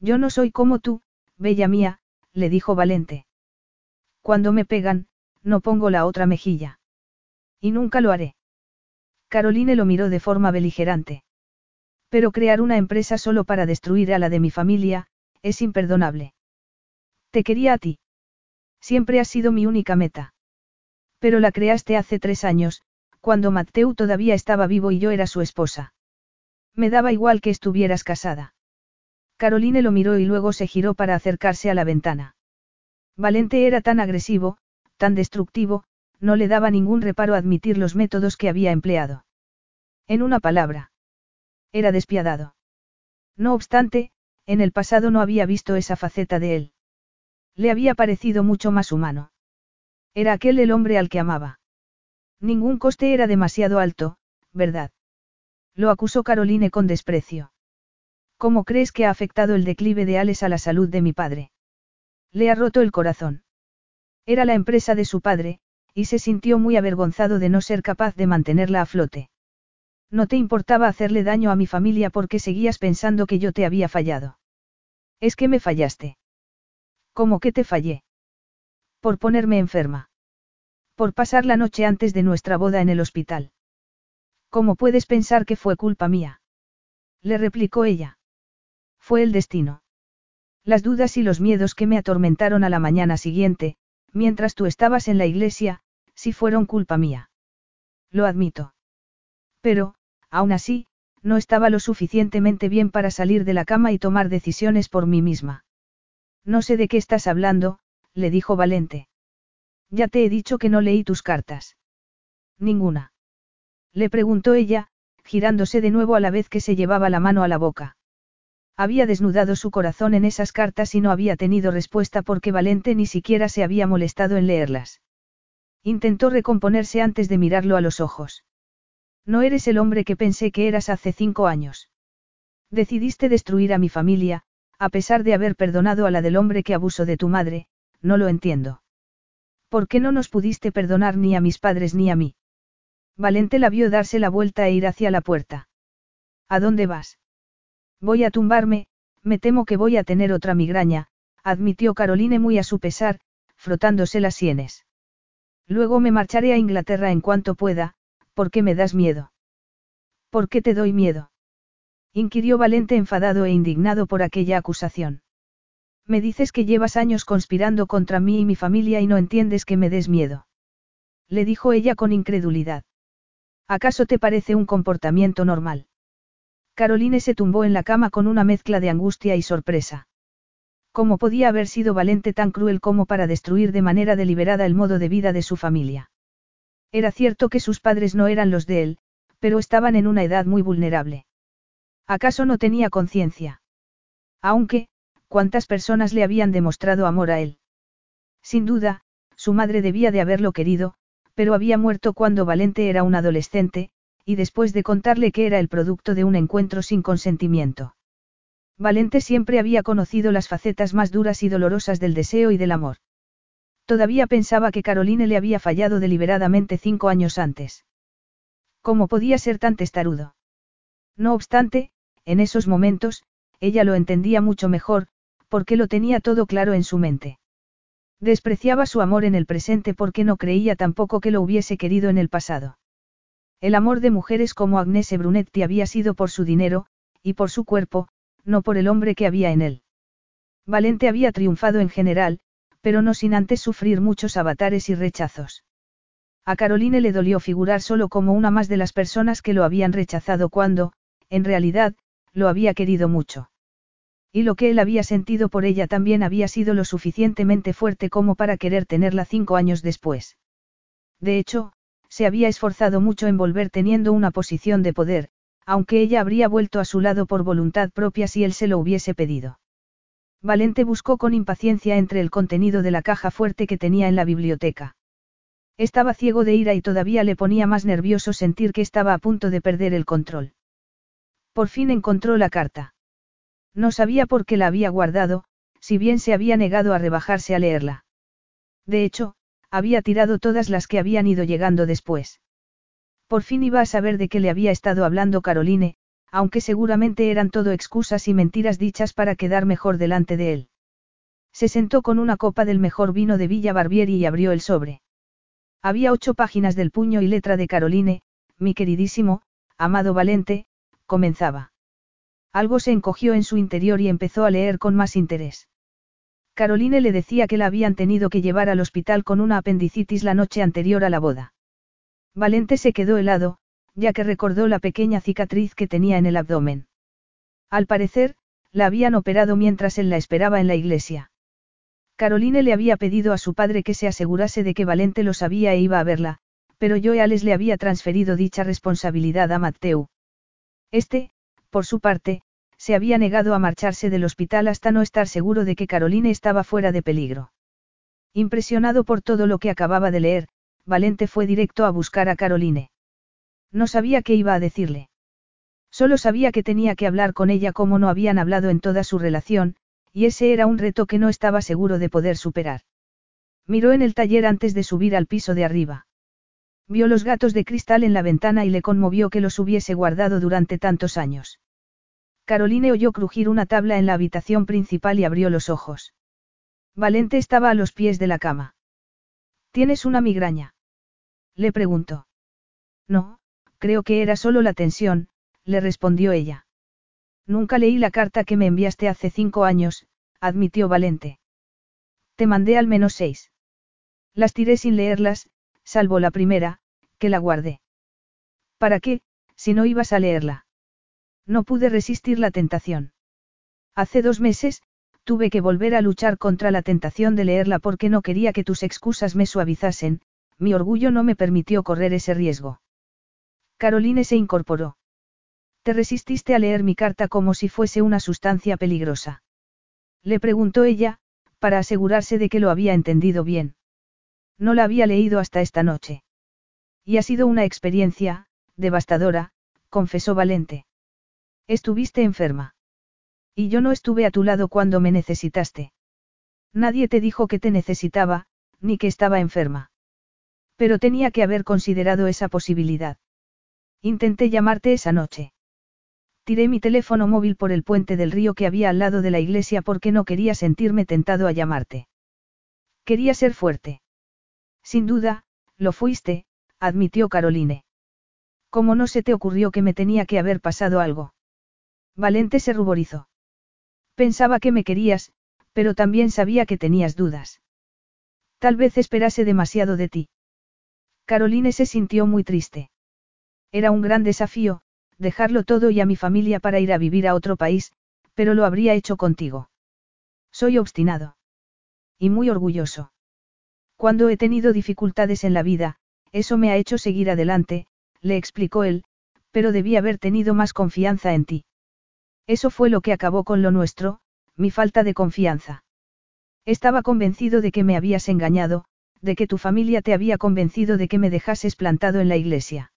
Yo no soy como tú, bella mía, le dijo Valente. Cuando me pegan, no pongo la otra mejilla. Y nunca lo haré. Caroline lo miró de forma beligerante. Pero crear una empresa solo para destruir a la de mi familia, es imperdonable. Te quería a ti. Siempre has sido mi única meta. Pero la creaste hace tres años, cuando Mateu todavía estaba vivo y yo era su esposa. Me daba igual que estuvieras casada. Caroline lo miró y luego se giró para acercarse a la ventana. Valente era tan agresivo, tan destructivo, no le daba ningún reparo admitir los métodos que había empleado. En una palabra. Era despiadado. No obstante, en el pasado no había visto esa faceta de él. Le había parecido mucho más humano. Era aquel el hombre al que amaba. Ningún coste era demasiado alto, ¿verdad? Lo acusó Caroline con desprecio. ¿Cómo crees que ha afectado el declive de Alex a la salud de mi padre? Le ha roto el corazón. Era la empresa de su padre, y se sintió muy avergonzado de no ser capaz de mantenerla a flote. No te importaba hacerle daño a mi familia porque seguías pensando que yo te había fallado. Es que me fallaste. ¿Cómo que te fallé? Por ponerme enferma. Por pasar la noche antes de nuestra boda en el hospital. ¿Cómo puedes pensar que fue culpa mía? Le replicó ella. Fue el destino. Las dudas y los miedos que me atormentaron a la mañana siguiente, Mientras tú estabas en la iglesia, sí fueron culpa mía. Lo admito. Pero, aún así, no estaba lo suficientemente bien para salir de la cama y tomar decisiones por mí misma. No sé de qué estás hablando, le dijo Valente. Ya te he dicho que no leí tus cartas. Ninguna. Le preguntó ella, girándose de nuevo a la vez que se llevaba la mano a la boca. Había desnudado su corazón en esas cartas y no había tenido respuesta porque Valente ni siquiera se había molestado en leerlas. Intentó recomponerse antes de mirarlo a los ojos. No eres el hombre que pensé que eras hace cinco años. Decidiste destruir a mi familia, a pesar de haber perdonado a la del hombre que abusó de tu madre, no lo entiendo. ¿Por qué no nos pudiste perdonar ni a mis padres ni a mí? Valente la vio darse la vuelta e ir hacia la puerta. ¿A dónde vas? Voy a tumbarme, Me temo que voy a tener otra migraña, admitió Caroline muy a su pesar, frotándose las sienes. Luego me marcharé a Inglaterra en cuanto pueda, ¿por qué me das miedo? ¿Por qué te doy miedo? inquirió Valente enfadado e indignado por aquella acusación. Me dices que llevas años conspirando contra mí y mi familia y no entiendes que me des miedo. Le dijo ella con incredulidad. ¿Acaso te parece un comportamiento normal? Caroline se tumbó en la cama con una mezcla de angustia y sorpresa. ¿Cómo podía haber sido Valente tan cruel como para destruir de manera deliberada el modo de vida de su familia? Era cierto que sus padres no eran los de él, pero estaban en una edad muy vulnerable. ¿Acaso no tenía conciencia? Aunque, ¿cuántas personas le habían demostrado amor a él? Sin duda, su madre debía de haberlo querido, pero había muerto cuando Valente era un adolescente, y después de contarle que era el producto de un encuentro sin consentimiento. Valente siempre había conocido las facetas más duras y dolorosas del deseo y del amor. Todavía pensaba que Caroline le había fallado deliberadamente cinco años antes. ¿Cómo podía ser tan testarudo? No obstante, en esos momentos, ella lo entendía mucho mejor, porque lo tenía todo claro en su mente. Despreciaba su amor en el presente porque no creía tampoco que lo hubiese querido en el pasado. El amor de mujeres como Agnese Brunetti había sido por su dinero, y por su cuerpo, no por el hombre que había en él. Valente había triunfado en general, pero no sin antes sufrir muchos avatares y rechazos. A Caroline le dolió figurar solo como una más de las personas que lo habían rechazado cuando, en realidad, lo había querido mucho. Y lo que él había sentido por ella también había sido lo suficientemente fuerte como para querer tenerla cinco años después. De hecho, se había esforzado mucho en volver teniendo una posición de poder, aunque ella habría vuelto a su lado por voluntad propia si él se lo hubiese pedido. Valente buscó con impaciencia entre el contenido de la caja fuerte que tenía en la biblioteca. Estaba ciego de ira y todavía le ponía más nervioso sentir que estaba a punto de perder el control. Por fin encontró la carta. No sabía por qué la había guardado, si bien se había negado a rebajarse a leerla. De hecho, había tirado todas las que habían ido llegando después. Por fin iba a saber de qué le había estado hablando Caroline, aunque seguramente eran todo excusas y mentiras dichas para quedar mejor delante de él. Se sentó con una copa del mejor vino de Villa Barbieri y abrió el sobre. Había ocho páginas del puño y letra de Caroline, mi queridísimo, amado Valente, comenzaba. Algo se encogió en su interior y empezó a leer con más interés. Caroline le decía que la habían tenido que llevar al hospital con una apendicitis la noche anterior a la boda. Valente se quedó helado, ya que recordó la pequeña cicatriz que tenía en el abdomen. Al parecer, la habían operado mientras él la esperaba en la iglesia. Caroline le había pedido a su padre que se asegurase de que Valente lo sabía e iba a verla, pero Joeales le había transferido dicha responsabilidad a Matteo. Este, por su parte, se había negado a marcharse del hospital hasta no estar seguro de que Caroline estaba fuera de peligro. Impresionado por todo lo que acababa de leer, Valente fue directo a buscar a Caroline. No sabía qué iba a decirle. Solo sabía que tenía que hablar con ella como no habían hablado en toda su relación, y ese era un reto que no estaba seguro de poder superar. Miró en el taller antes de subir al piso de arriba. Vio los gatos de cristal en la ventana y le conmovió que los hubiese guardado durante tantos años. Caroline oyó crujir una tabla en la habitación principal y abrió los ojos. Valente estaba a los pies de la cama. ¿Tienes una migraña? Le preguntó. No, creo que era solo la tensión, le respondió ella. Nunca leí la carta que me enviaste hace cinco años, admitió Valente. Te mandé al menos seis. Las tiré sin leerlas, salvo la primera, que la guardé. ¿Para qué, si no ibas a leerla? No pude resistir la tentación. Hace dos meses, tuve que volver a luchar contra la tentación de leerla porque no quería que tus excusas me suavizasen, mi orgullo no me permitió correr ese riesgo. Caroline se incorporó. Te resististe a leer mi carta como si fuese una sustancia peligrosa. Le preguntó ella, para asegurarse de que lo había entendido bien. No la había leído hasta esta noche. Y ha sido una experiencia, devastadora, confesó Valente. Estuviste enferma. Y yo no estuve a tu lado cuando me necesitaste. Nadie te dijo que te necesitaba, ni que estaba enferma. Pero tenía que haber considerado esa posibilidad. Intenté llamarte esa noche. Tiré mi teléfono móvil por el puente del río que había al lado de la iglesia porque no quería sentirme tentado a llamarte. Quería ser fuerte. Sin duda, lo fuiste, admitió Caroline. ¿Cómo no se te ocurrió que me tenía que haber pasado algo? Valente se ruborizó. Pensaba que me querías, pero también sabía que tenías dudas. Tal vez esperase demasiado de ti. Caroline se sintió muy triste. Era un gran desafío, dejarlo todo y a mi familia para ir a vivir a otro país, pero lo habría hecho contigo. Soy obstinado. Y muy orgulloso. Cuando he tenido dificultades en la vida, eso me ha hecho seguir adelante, le explicó él, pero debí haber tenido más confianza en ti. Eso fue lo que acabó con lo nuestro, mi falta de confianza. Estaba convencido de que me habías engañado, de que tu familia te había convencido de que me dejases plantado en la iglesia.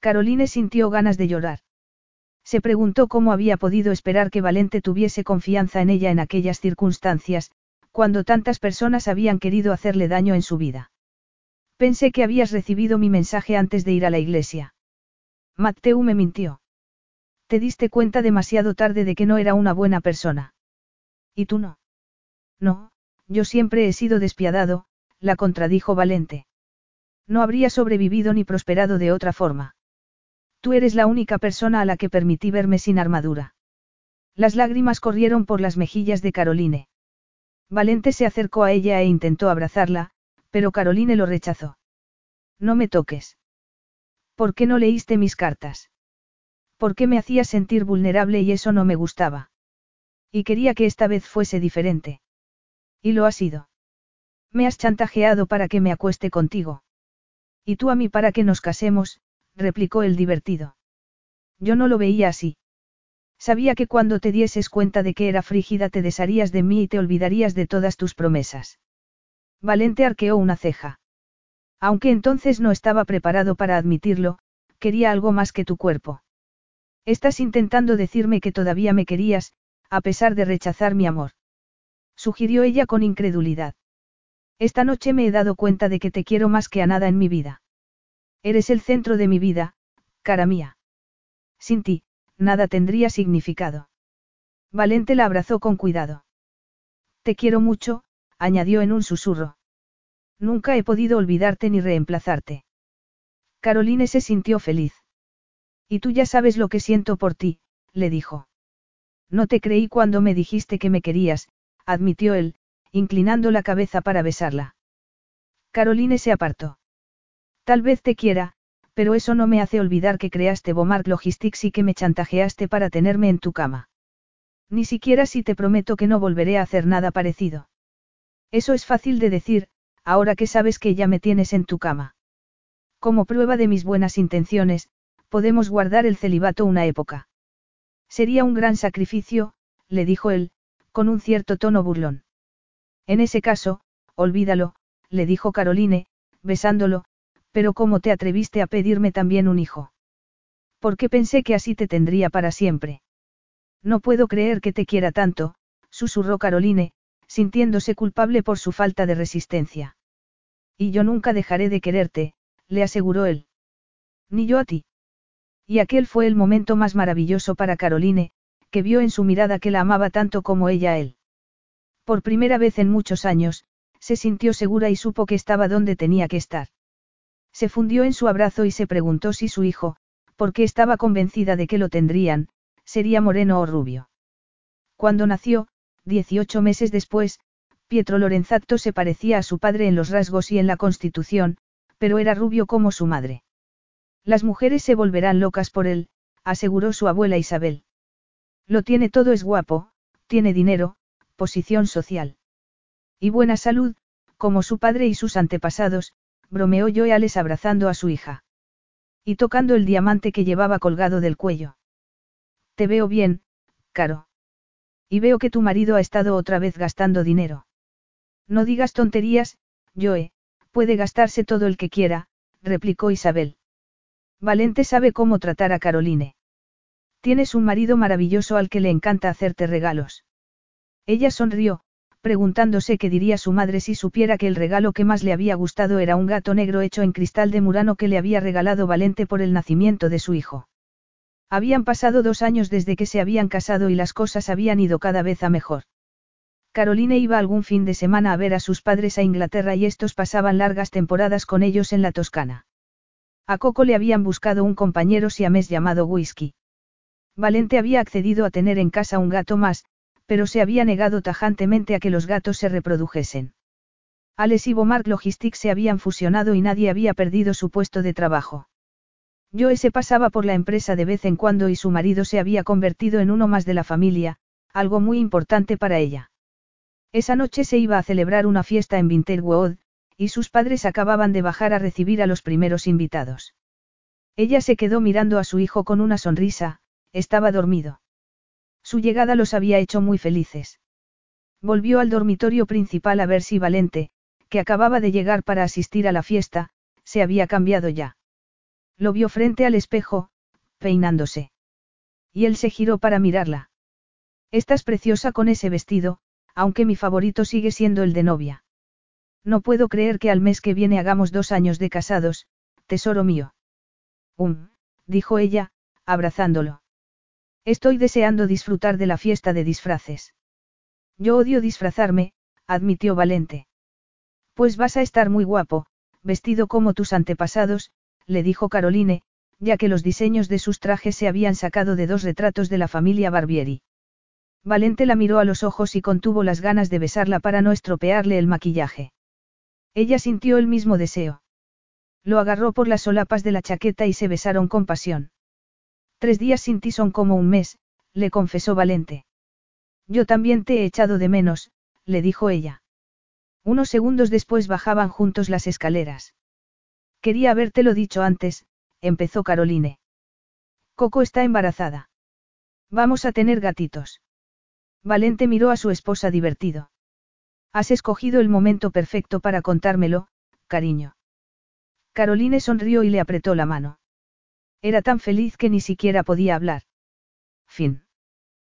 Caroline sintió ganas de llorar. Se preguntó cómo había podido esperar que Valente tuviese confianza en ella en aquellas circunstancias, cuando tantas personas habían querido hacerle daño en su vida. Pensé que habías recibido mi mensaje antes de ir a la iglesia. Mateu me mintió. Te diste cuenta demasiado tarde de que no era una buena persona. ¿Y tú no? No, yo siempre he sido despiadado, la contradijo Valente. No habría sobrevivido ni prosperado de otra forma. Tú eres la única persona a la que permití verme sin armadura. Las lágrimas corrieron por las mejillas de Caroline. Valente se acercó a ella e intentó abrazarla, pero Caroline lo rechazó. No me toques. ¿Por qué no leíste mis cartas? ¿Por qué me hacías sentir vulnerable y eso no me gustaba? Y quería que esta vez fuese diferente. Y lo ha sido. Me has chantajeado para que me acueste contigo. Y tú a mí para que nos casemos, replicó el divertido. Yo no lo veía así. Sabía que cuando te dieses cuenta de que era frígida te desharías de mí y te olvidarías de todas tus promesas. Valente arqueó una ceja. Aunque entonces no estaba preparado para admitirlo, quería algo más que tu cuerpo. Estás intentando decirme que todavía me querías, a pesar de rechazar mi amor. Sugirió ella con incredulidad. Esta noche me he dado cuenta de que te quiero más que a nada en mi vida. Eres el centro de mi vida, cara mía. Sin ti, nada tendría significado. Valente la abrazó con cuidado. Te quiero mucho, añadió en un susurro. Nunca he podido olvidarte ni reemplazarte. Caroline se sintió feliz. Y tú ya sabes lo que siento por ti, le dijo. No te creí cuando me dijiste que me querías, admitió él, inclinando la cabeza para besarla. Caroline se apartó. Tal vez te quiera, pero eso no me hace olvidar que creaste Bomart Logistics y que me chantajeaste para tenerme en tu cama. Ni siquiera si te prometo que no volveré a hacer nada parecido. Eso es fácil de decir, ahora que sabes que ya me tienes en tu cama. Como prueba de mis buenas intenciones, podemos guardar el celibato una época. Sería un gran sacrificio, le dijo él, con un cierto tono burlón. En ese caso, olvídalo, le dijo Caroline, besándolo, pero ¿cómo te atreviste a pedirme también un hijo? Porque pensé que así te tendría para siempre. No puedo creer que te quiera tanto, susurró Caroline, sintiéndose culpable por su falta de resistencia. Y yo nunca dejaré de quererte, le aseguró él. Ni yo a ti. Y aquel fue el momento más maravilloso para Caroline, que vio en su mirada que la amaba tanto como ella a él. Por primera vez en muchos años, se sintió segura y supo que estaba donde tenía que estar. Se fundió en su abrazo y se preguntó si su hijo, porque estaba convencida de que lo tendrían, sería moreno o rubio. Cuando nació, 18 meses después, Pietro Lorenzato se parecía a su padre en los rasgos y en la constitución, pero era rubio como su madre. Las mujeres se volverán locas por él, aseguró su abuela Isabel. Lo tiene todo es guapo, tiene dinero, posición social. Y buena salud, como su padre y sus antepasados, bromeó Joeales abrazando a su hija. Y tocando el diamante que llevaba colgado del cuello. Te veo bien, Caro. Y veo que tu marido ha estado otra vez gastando dinero. No digas tonterías, Joe, puede gastarse todo el que quiera, replicó Isabel. Valente sabe cómo tratar a Caroline. Tienes un marido maravilloso al que le encanta hacerte regalos. Ella sonrió, preguntándose qué diría su madre si supiera que el regalo que más le había gustado era un gato negro hecho en cristal de Murano que le había regalado Valente por el nacimiento de su hijo. Habían pasado dos años desde que se habían casado y las cosas habían ido cada vez a mejor. Caroline iba algún fin de semana a ver a sus padres a Inglaterra y estos pasaban largas temporadas con ellos en la Toscana. A Coco le habían buscado un compañero siamés llamado Whisky. Valente había accedido a tener en casa un gato más, pero se había negado tajantemente a que los gatos se reprodujesen. Alex y Mark Logistics se habían fusionado y nadie había perdido su puesto de trabajo. Joe se pasaba por la empresa de vez en cuando y su marido se había convertido en uno más de la familia, algo muy importante para ella. Esa noche se iba a celebrar una fiesta en Winterwood, y sus padres acababan de bajar a recibir a los primeros invitados. Ella se quedó mirando a su hijo con una sonrisa, estaba dormido. Su llegada los había hecho muy felices. Volvió al dormitorio principal a ver si Valente, que acababa de llegar para asistir a la fiesta, se había cambiado ya. Lo vio frente al espejo, peinándose. Y él se giró para mirarla. Estás preciosa con ese vestido, aunque mi favorito sigue siendo el de novia. No puedo creer que al mes que viene hagamos dos años de casados, tesoro mío. Um, dijo ella, abrazándolo. Estoy deseando disfrutar de la fiesta de disfraces. Yo odio disfrazarme, admitió Valente. Pues vas a estar muy guapo, vestido como tus antepasados, le dijo Caroline, ya que los diseños de sus trajes se habían sacado de dos retratos de la familia Barbieri. Valente la miró a los ojos y contuvo las ganas de besarla para no estropearle el maquillaje. Ella sintió el mismo deseo. Lo agarró por las solapas de la chaqueta y se besaron con pasión. Tres días sin ti son como un mes, le confesó Valente. Yo también te he echado de menos, le dijo ella. Unos segundos después bajaban juntos las escaleras. Quería habértelo dicho antes, empezó Caroline. Coco está embarazada. Vamos a tener gatitos. Valente miró a su esposa divertido. Has escogido el momento perfecto para contármelo, cariño. Caroline sonrió y le apretó la mano. Era tan feliz que ni siquiera podía hablar. Fin.